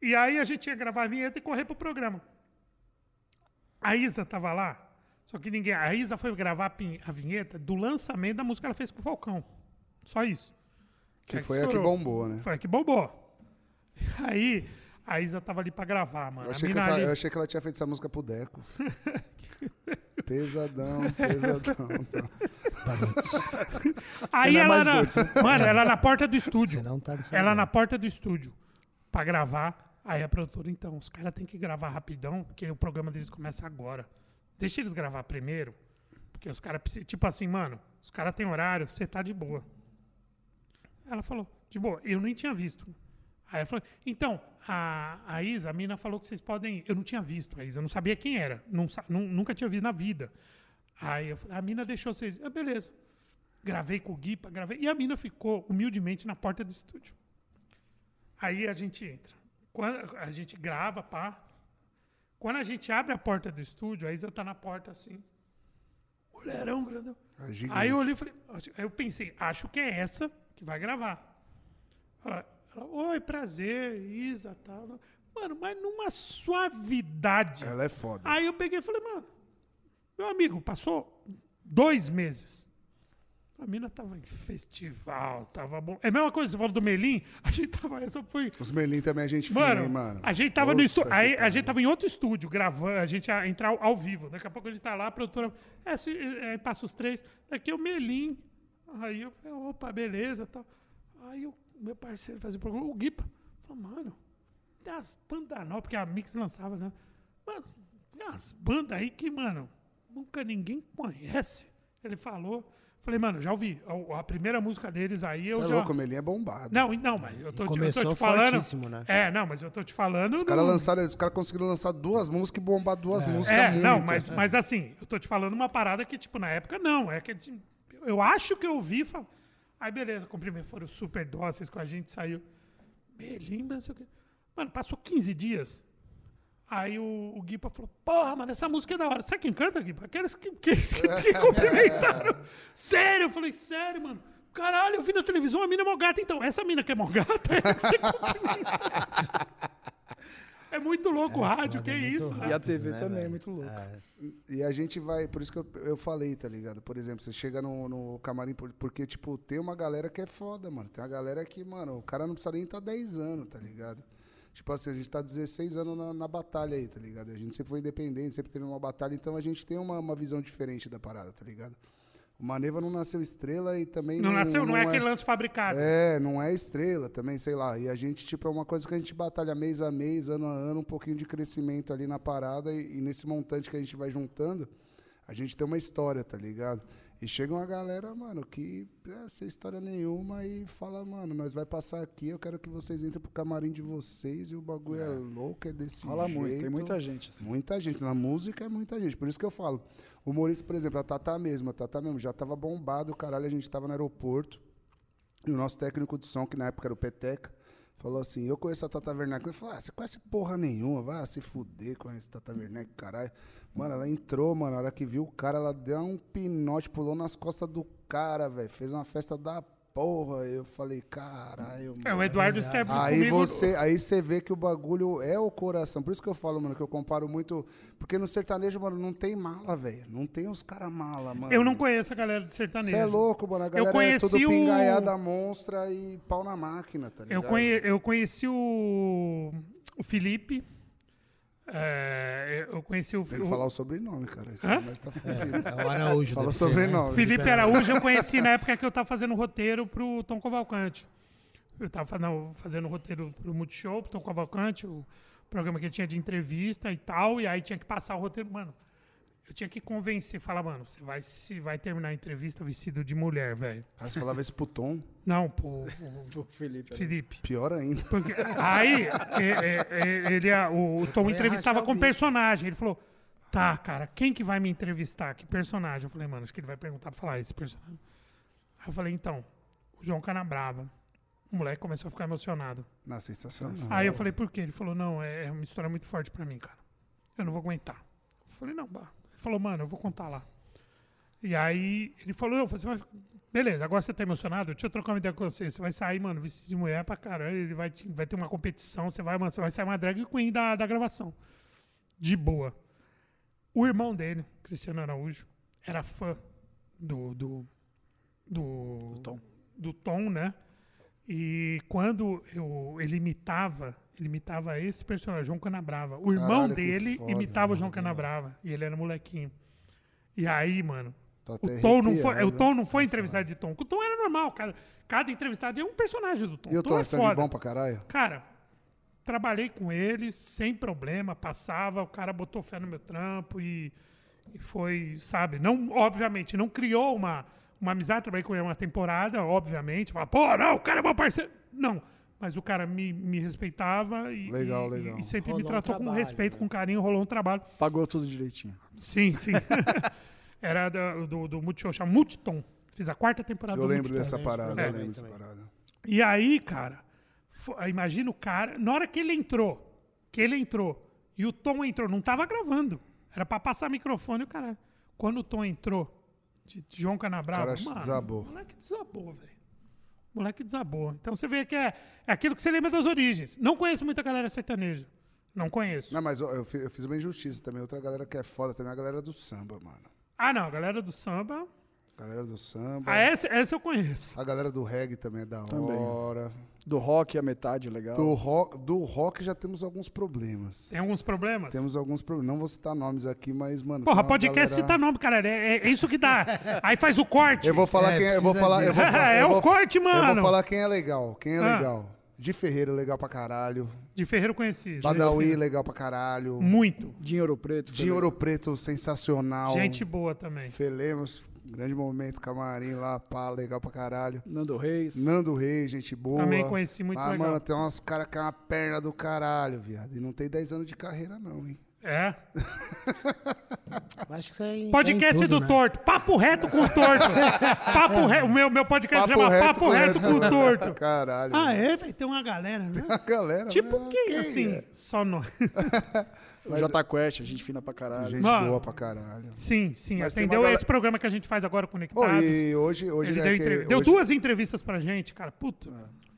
E aí a gente ia gravar a vinheta e correr pro programa. A Isa tava lá, só que ninguém. A Isa foi gravar a vinheta do lançamento da música que ela fez com o Falcão. Só isso. Que É foi a que bombou, né? Foi a que bombou. [laughs] Aí a Isa tava ali pra gravar, mano. Eu achei, que essa- ali- eu achei que ela tinha feito essa música pro Deco. [laughs] pesadão, pesadão. Aí é ela mais na, gordo, mano, ela na porta do estúdio. Você não tá ela na porta do estúdio pra gravar. Aí a produtora, então, os caras têm que gravar rapidão, porque o programa deles começa agora. Deixa eles gravar primeiro, porque os caras precisam. Tipo assim, mano, os caras têm horário, você tá de boa. Ela falou, de boa, eu nem tinha visto. Aí ela falou, então, a, a Isa, a mina falou que vocês podem. ir. Eu não tinha visto a Isa, eu não sabia quem era. Não, nunca tinha visto na vida. Aí eu falei, a mina deixou vocês. Ah, beleza. Gravei com o Guipa, gravei. E a mina ficou humildemente na porta do estúdio. Aí a gente entra. Quando a gente grava, pá. Quando a gente abre a porta do estúdio, a Isa tá na porta assim. Mulherão grandão. É. Aí eu olhei e falei, aí eu pensei, acho que é essa que vai gravar. Ela, oi, prazer, Isa, tal. Mano, mas numa suavidade. Ela é foda. Aí eu peguei e falei, mano, meu amigo, passou dois meses. A mina tava em festival, tava bom. É a mesma coisa, você falou do Melim, [laughs] a gente tava, essa foi... Os Melim também a gente fina, Mano, hein, mano? a gente tava no estúdio. Aí a gente tava em outro estúdio gravando, a gente ia entrar ao, vivo. Daqui a pouco a gente tá lá, a produtora. É, se, é, passa os três. Daqui é o Melim. Aí eu falei, opa, beleza tal. Aí o meu parceiro fazia o programa, o Guipa. Falou, mano, tem as bandas novas, porque a Mix lançava, né? Mano, tem umas bandas aí que, mano, nunca ninguém conhece. Ele falou. Falei, mano, já ouvi. A, a primeira música deles aí eu Você é já. louco, o Melim é bombado. Não, não, mas eu tô, te- eu tô começou te falando. né? É, não, mas eu tô te falando. Os caras lançaram, os caras conseguiram lançar duas músicas e bombar duas músicas É, muito. não, mas, assim. mas assim, eu tô te falando uma parada que, tipo, na época não. É que eu acho que eu ouvi falo. Aí, beleza, foram super dóceis com a gente, saiu. Melim, não sei o quê. Mano, passou 15 dias. Aí o, o Guipa falou, porra, mano, essa música é da hora. Sabe quem canta, Guipa? Aqueles que, que, que, que [laughs] cumprimentaram. sério? Eu falei, sério, mano. Caralho, eu vi na televisão a mina é mó gata. Então, essa mina que é mó gata é que você cumprimenta. É muito louco o rádio, foda, que é é muito isso. rápido. E a TV né, também é velho? muito louco. É. E a gente vai, por isso que eu, eu falei, tá ligado? Por exemplo, você chega no, no camarim, por- porque, tipo, tem uma galera que é foda, mano. Tem uma galera que, mano, o cara não precisa nem estar 10 anos, tá ligado? Tipo assim, a gente tá 16 anos na, na batalha aí, tá ligado? A gente sempre foi independente, sempre teve uma batalha, então a gente tem uma, uma visão diferente da parada, tá ligado? O Maneva não nasceu estrela e também Não nasceu, não, é aquele lance fabricado. é, não é estrela também, sei lá. E a gente, tipo, é uma coisa que a gente batalha mês a mês, ano a ano, um pouquinho de crescimento ali na parada. E, e nesse montante que a gente vai juntando, a gente tem uma história, tá ligado? E chega uma galera, mano, que é sem história nenhuma e fala, mano, nós vai passar aqui, eu quero que vocês entrem pro camarim de vocês e o bagulho é, louco, é desse Fala jeito. muito, tem muita gente. Assim. Muita gente. Na música é muita gente. Por isso que eu falo. O humorista, por exemplo, a Tata mesmo, a Tata mesmo, já tava bombado, caralho, a gente tava no aeroporto. E o nosso técnico de som, que na época era o Peteca, falou assim: Eu conheço a Tata Werneck. Ele falou: Ah, você conhece porra nenhuma, vai se fuder com esse Tata Werneck, caralho. Mano, ela entrou, mano, na hora que viu o cara, ela deu um pinote, pulou nas costas do cara, velho. Fez uma festa da porra. Eu falei: Caralho, É, o. Eduardo Stebro Aí comigo. você, aí você vê que o bagulho é o coração. Por isso que eu falo, mano, que eu comparo muito. Porque no sertanejo, mano, não tem mala, velho. Não tem os caras mala, mano. Eu não conheço a galera de sertanejo. Você é louco, mano. A galera é conheci tudo o- pingaiada monstra e pau na máquina, tá Eu, ligado? conhe- eu conheci o, o Felipe. É, eu conheci o, Tem que o falar o sobrenome, cara. Isso Hã? mas tá fudido. É o Araújo. Fala ser, sobrenome. né? Felipe Araújo eu conheci na época que eu tava fazendo roteiro pro Tom Cavalcante. Eu tava fazendo, fazendo roteiro pro Multishow, pro Tom Cavalcante, o programa que ele tinha de entrevista e tal, e aí tinha que passar o roteiro. Mano, eu tinha que convencer, falar, mano, você vai, se vai terminar a entrevista vestido de mulher, velho. Aí você falava isso pro Tom, Não, pro, pro [laughs] O Felipe. né? Felipe. pior ainda. Porque aí é, é, ele, o, o Tom entrevistava com personagem. Ele falou: Tá, cara, quem que vai me entrevistar? Que personagem? Eu falei, mano, acho que ele vai perguntar pra falar esse personagem. Aí eu falei, então, o João Canabrava. O moleque começou a ficar emocionado. Não, sensacional. Aí eu falei, por quê? Ele falou, não, é é uma história muito forte pra mim, cara. Eu não vou aguentar. Eu falei, não, bah. Ele falou, mano, eu vou contar lá. E aí ele falou, não, você vai. Beleza, agora você tá emocionado, deixa eu trocar uma ideia com você. Você vai sair, mano, vestido de mulher pra caralho. Ele vai, te- vai ter uma competição, você vai, mano, você vai sair uma drag queen da, da gravação. De boa. O irmão dele, Cristiano Araújo, era fã do. do. do, Tom. do Tom, né? E quando eu, ele imitava, ele imitava esse personagem, João Canabrava. O irmão Caralho, dele foda, imitava o João Canabrava. E ele era molequinho. E aí, mano, até o Tom, não foi, o Tom não foi entrevistado de Tom. O Tom era normal. Cada, cada entrevistado é um personagem do Tom. E o Tom é é sangue bom pra caralho? Cara, trabalhei com ele sem problema, passava, o cara botou fé no meu trampo e, e foi, sabe, não, obviamente, não criou uma, uma amizade, trabalhei com ele uma temporada, obviamente, fala, pô, não, o cara é meu parceiro. Não, mas o cara me, me respeitava e, Legal, e- legal. e sempre Rolou me um tratou com trabalho, respeito, né? com carinho, rolou um trabalho. Pagou tudo direitinho. Sim, sim. [laughs] Era do, do, do Multishow, chama Multitom. Fiz a quarta temporada Eu do lembro Multitom. dessa lembro parada, É. eu lembro dessa parada. E aí, cara, imagina o cara, na hora que ele entrou, que ele entrou, e o Tom entrou, não tava gravando. Era pra passar microfone e o cara. Quando o Tom entrou, de João Canabrava, mano, desabou. o moleque desabou, velho. O moleque desabou. Então você vê que é, é aquilo que você lembra das origens. Não conheço muita galera sertaneja. Não conheço. Não, mas eu, eu fiz uma injustiça também. Outra galera que é foda também é a galera do samba, mano. Ah, não, a galera do samba. Galera do samba. Ah, essa, essa eu conheço. A galera do reggae também é da Também. hora. Do rock a metade, legal. Do rock, do rock já temos alguns problemas. Tem alguns problemas? Temos alguns problemas. Não vou citar nomes aqui, mas, mano. Porra, podcast galera- cita nome, cara. É, é- é isso que dá. Aí faz o corte. Eu vou falar É, quem é. Eu vou falar. Eu vou falar [laughs] É eu o vou- corte, Eu mano. vou falar quem é legal. Quem é Ah. legal. De Ferreira, legal pra caralho. De Ferreiro conhecido. Badawi, legal pra caralho. Muito. Dinheiro Preto. Dinho Ouro Preto, sensacional. Gente boa também. Felemos, grande momento, camarim lá, pá, legal pra caralho. Nando Reis. Nando Reis, gente boa. Também conheci muito ah, legal. mano, tem uns caras que é uma perna do caralho, viado. E não tem 10 anos de carreira, não, hein? É. Acho que isso aí. Podcast tá em tudo, do né? Torto. Papo reto com o Torto. Papo reto. O meu, meu podcast chama Papo Reto com o Torto. [laughs] Caralho. Ah, é? Vai ter uma galera, né? A galera. Tipo né? quem, assim? é? Só nós. [laughs] O Jota Quest, a gente fina pra caralho. Gente Mano. boa pra caralho. Sim, sim. Mas atendeu galera- esse programa que a gente faz agora Pô, conectados. e hoje, hoje Ele né, deu, que- entrev- deu hoje- duas entrevistas pra gente, cara. Puta.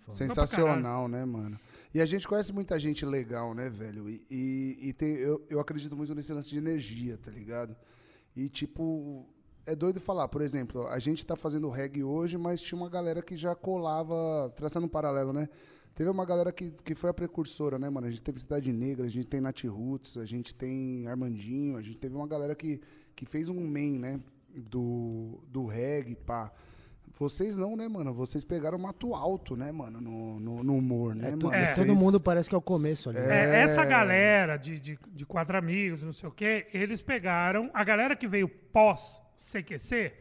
Sensacional, né, mano? E a gente conhece muita gente legal, né, velho? E, e, e tem, eu, eu acredito muito nesse lance de energia, tá ligado? E, tipo, é doido falar. Por exemplo, a gente tá fazendo reggae hoje, mas tinha uma galera que já colava, traçando um paralelo, né? Teve uma galera que, que foi a precursora, né, mano? A gente teve Cidade Negra, a gente tem Nat Roots, a gente tem Armandinho, a gente teve uma galera que, que fez um main, né? Do, do reggae, pá. Vocês não, né, mano? Vocês pegaram mato alto, né, mano, no, no, no humor, né, mano? é. Todo mundo parece que é o começo ali. né? É, essa galera de, de, de quatro amigos, não sei o quê, eles pegaram. A galera que veio pós-CQC,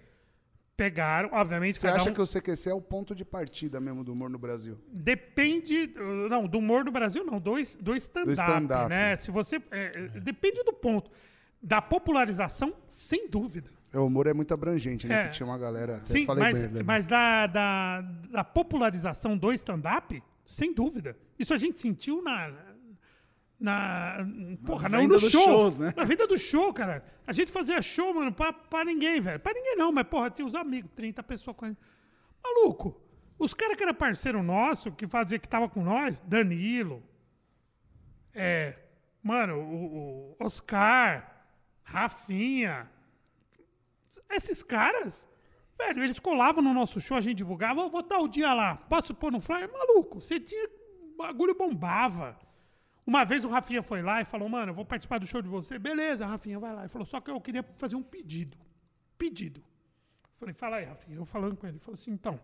pegaram, obviamente, Você acha um- que o CQC é o ponto de partida mesmo do humor no Brasil? Depende. uh, Não, do humor no Brasil, não. Do, do stand-up. stand-up. né? Se você. é, é, depende do ponto. Da popularização, sem dúvida. O humor é muito abrangente, né? É. Que tinha uma galera. Até Sim, falei mas, bem, mas da, da, da popularização do stand-up, sem dúvida. Isso a gente sentiu na. Na. Porra, venda no show. shows, né? Na venda do show, cara. A gente fazia show, mano, pra, pra ninguém, velho. Pra ninguém não, mas, porra, tinha os amigos, 30 pessoas com Maluco, os caras que era parceiro nosso, que fazia que tava com nós, Danilo, é, mano, o, o Oscar, Rafinha, esses caras, velho, eles colavam no nosso show, a gente divulgava, "Ô, vou estar o dia lá, posso pôr no flyer? Maluco, você tinha, o bagulho bombava. Uma vez o Rafinha foi lá e falou, mano, eu vou participar do show de você. Beleza, Rafinha, vai lá. Ele falou, só que eu queria fazer um pedido. Pedido. Falei, fala aí, Rafinha. Eu falando com ele, ele falou assim, então,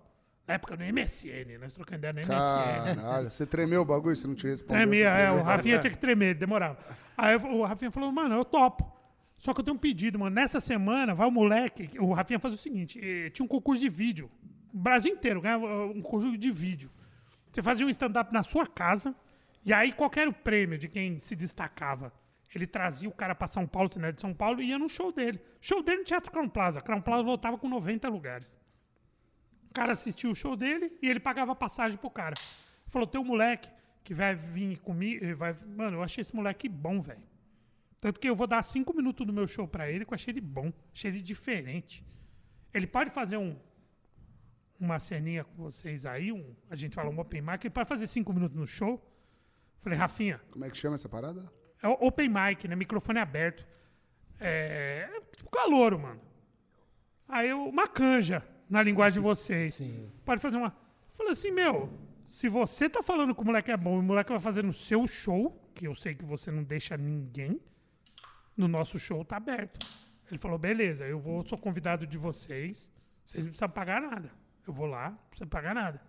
na época no MSN, nós trocando ideia no MSN. Caralho, você tremeu o bagulho? Você não te respondeu? Tremia, é, o Rafinha tinha que tremer, demorava. Aí eu- o Rafinha falou, mano, eu topo. Só que eu tenho um pedido, mano. Nessa semana, vai o moleque. O Rafinha faz o seguinte: eh, tinha um concurso de vídeo. O Brasil inteiro ganhava uh, um concurso de vídeo. Você fazia um stand-up na sua casa, e aí qual que era o prêmio de quem se destacava? Ele trazia o cara pra São Paulo, se de São Paulo, e ia no show dele. Show dele no Teatro Crown Plaza. Crown Plaza voltava com 90 lugares. O cara assistiu o show dele e ele pagava passagem pro cara. Falou: tem um moleque que vai vir comigo. eh, Vai... Mano, eu achei esse moleque bom, velho. Tanto que eu vou dar cinco minutos do meu show pra ele, que eu achei ele bom, achei ele diferente. Ele pode fazer um, uma ceninha com vocês aí, um, a gente fala um open mic, ele pode fazer cinco minutos no show. Falei, Rafinha, Como é que chama essa parada? é open mic, né? Microfone aberto. É, é tipo calouro, mano. Aí eu, uma canja, na linguagem de vocês. [laughs] Sim. Pode fazer uma. Falei assim, meu, se você tá falando que o moleque é bom e o moleque vai fazer no seu show, que eu sei que você não deixa ninguém, no nosso show tá aberto. Ele falou, beleza, eu vou, sou convidado de vocês, vocês não precisam pagar nada. Eu vou lá, não precisa pagar nada.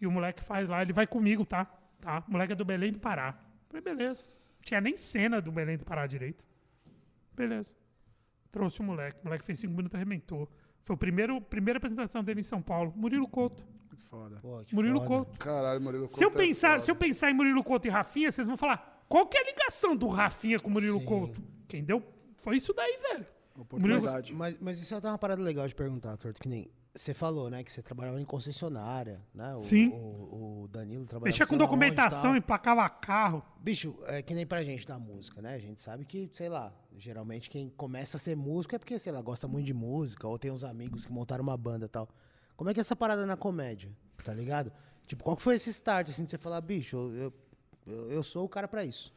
E o moleque faz lá, ele vai comigo, tá? Tá? O moleque é do Belém do Pará. Falei, beleza. Não tinha nem cena do Belém do Pará direito. Beleza. Trouxe o moleque. O moleque fez cinco minutos e arrebentou. Foi a primeiro, primeira apresentação dele em São Paulo. Murilo Couto. Muito foda. Pô, que Murilo foda. Couto. Caralho, Murilo Se eu, Couto é pensar, foda. se eu pensar em Murilo Couto e Rafinha, vocês vão falar: qual que é a ligação do Rafinha com o Murilo Sim. Couto? Quem deu? Foi isso daí, velho. Oportunidade. Mas, mas isso é uma parada legal de perguntar, Torto, que nem você falou, né, que você trabalhava em concessionária, né? O, Sim. O, o Danilo trabalhava Mexia com e documentação, emplacava carro. Bicho, é que nem pra gente da música, né? A gente sabe que, sei lá, geralmente quem começa a ser músico é porque, sei lá, gosta muito de música, ou tem uns amigos que montaram uma banda e tal. Como é que é essa parada na comédia? Tá ligado? Tipo, qual que foi esse start, assim, de você falar, bicho, eu, eu, eu sou o cara pra isso.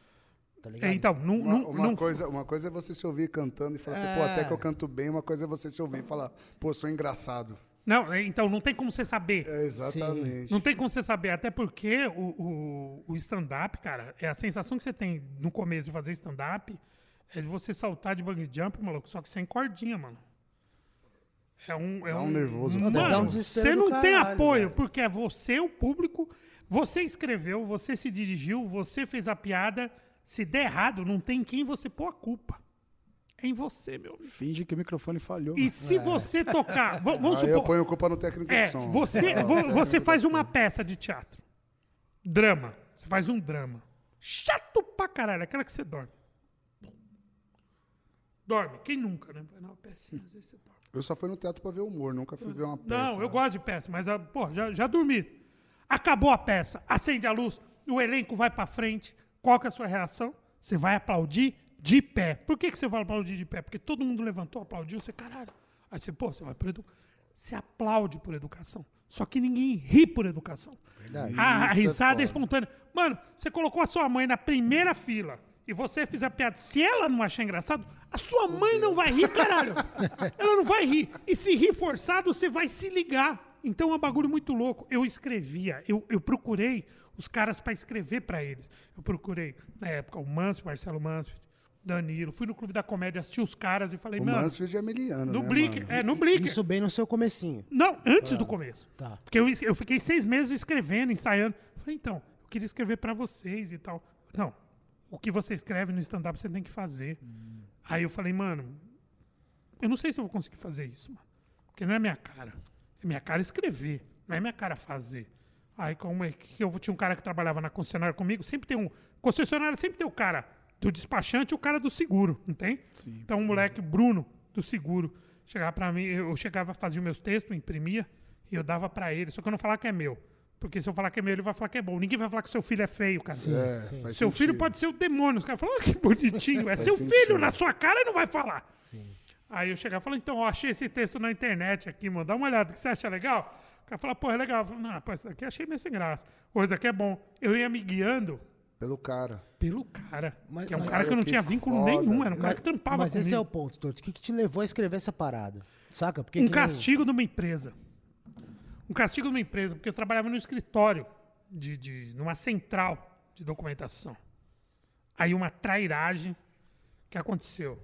Tá ligado? É, então, não, Uma, uma não- coisa, uma coisa é você se ouvir cantando e falar assim, pô, É. até que eu canto bem. Uma coisa é você se ouvir e falar, pô, sou engraçado. não, é, então não tem como você saber. É, exatamente. Não tem como você saber, até porque o, o, o stand-up, cara, é a sensação que você tem no começo de fazer stand-up é de você saltar de bungee jump, maluco, só que sem cordinha, mano. É um. É Dá um um nervoso Mano. Dá um você não tem caralho, apoio, velho. porque é você, o público, você escreveu, você se dirigiu, você fez a piada. Se der errado, não tem quem você pôr a culpa. É em você, meu amigo. Finge que o microfone falhou. E se você tocar. Vamos Aí eu ponho culpa no técnico É, de som. você, [laughs] vo- você faz uma peça de teatro. Drama. Você faz um drama. Chato pra caralho, aquela que você dorme. Dorme. Quem nunca, né? Vai numa pecinha, às vezes você dorme. Eu só fui no teatro pra ver humor, nunca fui ver uma peça. Não, eu gosto de peça, mas, ah, pô, já, já dormi. Acabou a peça, acende a luz, o elenco vai pra frente. Qual que é a sua reação? Você vai aplaudir de pé. Por que, que você vai aplaudir de pé? Porque todo mundo levantou, aplaudiu, você, caralho. Aí você, pô, você vai por educação. Você aplaude por educação. Só que ninguém ri por educação. Verdade. A, a é risada é, espontânea. Mano, você colocou a sua mãe na primeira fila e você fizer piada. Se ela não achar engraçado, a sua mãe não vai rir, caralho. [laughs] ela não vai rir. E se rir forçado, você vai se ligar. Então é um bagulho muito louco. Eu escrevia, eu, eu procurei os caras pra escrever pra eles. Eu procurei, na época, o Mansfield, Marcelo Mansfield, Danilo. Fui no Clube da Comédia, assisti os caras e falei, O mano, Mansfield é miliano, no né, Blick, mano? é, no Blick. Isso bem no seu comecinho. Não, antes do começo. Tá. Porque eu, eu fiquei seis meses escrevendo, ensaiando. Falei, então, eu queria escrever pra vocês e tal. Não, o que você escreve no stand-up você tem que fazer. Aí eu falei, mano, eu não sei se eu vou conseguir fazer isso, mano. Porque não é minha cara. É minha cara escrever, não é minha cara fazer. Aí como é que eu tinha um cara que trabalhava na concessionária comigo, sempre tem um. Concessionária sempre tem o cara do despachante e o cara do seguro, não tem? Então o moleque Bruno do seguro chegava pra mim, eu chegava, fazia os meus textos, imprimia e eu dava pra ele, só que eu não falava que é meu. Porque se eu falar que é meu, ele vai falar que é bom. Ninguém vai falar que seu filho é feio, cara. É, Sim. faz Seu filho sentido. pode ser o demônio. Os caras falam, ah, que bonitinho. É seu sentido. filho na sua cara e não vai falar. Sim. Aí eu chegava e falava, então, ó, achei esse texto na internet aqui, mano. Dá uma olhada, o que você acha legal? O cara fala, pô, é legal. Eu falo, não, pô, esse daqui achei meio sem graça. Ou esse daqui é bom. Eu ia me guiando Pelo cara. pelo cara. Mas- que é um mas- cara que eu não que tinha vínculo foda. nenhum. Era um cara Mas, que trampava mas esse é o comigo. ponto, Torto. O que, que te levou a escrever essa parada? Saca? Porque Um castigo de uma empresa. Um castigo de uma empresa, porque eu trabalhava no escritório, de, de, numa central de documentação. Aí uma trairagem que aconteceu.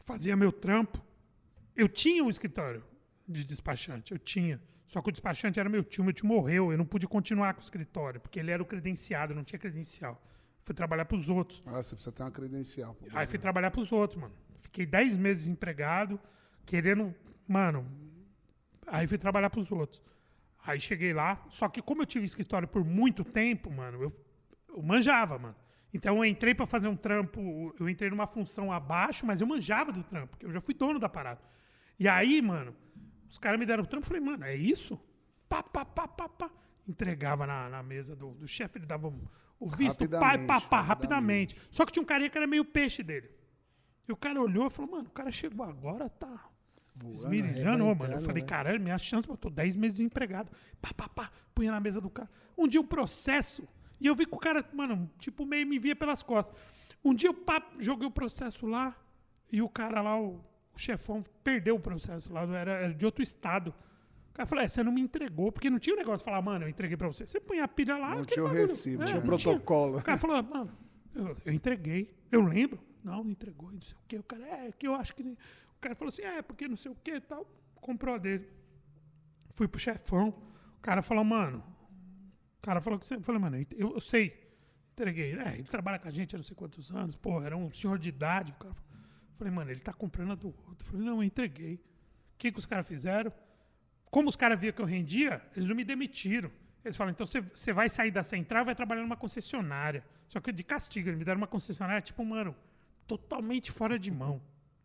Fazia meu trampo. Eu tinha um escritório de despachante, eu tinha. Só que o despachante era meu tio, meu tio morreu, eu não pude continuar com o escritório, porque ele era o credenciado, não tinha credencial. Fui trabalhar para os outros. Ah, você precisa ter uma credencial. Aí fui trabalhar pros outros, mano. Fiquei 10 meses desempregado, querendo. Mano. Aí fui trabalhar pros outros. Aí cheguei lá, só que como eu tive escritório por muito tempo, mano, eu, eu manjava, mano. Então eu entrei pra fazer um trampo, eu entrei numa função abaixo, mas eu manjava do trampo, porque eu já fui dono da parada. E aí, mano, os caras me deram o trampo, falei, mano, é isso? Pá, pá, pá, pá, pá. Entregava na, na mesa do, do chefe, ele dava o visto, pá, Rapidamente, pá, pá, rapidamente. rapidamente. Só que tinha um carinha que era meio peixe dele. E o cara olhou e falou, mano, o cara chegou agora, tá esmirilhando, ô, mano. Eu falei, né? caralho, minha chance, eu tô 10 meses desempregado. Pá, pá, pá, punha na mesa do cara. Um dia um processo, e eu vi que o cara, mano, tipo, meio me via pelas costas. Um dia eu pá, joguei o processo lá, e o cara lá, o chefão, perdeu o processo lá, era, era de outro estado. O cara falou, é, você não me entregou, porque não tinha o negócio de falar, mano, eu entreguei pra você. Você põe a pilha lá. Não tinha o recibo, É, tinha o protocolo. O cara falou, mano, eu, eu entreguei. Eu lembro. Não, não entregou, não sei o quê. O cara, é, que eu acho que. nem-" O cara falou assim, é, porque não sei o quê e tal. Comprou a dele. Fui pro chefão. O cara falou, mano. O cara falou que você. Eu falei, mano, eu, eu sei. Entreguei. É, ele trabalha com a gente há não sei quantos anos. Pô, era um senhor de idade. O cara falou, falei, mano, ele tá comprando a do outro. Eu falei, não, eu entreguei. O que, que os caras fizeram? Como os caras viam que eu rendia, eles não me demitiram. Eles falaram, então você- vai sair da central e vai trabalhar numa concessionária. Só que de castigo, eles me deram uma concessionária, tipo, mano, totalmente fora de mão.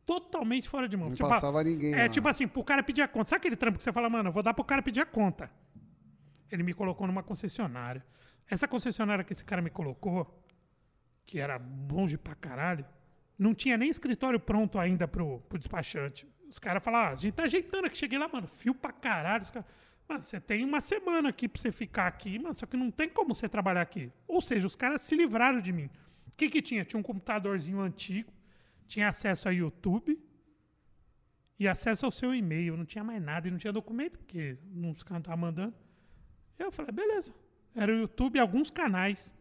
Totalmente fora de mão. Não Tipo, passava ninguém É lá. tipo assim, pro cara pedir a conta. Sabe aquele trampo que você fala, mano, eu vou dar pro cara pedir a conta? Ele me colocou numa concessionária. Essa concessionária que esse cara me colocou, que era longe pra caralho, não tinha nem escritório pronto ainda pro, pro despachante. Os caras falaram, ah, a gente tá ajeitando aqui. Cheguei lá, mano, fio pra caralho. Os caras, mano, você tem uma semana aqui pra você ficar aqui, mano, só que não tem como você trabalhar aqui. Ou seja, os caras se livraram de mim. O que que tinha? Tinha um computadorzinho antigo, tinha acesso a YouTube e acesso ao seu e-mail. Não tinha mais nada e não tinha documento, porque não- os caras estavam mandando. Eu falei, beleza. Era o YouTube e alguns canais.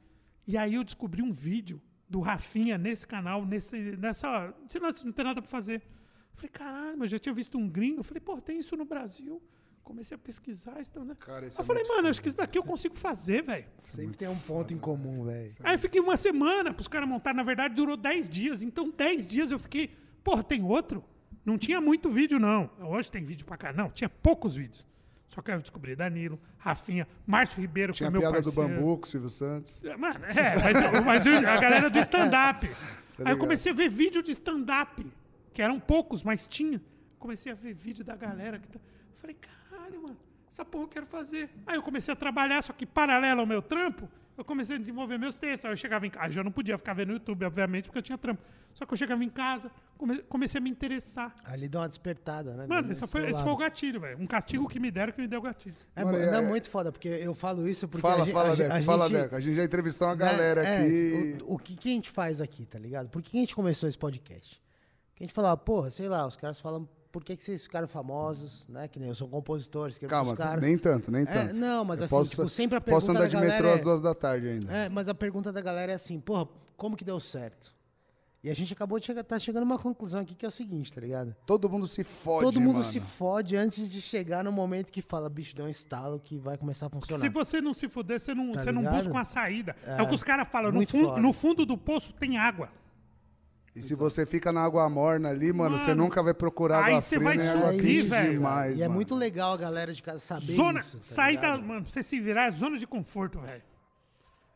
E aí eu descobri um vídeo do Rafinha nesse canal, nesse, nessa. Esse lance não tem nada pra fazer. Eu falei, caralho, mas eu já tinha visto um gringo. Eu falei, pô, tem isso no Brasil. Comecei a pesquisar. Isso, né? Cara, isso eu é falei, mano, foda. acho que isso daqui eu consigo fazer, velho. Sempre tem um ponto em comum, velho. Aí eu fiquei uma semana pros caras montarem. Na verdade, durou 10 dias. Então, 10 dias eu fiquei. Porra, tem outro? Não tinha muito vídeo, não. Hoje tem vídeo pra cá. Não, tinha poucos vídeos. Só que aí eu descobri Danilo, Rafinha, Márcio Ribeiro, que foi a meu piada do parceiro. bambu com o Silvio Santos. Mano, é, mas, mas a galera do stand-up. [laughs] Aí eu comecei a ver vídeo de stand-up, que eram poucos, mas tinha. Comecei a ver vídeo da galera que tá. Falei, caralho, mano, essa porra eu quero fazer. Aí eu comecei a trabalhar, só que paralelo ao meu trampo, eu comecei a desenvolver meus textos. Aí eu chegava em casa, já não podia ficar vendo no YouTube, obviamente, porque eu tinha trampo. Só que eu chegava em casa, come- comecei a me interessar. Ali deu uma despertada, né? Mano, esse foi, esse foi o gatilho, velho. Um castigo que me deram que me deu gatilho. É, Mano, não, é- é muito foda, porque eu falo isso porque Fala, a, fala, a, Deco, a fala, gente, Deco. A gente já entrevistou uma né, galera é, aqui. O, o que, que a gente faz aqui, tá ligado? Por que a gente começou esse podcast? Que a gente falava, porra, sei lá, os caras falam, por que, que vocês ficaram famosos, né? Que nem eu sou compositor, escrevo Calma, caras. nem tanto, nem É, tanto. não, mas Eu assim, tipo, sempre a Posso pergunta andar da de metrô é- às duas da tarde ainda. É, mas a pergunta da galera é assim, porra, como que deu certo? E a gente acabou de chegar, tá chegando a uma conclusão aqui que é o seguinte, tá ligado? Todo mundo se fode, Todo mundo mano. se fode antes de chegar no momento que fala, bicho, deu um estalo que vai começar a funcionar. Se você não se fuder, você não, Tá você não busca uma saída. É, o que os caras falam. No, fun- foda. no fundo do poço tem água. E se você fica na água morna ali, mano, você Mano, nunca vai procurar aí água você fria vai nem subir, água quente velho. demais, E é mano. muito legal a galera de casa saber Zona, isso. tá sair da. Mano, pra você se virar é zona de conforto, velho.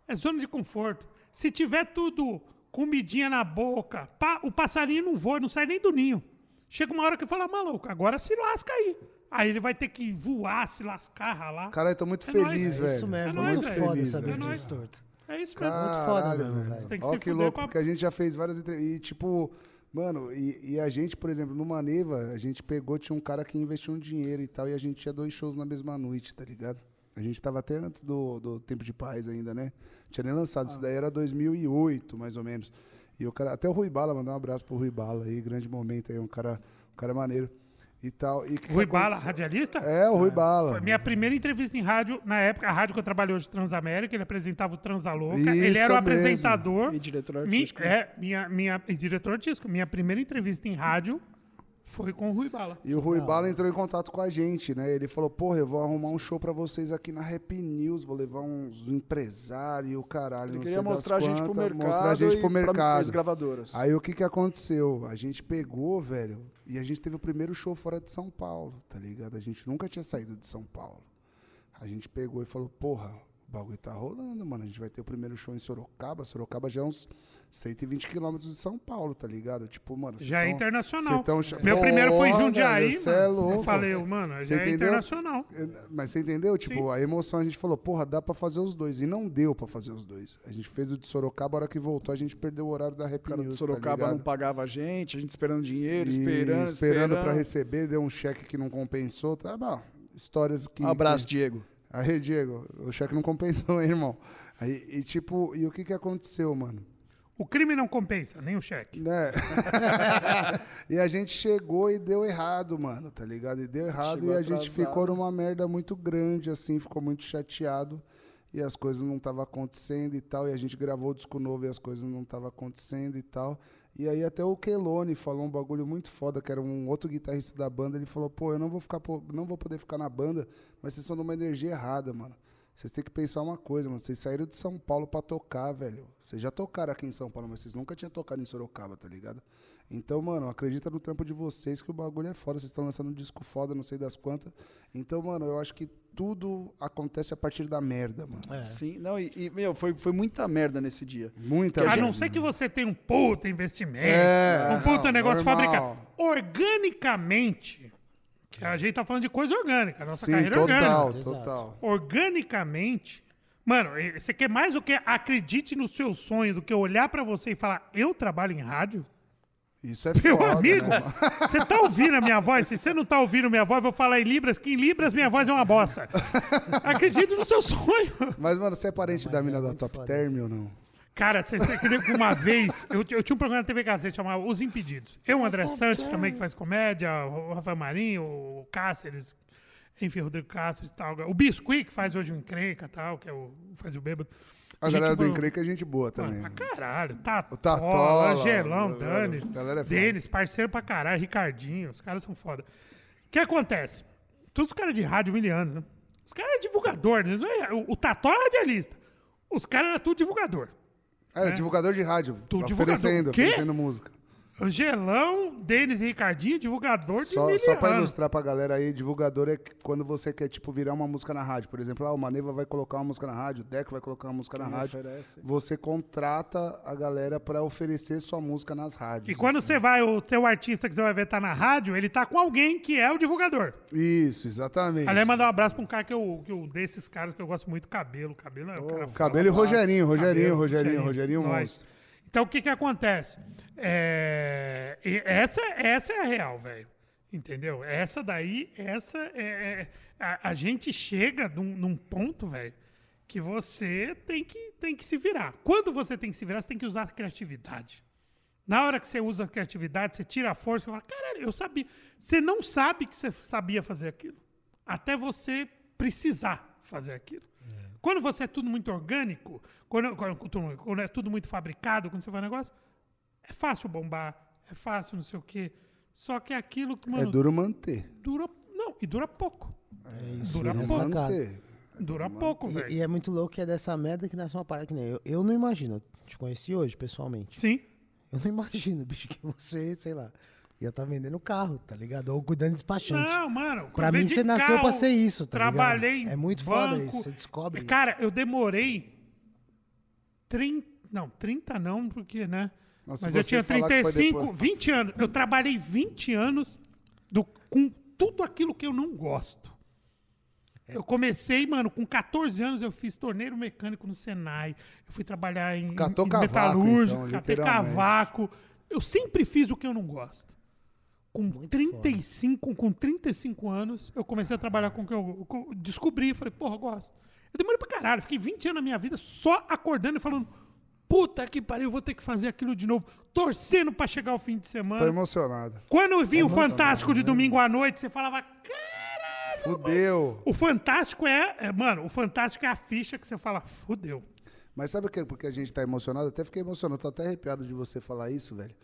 É zona de conforto. Se tiver tudo comidinha na boca, pá, o passarinho não voa, não sai nem do ninho. Chega uma hora que fala, maluco, agora se lasca aí. Aí ele vai ter que voar, se lascar, ralar. Caralho, eu tô muito É feliz, nóis. É velho. isso mesmo, É Tô nóis, muito velho. foda feliz, saber. É disso, torto. É isso mesmo. Muito foda Caralho, mesmo, velho. Tem que Ó se que louco, pra- porque a gente já fez várias entrevistas. E, tipo, mano, e, e a gente, por exemplo, no Maneva, a gente pegou, tinha um cara que investiu um dinheiro e tal, e a gente tinha dois shows na mesma noite, tá ligado? A gente tava até antes do, do Tempo de Paz ainda, né? Tinha nem lançado, isso daí era 2008, mais ou menos. E o cara, até o Rui Bala, mandar um abraço pro Rui Bala aí, grande momento aí, um cara, um cara maneiro e tal. E que que Rui Bala, aconteceu? radialista? É, o Rui Bala. Foi minha primeira entrevista em rádio, na época, a rádio que eu trabalhei hoje, Transamérica, ele apresentava o Transalouca. Isso ele era o mesmo. apresentador. E diretor Mi- artístico. é, minha, minha, e diretor artístico. Minha primeira entrevista em rádio foi com o Rui Bala. E o Rui Bala entrou em contato com a gente, né? Ele falou, porra, eu vou arrumar um show pra vocês aqui na Rap News, vou levar uns empresários e o caralho, Ele não queria sei das mostrar a gente pro mercado. Mostrar a gente pro mercado. gravadoras. Aí o que que aconteceu? A gente pegou, velho, e a gente teve o primeiro show fora de São Paulo, tá ligado? A gente nunca tinha saído de São Paulo. A gente pegou e falou, porra, o bagulho tá rolando, mano. A gente vai ter o primeiro show em Sorocaba. Sorocaba já é uns 120 quilômetros de São Paulo, tá ligado? Tipo, mano... Já é tão- internacional. cê tão Meu primeiro foi em Jundiaí. velho, cê é mano. Eu louco. falei, mano, já é internacional. Mas você entendeu? Tipo, a emoção a gente falou, porra, dá pra fazer os dois. E não deu pra fazer os dois. A gente fez o de Sorocaba, a hora que voltou, a gente perdeu o horário da Rap O de tá Sorocaba não ligado? pagava a gente, a gente esperando dinheiro, E esperando, esperando pra receber, deu um cheque que não compensou. Tá bom. Histórias que. Um abraço, que... Diego. Aí, Diego, o cheque não compensou, [laughs] hein, irmão. Aí, e tipo, e o que que aconteceu, mano? O crime não compensa, nem o cheque. Né? [laughs] e a gente chegou e deu errado, mano, tá ligado? E deu errado Chegou e a gente atrasado. ficou numa merda muito grande, assim, ficou muito chateado. E as coisas não estavam acontecendo e tal. E a gente gravou o disco novo e as coisas não estavam acontecendo e tal. E aí até o Kelone falou um bagulho muito foda, que era um outro guitarrista da banda. Ele falou, pô, eu não vou ficar, não vou poder ficar na banda, mas vocês estão numa energia errada, mano. Vocês têm que pensar uma coisa, mano. Vocês saíram de São Paulo pra tocar, velho. Vocês já tocaram aqui em São Paulo, mas vocês nunca tinham tocado em Sorocaba, tá ligado? Então, mano, acredita no trampo de vocês que o bagulho é foda. Vocês estão lançando um disco foda, não sei das quantas. Então, mano, eu acho que tudo acontece a partir da merda, mano. É. Sim, não, e, e, meu, foi, foi muita merda nesse dia. Muita A merda. não ser que você tenha um puta investimento, É, um puta não, negócio normal. fabricado. Organicamente, que a gente tá falando de coisa orgânica, a nossa Sim, carreira é total, orgânica. Total. Organicamente, mano, você quer mais do que acredite no seu sonho, do que olhar pra você e falar, eu trabalho em rádio? Isso é Meu foda, amigo, né? [laughs] você tá ouvindo a minha voz? Se você não tá ouvindo minha voz, eu vou falar em Libras, que em Libras minha voz é uma bosta. [laughs] Acredite no seu sonho. Mas, mano, você é parente da é mina da Top Term ou não? Cara, você, queria que uma vez. Eu, eu tinha um programa na TV Gazeta chamado Os Impedidos. Eu, o André Santos, também que faz comédia, o Rafael Marinho, o Cáceres, enfim, o Rodrigo Cáceres e tal. O Biscuit, que faz hoje o Encrenca e tal, que é o, faz o bêbado. A Gente galera do. Encrenca é gente boa Mano, também. pra caralho. Tatola, O Tatola, Angelão, mano, Dani, é foda. Denis, parceiro pra caralho, Ricardinho, os caras são foda. O que acontece? Todos os caras de rádio milianos, né? Os caras é divulgador, né? É- o, o Tatola é radialista. Os caras eram tudo divulgador. Era divulgador de rádio, Tu oferecendo, oferecendo música. Angelão, Denis e Ricardinho, divulgador de Só, só pra ilustrar pra galera aí, divulgador é que quando você quer, tipo, virar uma música na rádio. Por exemplo, ah, o Maneva vai colocar uma música na rádio, o Deco vai colocar uma música na Quem rádio. oferece. Você contrata a galera pra oferecer sua música nas rádios. E quando assim. você vai, o teu artista que você vai ver tá na rádio, ele tá com alguém que é o divulgador. Isso, exatamente. Aliás, mandar um abraço pra um cara que eu, que eu desses caras que eu gosto muito, cabelo. Cabelo é o cara. Cabelo e Rogerinho, Rogerinho, Cabelo, Rogerinho, Rogerinho, Nós. monstro. Então, o que que acontece? É, e essa, essa é a real, velho. Entendeu? Essa daí, essa é... é- a, a gente chega num, num ponto, velho, que você tem que, tem que se virar. Quando você tem que se virar, você tem que usar criatividade. Na hora que você usa a criatividade, você tira a força, você fala, caralho, eu sabia. Você não sabe que você sabia fazer aquilo. Até você precisar fazer aquilo. Quando você é tudo muito orgânico, quando, quando- quando- é tudo muito fabricado, quando você faz um negócio, é fácil bombar, é fácil não sei o quê. Só que é aquilo que, É mano, duro manter. dura. Não, e dura pouco. É isso, Dura é pouco. Manter. Dura pouco, velho. E, e é muito louco que é dessa merda que nasce uma parada que nem eu. Eu não imagino. Eu te conheci hoje, pessoalmente. Sim. Eu não imagino, [laughs] bicho, que você, sei lá, ia estar vendendo carro, tá ligado? Ou cuidando de despachante. Não, mano. Pra mim, você nasceu carro, pra ser isso, tá ligado? Trabalhei em É muito foda banco. isso, você descobre isso. Cara, eu demorei 30, não, 30 não, porque, né? Nossa, Mas eu tinha falar que foi 35, depois- 20 anos. Eu trabalhei 20 anos do- com tudo aquilo que eu não gosto. Eu comecei, mano, com 14 anos eu fiz torneiro mecânico no Senai. Eu fui trabalhar em, Catou em cavaco, metalúrgico, então, catei cavaco. Eu sempre fiz o que eu não gosto. Com Muito 35, com 35 anos, eu comecei a trabalhar com o que eu, eu descobri. Falei, porra, eu gosto. Eu demorei pra caralho. Fiquei 20 anos na minha vida só acordando e falando, puta que pariu, eu vou ter que fazer aquilo de novo. Torcendo pra chegar o fim de semana. Tô emocionado. Quando eu vi o Fantástico de domingo à noite, você falava, caralho. Fudeu. O Fantástico é, é, Mano, o Fantástico é a ficha que você fala, fudeu. Mas sabe o que? Porque a gente tá emocionado? Até fiquei emocionado. Tô até arrepiado de você falar isso, velho.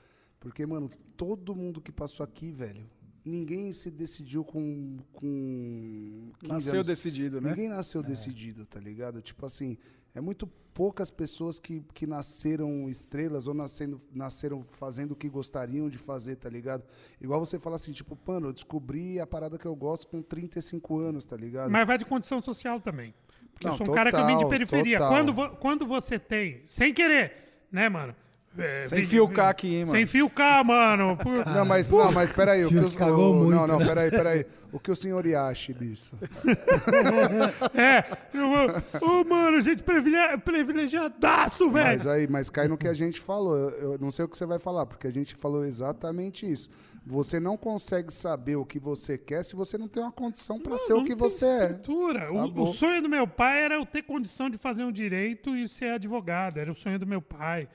Porque, mano, todo mundo que passou aqui, velho, ninguém se decidiu com. com 15 Nasceu anos. decidido, né? Ninguém nasceu decidido, tá ligado? Tipo assim, é muito poucas pessoas que, que nasceram estrelas ou nascendo, nasceram fazendo o que gostariam de fazer, tá ligado? Igual você fala assim, tipo, mano, eu descobri a parada que eu gosto com 35 anos, tá ligado? Mas vai de condição social também. Porque Não, eu sou um cara que vem de total, periferia. total. Quando, vo- quando você tem, sem querer, né, mano? É, Sem vem- filcar aqui, hein, mano? Sem filcar, mano. [laughs] Por- Não, mas, não, mas peraí. O que Fio o, que cagou o- muito, Não, não, né? peraí, peraí. O que o senhor acha disso? [laughs] É, Ô, mano, gente privile- privilegiadaço, velho. Mas aí, mas cai no que a gente falou. Eu, eu não sei o que você vai falar, porque a gente falou exatamente isso. Você não consegue saber o que você quer se você não tem uma condição para ser o que tem você é. estrutura. O- O, Acabou. sonho do meu pai era eu ter condição de fazer um direito e ser advogado. Era o sonho do meu pai.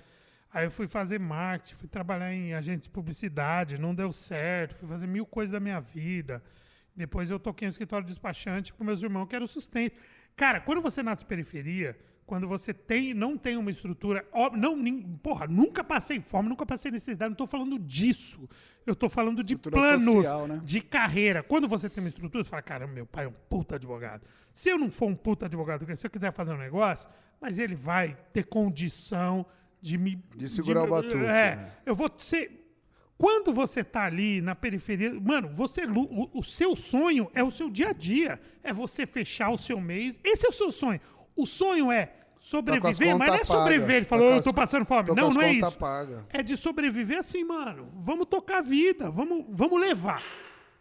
Aí eu fui fazer marketing, fui trabalhar em agência de publicidade, não deu certo, fui fazer mil coisas da minha vida. Depois eu toquei no escritório de despachante com meus irmãos, que era o sustento. Cara, quando você nasce periferia, quando você tem, não tem uma estrutura. não, nin- porra, nunca passei fome, nunca passei necessidade, não estou falando disso. Eu estou falando de Estrutura planos social, né? de carreira. Quando você tem uma estrutura, você fala, caramba, meu pai é um puta advogado. Se eu não for um puta advogado, se eu quiser fazer um negócio, mas ele vai ter condição de me... De segurar o batuque, É, né? eu vou ser... Quando você tá ali na periferia, mano, você o, o seu sonho é o seu dia a dia, é você fechar o seu mês. Esse é o seu sonho. O sonho é sobreviver, mas não é sobreviver. Ele falou, Tá eu tô passando fome. tô não, não é isso. pagas. É de sobreviver assim, mano. Vamos tocar a vida, vamos, vamos levar.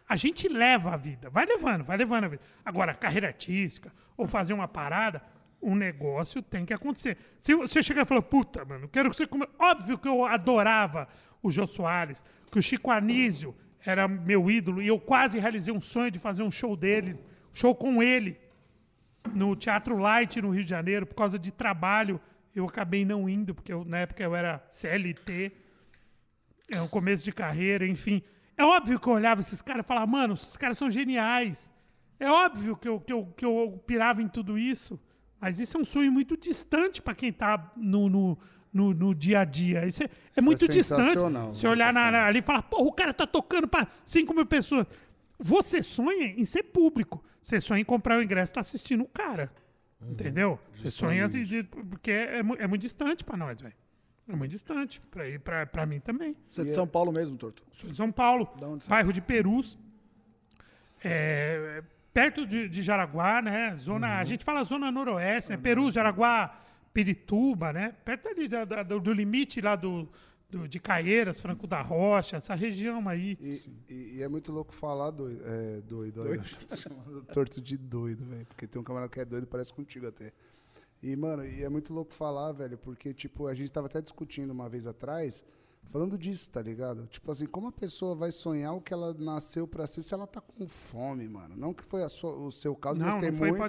A gente leva a vida, vai levando, vai levando a vida. Agora, carreira artística ou fazer uma parada, um negócio tem que acontecer. Se você chegar e falar, puta, mano, quero que você come... Óbvio que eu adorava o Jô Soares, que o Chico Anísio era meu ídolo e eu quase realizei um sonho de fazer um show dele, show com ele no Teatro Light no Rio de Janeiro por causa de trabalho. Eu acabei não indo porque eu- na época eu era CLT, é um começo de carreira, enfim. É óbvio que eu olhava esses caras e falava, mano, esses caras são geniais. É óbvio que eu, que, eu, que eu pirava em tudo isso, mas isso é um sonho muito distante para quem tá no, no, no, no dia a dia. Isso é, é Isso muito é distante. Se você olhar tá na- ali e falar, porra, o cara tá tocando para 5 mil pessoas. Você sonha em ser público. Você sonha em comprar o ingresso e tá assistindo o cara. Entendeu? Você sonha assim, porque é, mu- é muito distante para nós, velho. É muito distante. Pra, ir, pra, pra mim também. Você é de São Paulo mesmo, Torto? Sou de São Paulo, bairro de Perus. É, perto de, de Jaraguá, né? Zona, A gente fala zona noroeste, né? Perus, Jaraguá, Pirituba, né? Perto ali da- da- do, do limite lá do, do- de Caieiras, Franco da Rocha, essa região aí. E, e- e é muito louco falar doido. É, doido, tô chamando [laughs] torto de doido, velho. Porque tem um camarada que é doido, parece contigo até. E, mano, e é muito louco falar, velho, porque, tipo, a gente tava até discutindo uma vez atrás, falando disso, tá ligado? Tipo assim, como a pessoa vai sonhar o que ela nasceu pra ser se ela tá com fome, mano? Não que foi a sua- o seu caso, mas Não, tem não foi muita.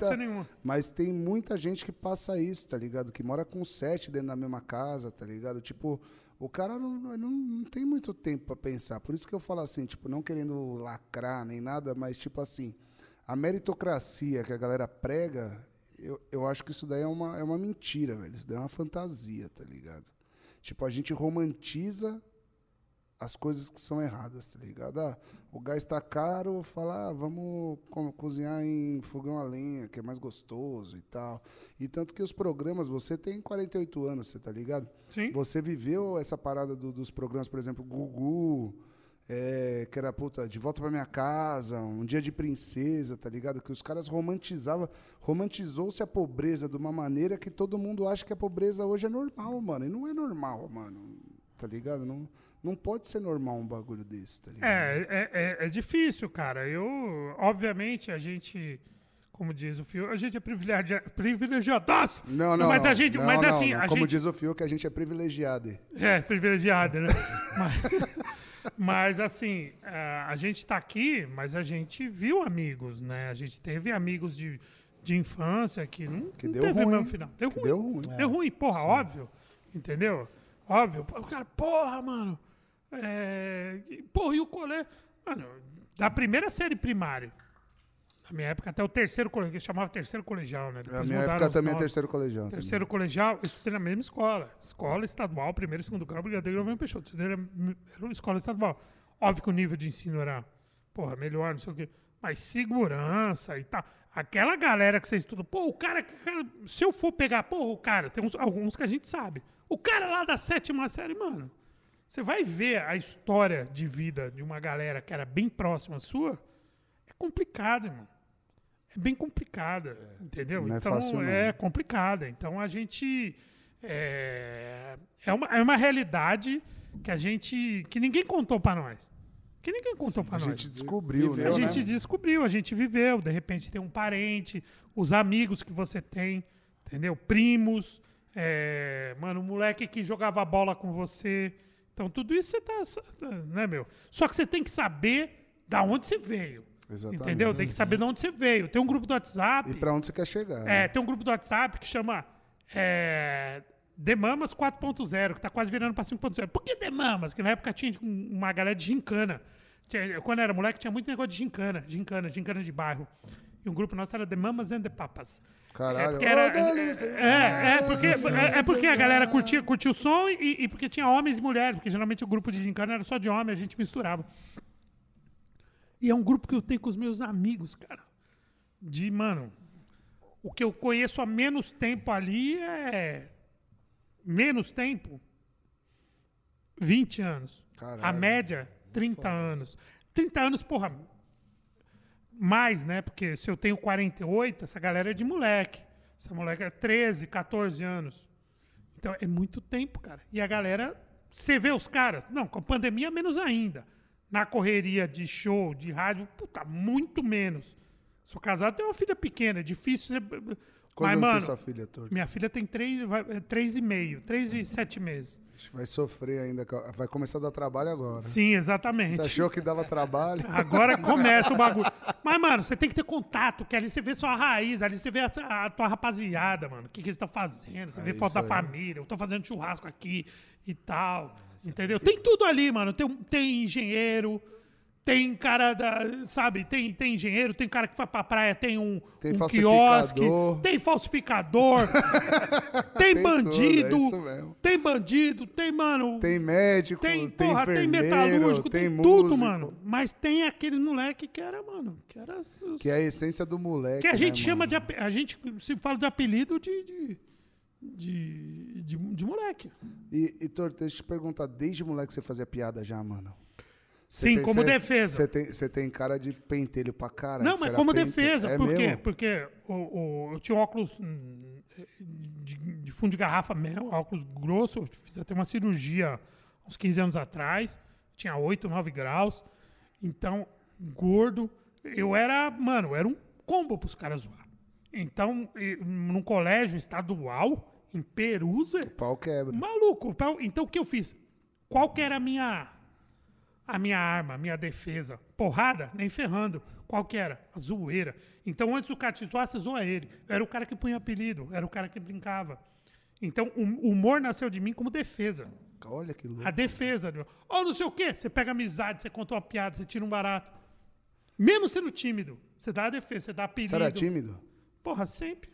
Mas tem muita gente que passa isso, tá ligado? Que mora com sete dentro da mesma casa, tá ligado? Tipo, o cara não, não, não tem muito tempo pra pensar. Por isso que eu falo assim, tipo, não querendo lacrar nem nada, mas tipo assim, a meritocracia que a galera prega, eu, eu acho que isso daí é uma, é uma mentira, velho. Isso daí é uma fantasia, tá ligado? Tipo, a gente romantiza as coisas que são erradas, tá ligado? Ah, o gás está caro, fala, ah, vamos co- cozinhar em fogão a lenha, que é mais gostoso e tal. E tanto que os programas, você tem 48 anos, você tá ligado? Sim. Você viveu essa parada do- dos programas, por exemplo, Gugu, é, que era, puta, De Volta pra Minha Casa, Um Dia de Princesa, tá ligado? Que os caras romantizavam, romantizou-se a pobreza de uma maneira que todo mundo acha que a pobreza hoje é normal, mano. E não é normal, mano, tá ligado? Não, não pode ser normal um bagulho desse, tá ligado? É, é, é, é difícil, cara. Eu, obviamente, a gente, como diz o Fio, a gente é privilegia, privilegiadaço. Não, não, Mas não. a gente, Não, mas não, assim, não. Como gente diz o Fio, que a gente é privilegiado. é privilegiado, né? mas, [laughs] mas, assim, a, gente tá aqui, mas a gente viu amigos, né? A gente teve amigos de, de infância que não, Que não deu teve ruim. mesmo final. Deu Que ruim. deu ruim. Deu ruim, porra, óbvio. Entendeu? Óbvio. O cara, porra, mano. É... Porra, e o colégio? Mano, da primeira série primária. Na minha época, até o terceiro colegial, que chamava terceiro colegial, né? Depois minha mudaram época também é terceiro colegial. também. Terceiro colegial, eu estudei na mesma escola. Escola estadual, primeiro e segundo grau, Brigadeiro Governo Peixoto. Estudei na era escola estadual. Óbvio que o nível de ensino era, porra, melhor, não sei o quê. Mas segurança e tal. Aquela galera que você estuda, pô, o cara, se eu for pegar, pô, o cara, tem uns, alguns que a gente sabe. O cara lá da sétima série, mano, você vai ver a história de vida de uma galera que era bem próxima sua, é complicado, irmão. É bem complicada, entendeu? Não é então fácil, não. é complicada. Então a gente é, é, uma, é uma realidade que a gente que ninguém contou pra nós. Que ninguém contou pra A nós. gente descobriu, né? A Viveu, gente né? descobriu, a gente viveu. De repente tem um parente, os amigos que você tem, entendeu? Primos, é, mano, um moleque que jogava bola com você. Então tudo isso você tá, né, meu? Só que você tem que saber da onde você veio. Exatamente. Entendeu? Tem que saber de onde você veio. Tem um grupo do WhatsApp. E pra onde você quer chegar. É, né? tem um grupo do WhatsApp que chama é, Demamas 4.0, que tá quase virando pra 5.0. Por que Demamas? Que na época tinha um- uma galera de gincana. Quando eu era moleque, tinha muito negócio de gincana, gincana, gincana de bairro. E um grupo nosso era The Mamas and the Papas. Caralho. É era, delícia. é, é, porque, é, é porque a galera curtia, curtia o som e, e porque tinha homens e mulheres, porque geralmente o grupo de gincana era só de homem, a gente misturava. E é um grupo que eu tenho com os meus amigos, cara. De, mano, o que eu conheço há menos tempo ali é. Menos tempo? 20 anos. Caralho. A média, 30 anos. 30 anos, porra. Mais, né? Porque se eu tenho 48, essa galera é de moleque. Essa moleque é 13, 14 anos. Então é muito tempo, cara. E a galera. Você vê os caras. Não, com a pandemia, menos ainda. Na correria de show, de rádio, puta, muito menos. Sou casado, tenho uma filha pequena, é difícil. Você... Quantos Mas, mano, sua filha, Torto? minha filha tem três, vai- é, três e meio, três e sete meses. Vai sofrer ainda. Vai começar a dar trabalho agora. Sim, exatamente. Você achou que dava trabalho? [laughs] Agora começa o bagulho. Mas, mano, você tem que ter contato, que ali você vê sua raiz, ali você vê a, a tua rapaziada, mano. O que, que eles estão fazendo. Você É vê foto da aí. família. Eu tô fazendo churrasco aqui e tal. Entendeu? Tem tudo ali, mano. Tem, tem engenheiro. Tem cara da. Sabe? Tem, tem engenheiro, tem cara que vai pra praia, tem um, Tem um quiosque, tem falsificador, [laughs] tem, Tem bandido, tudo, é tem bandido, tem, mano, Tem médico, tem, tem, porra, tem metalúrgico, tem, tudo, mano. Mas tem aqueles moleque que era, mano, que era. os- Que é a essência do moleque. que a gente né, chama mano? de. A gente se fala de apelido de. de, de, de, de moleque. E, e Torto, deixa eu te perguntar, desde moleque você fazia piada já, mano? Sim, tem- como você- defesa. Você tem, tem cara de pentelho pra caralho. Não, mas como defesa. É por quê? mesmo? Porque o, o- eu tinha óculos hum, de, de fundo de garrafa mesmo, óculos grosso. Eu fiz até uma cirurgia uns 15 anos atrás. Tinha 8, 9 graus. Então, gordo. Eu era, mano, eu era um combo pros caras zoar. Então, num colégio estadual, em Perusa, Pau quebra. Maluco. pau- Então o que eu fiz? Qual que era a minha a minha arma, a minha defesa? Porrada? Nem ferrando. Qual que era? A zoeira. Então antes do cara te zoar, você zoa ele. Eu era o cara que punha apelido, era o cara que brincava. Então o o humor nasceu de mim como defesa. Olha que louco. A defesa. Ou não sei o quê. Você pega amizade, você conta uma piada, você tira um barato. Mesmo sendo tímido, você dá a defesa, você dá apelido. Você era tímido? Porra, sempre.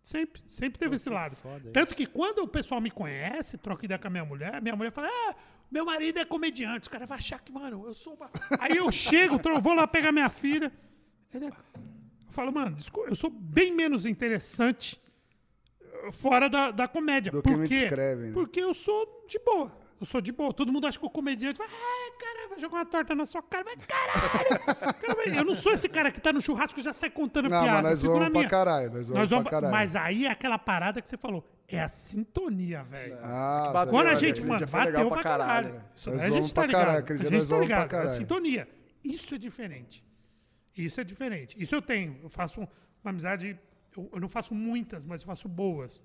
Sempre. Sempre teve esse lado. foda Tanto que quando o pessoal me conhece, troca ideia com a minha mulher, minha mulher fala: Ah, meu marido é comediante. Os caras vão achar que, mano, eu sou uma. Aí eu chego, tro- vou lá pegar minha filha. Ele é- Eu falo, mano, desculpa, eu sou bem menos interessante eh, fora da, da comédia. Do Por que me descrevem, né? Porque eu sou de boa. Eu sou de boa. Todo mundo acha que o comediante vai, ai, caralho, vai jogar uma torta na sua cara. Vai, caralho. [laughs] Cara, vai- eu não sou esse cara que tá no churrasco e já sai contando Não, piada. mas nós eu na pra minha. caralho. Nós zoamos Nós vamos, pra caralho. mas aí é aquela parada que você falou. É a sintonia, velho. Ah, Bateu, Quando a gente, mano, bateu pra caralho. caralho, Isso daí a gente tá pra caralho, ligado. A gente tá ligado. É a caralho. sintonia. Isso é diferente. Isso é diferente. Isso eu tenho. Eu faço uma amizade. Eu, eu não faço muitas, mas eu faço boas.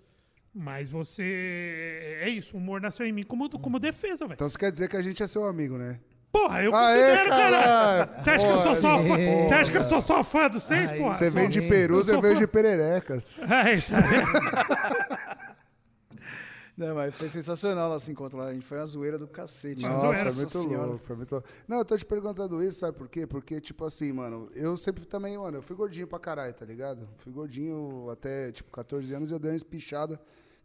Mas você. É isso. O humor nasceu em mim como, como defesa, velho. Então isso quer dizer que a gente é seu amigo, né? Porra, eu Aê, considero, caralho! Você acha que eu sou só Porra, fã? porra. Você acha que eu sou só fã dos seis, Ai, porra? Você vem de. Perus, Eu eu vejo de pererecas. Ai, [laughs] tá vendo? Não, mas foi sensacional o nosso encontro lá. A gente foi uma zoeira do cacete. Nossa, zoeira. foi muito Senhora. louco, foi muito louco. Não, eu tô te perguntando isso, sabe por quê? Porque, tipo assim, mano, eu sempre também, mano, eu fui gordinho pra caralho, tá ligado? Fui gordinho até, tipo, 14 anos e eu dei uma espichada,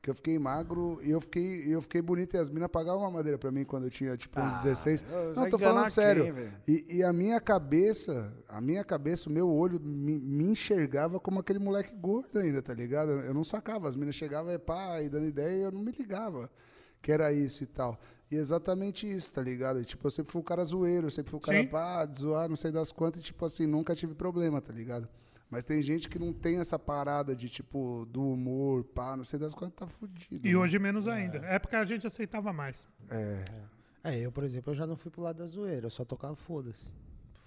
que eu fiquei magro e eu fiquei, eu fiquei bonito e as minas pagavam uma madeira pra mim quando eu tinha, tipo, uns 16. Ah, eu- Não, vai tô falando sério. quem, e, e a minha cabeça, a minha cabeça, o meu olho me, me enxergava como aquele moleque gordo ainda, tá ligado? Eu não sacava, as minas chegavam e pá, e dando ideia e eu não me ligava que era isso e tal. E exatamente isso, tá ligado? E, tipo, eu sempre fui o cara zoeiro, eu sempre fui o cara Sim. pá, de zoar, não sei das quantas, e, tipo assim, nunca tive problema, tá ligado? Mas tem gente que não tem essa parada de, tipo, do humor, pá, não sei das quantas, tá fudido. E né? hoje menos ainda. É porque a gente aceitava mais. É. É, eu, por exemplo, eu já não fui pro lado da zoeira. Eu só tocava foda-se.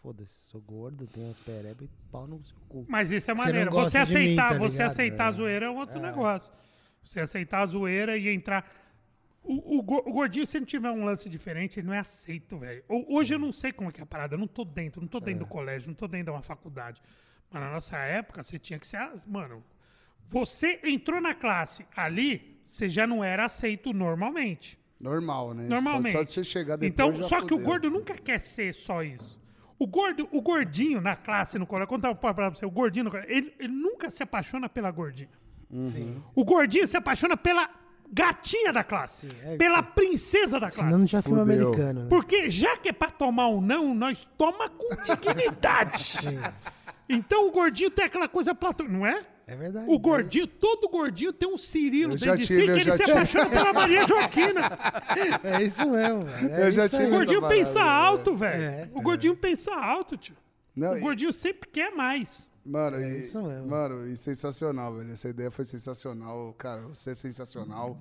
Foda-se. Sou gordo, tenho pereba e pau no seu cu. Mas isso é Você maneiro. não Você gosta de mim, aceitar, tá você aceitar a É. zoeira é outro negócio. Você aceitar a zoeira e entrar. O, o o gordinho, se ele tiver um lance diferente, ele não é aceito, velho. Ho- Hoje eu não sei como é que é a parada. Eu não tô dentro, não tô dentro É. do colégio, não tô dentro de uma faculdade. Mas na nossa época, você tinha que ser. as- Mano, você entrou na classe ali, você já não era aceito normalmente. Normal, né? Só- Normalmente. Só, de você chegar depois Então, já só que o fudeu. gordo nunca quer ser só isso. O gordo, o gordinho na classe, no colégio, conta pra pra você, o gordinho no colégio, ele, ele nunca se apaixona pela gordinha. Sim. O gordinho se apaixona pela gatinha da classe, Sim, é, pela sim. princesa da Senão classe. não tinha filme Fudeu. americano, né? Porque já que é pra tomar um não, nós toma com [laughs] dignidade. Então o gordinho tem aquela coisa platônica, não é? É verdade. O gordinho, todo gordinho tem um Cirilo Eu dentro de tive, si que ele se tive. apaixona pela Maria Joaquina. [laughs] É isso mesmo. velho. É Eu já tive O gordinho parada, pensa né? alto, velho. É. O gordinho pensa alto, tio. Não, o e- gordinho sempre quer mais. Mano, É e, isso mesmo. Mano, e sensacional, velho. Essa ideia foi sensacional. Cara, você é sensacional.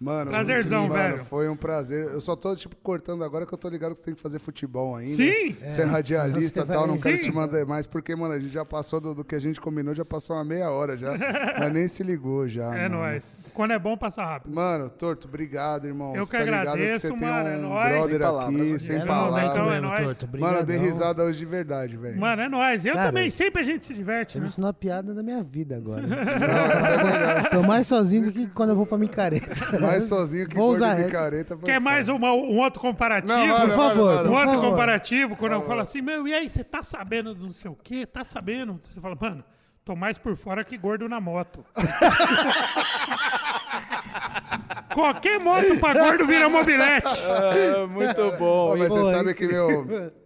Mano, Prazerzão, mano, velho. Foi um prazer. Eu só tô, tipo, cortando agora que eu tô ligado que você tem que fazer futebol ainda. Sim. Você é radialista [laughs] e tal, não quero Sim. te mandar mais, porque, mano, a gente já passou do, do que a gente combinou, já passou uma meia hora já. [laughs] mas nem se ligou já. É mano. nóis. Quando é bom, passa rápido. Mano, Torto, obrigado, irmão. Eu Você que tá ligado agradeço, que você mano, tem é um nóis. brother Sem palavras, aqui, sem É, palavras. então é nóis. Torto. Mano, eu dei risada hoje de verdade, velho. Mano, é nóis. Eu Cara, também, sempre a gente se diverte, Você né? me ensinou a piada da minha vida agora. né? [laughs] Tô mais sozinho do que quando eu vou pra micareta. Mais sozinho que Vou usar de foi Quer mais uma- um outro comparativo? Não, manda, Por favor, manda, Um por outro favor. comparativo, quando eu falo assim, meu, e aí, você tá sabendo do não sei o quê? Tá sabendo? Você fala, mano, tô mais por fora que gordo na moto. [laughs] Qualquer moto pra gordo vira mobilete. Ah, muito bom. Pô, mas Pô, você aí- sabe que meu. [laughs]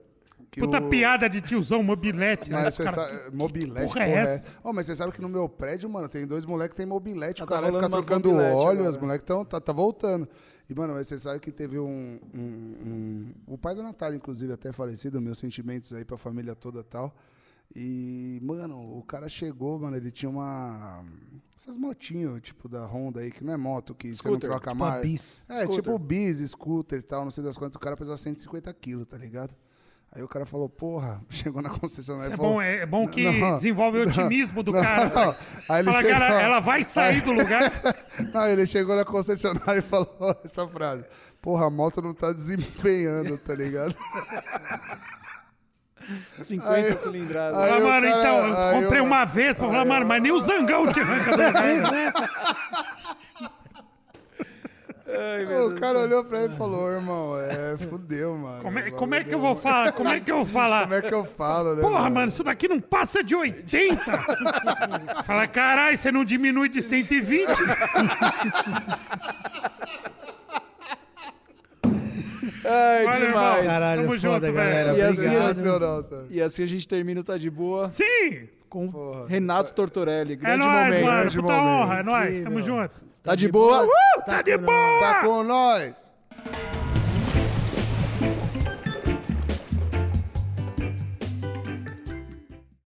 que Puta o- piada de tiozão, mobilete. né? Mas Os você cara- sabe, mobilete, porra é porra, essa? Ó, mas você sabe que no meu prédio, mano, tem dois moleques que tem mobilete. Ah, o tá cara fica rolando umas trocando óleo, agora. os moleques estão tá, tá voltando. E, mano, mas você sabe que teve um, um- um- O pai da Natália, inclusive, até falecido, meus sentimentos aí pra família toda e tal. E, mano, o cara chegou, mano, ele tinha uma. Essas motinhos, tipo, da Honda aí, que não é moto, que você não Scooter, troca Tipo mais. bis. É, Scooter. tipo bis, scooter e tal, não sei das quantas. O cara pesa 150 quilos, tá ligado? Aí o cara falou, porra, [laughs] chegou na concessionária Isso e é falou... bom, é, é bom que Não, desenvolve o otimismo do cara. não. Aí ele Fala, chegou- cara, ela vai sair do lugar. [laughs] Não, ele chegou na concessionária e falou [laughs] essa frase. Porra, a moto não tá desempenhando, tá ligado? 50 Aí- cilindradas. aí- Fala, mano, cara- então, eu aí comprei eu- uma vez pra falar, mano, mas nem o zangão te arranca do lugar. Ai, meu o Deus cara olhou pra ele e falou, irmão, é, fudeu, mano. Como é, como é que eu vou falar? Como é que eu vou [laughs] falar? Como é que eu falo, né? Porra, mano, isso daqui não passa de 80. [laughs] Fala, caralho, você não diminui de 120? [laughs] Ai, Valeu, demais. irmão. Caralho, Tamo foda, junto, velho. galera. E assim, Obrigado. Sensacional, tá? E assim a gente termina o Tá De Boa Sim! com Porra. Renato Tortorelli. É Grande nóis, momento. mano. grande Puta momento. honra, é nóis. Tamo junto. Tá de boa? Uh, tá de com boa! Tá com nós!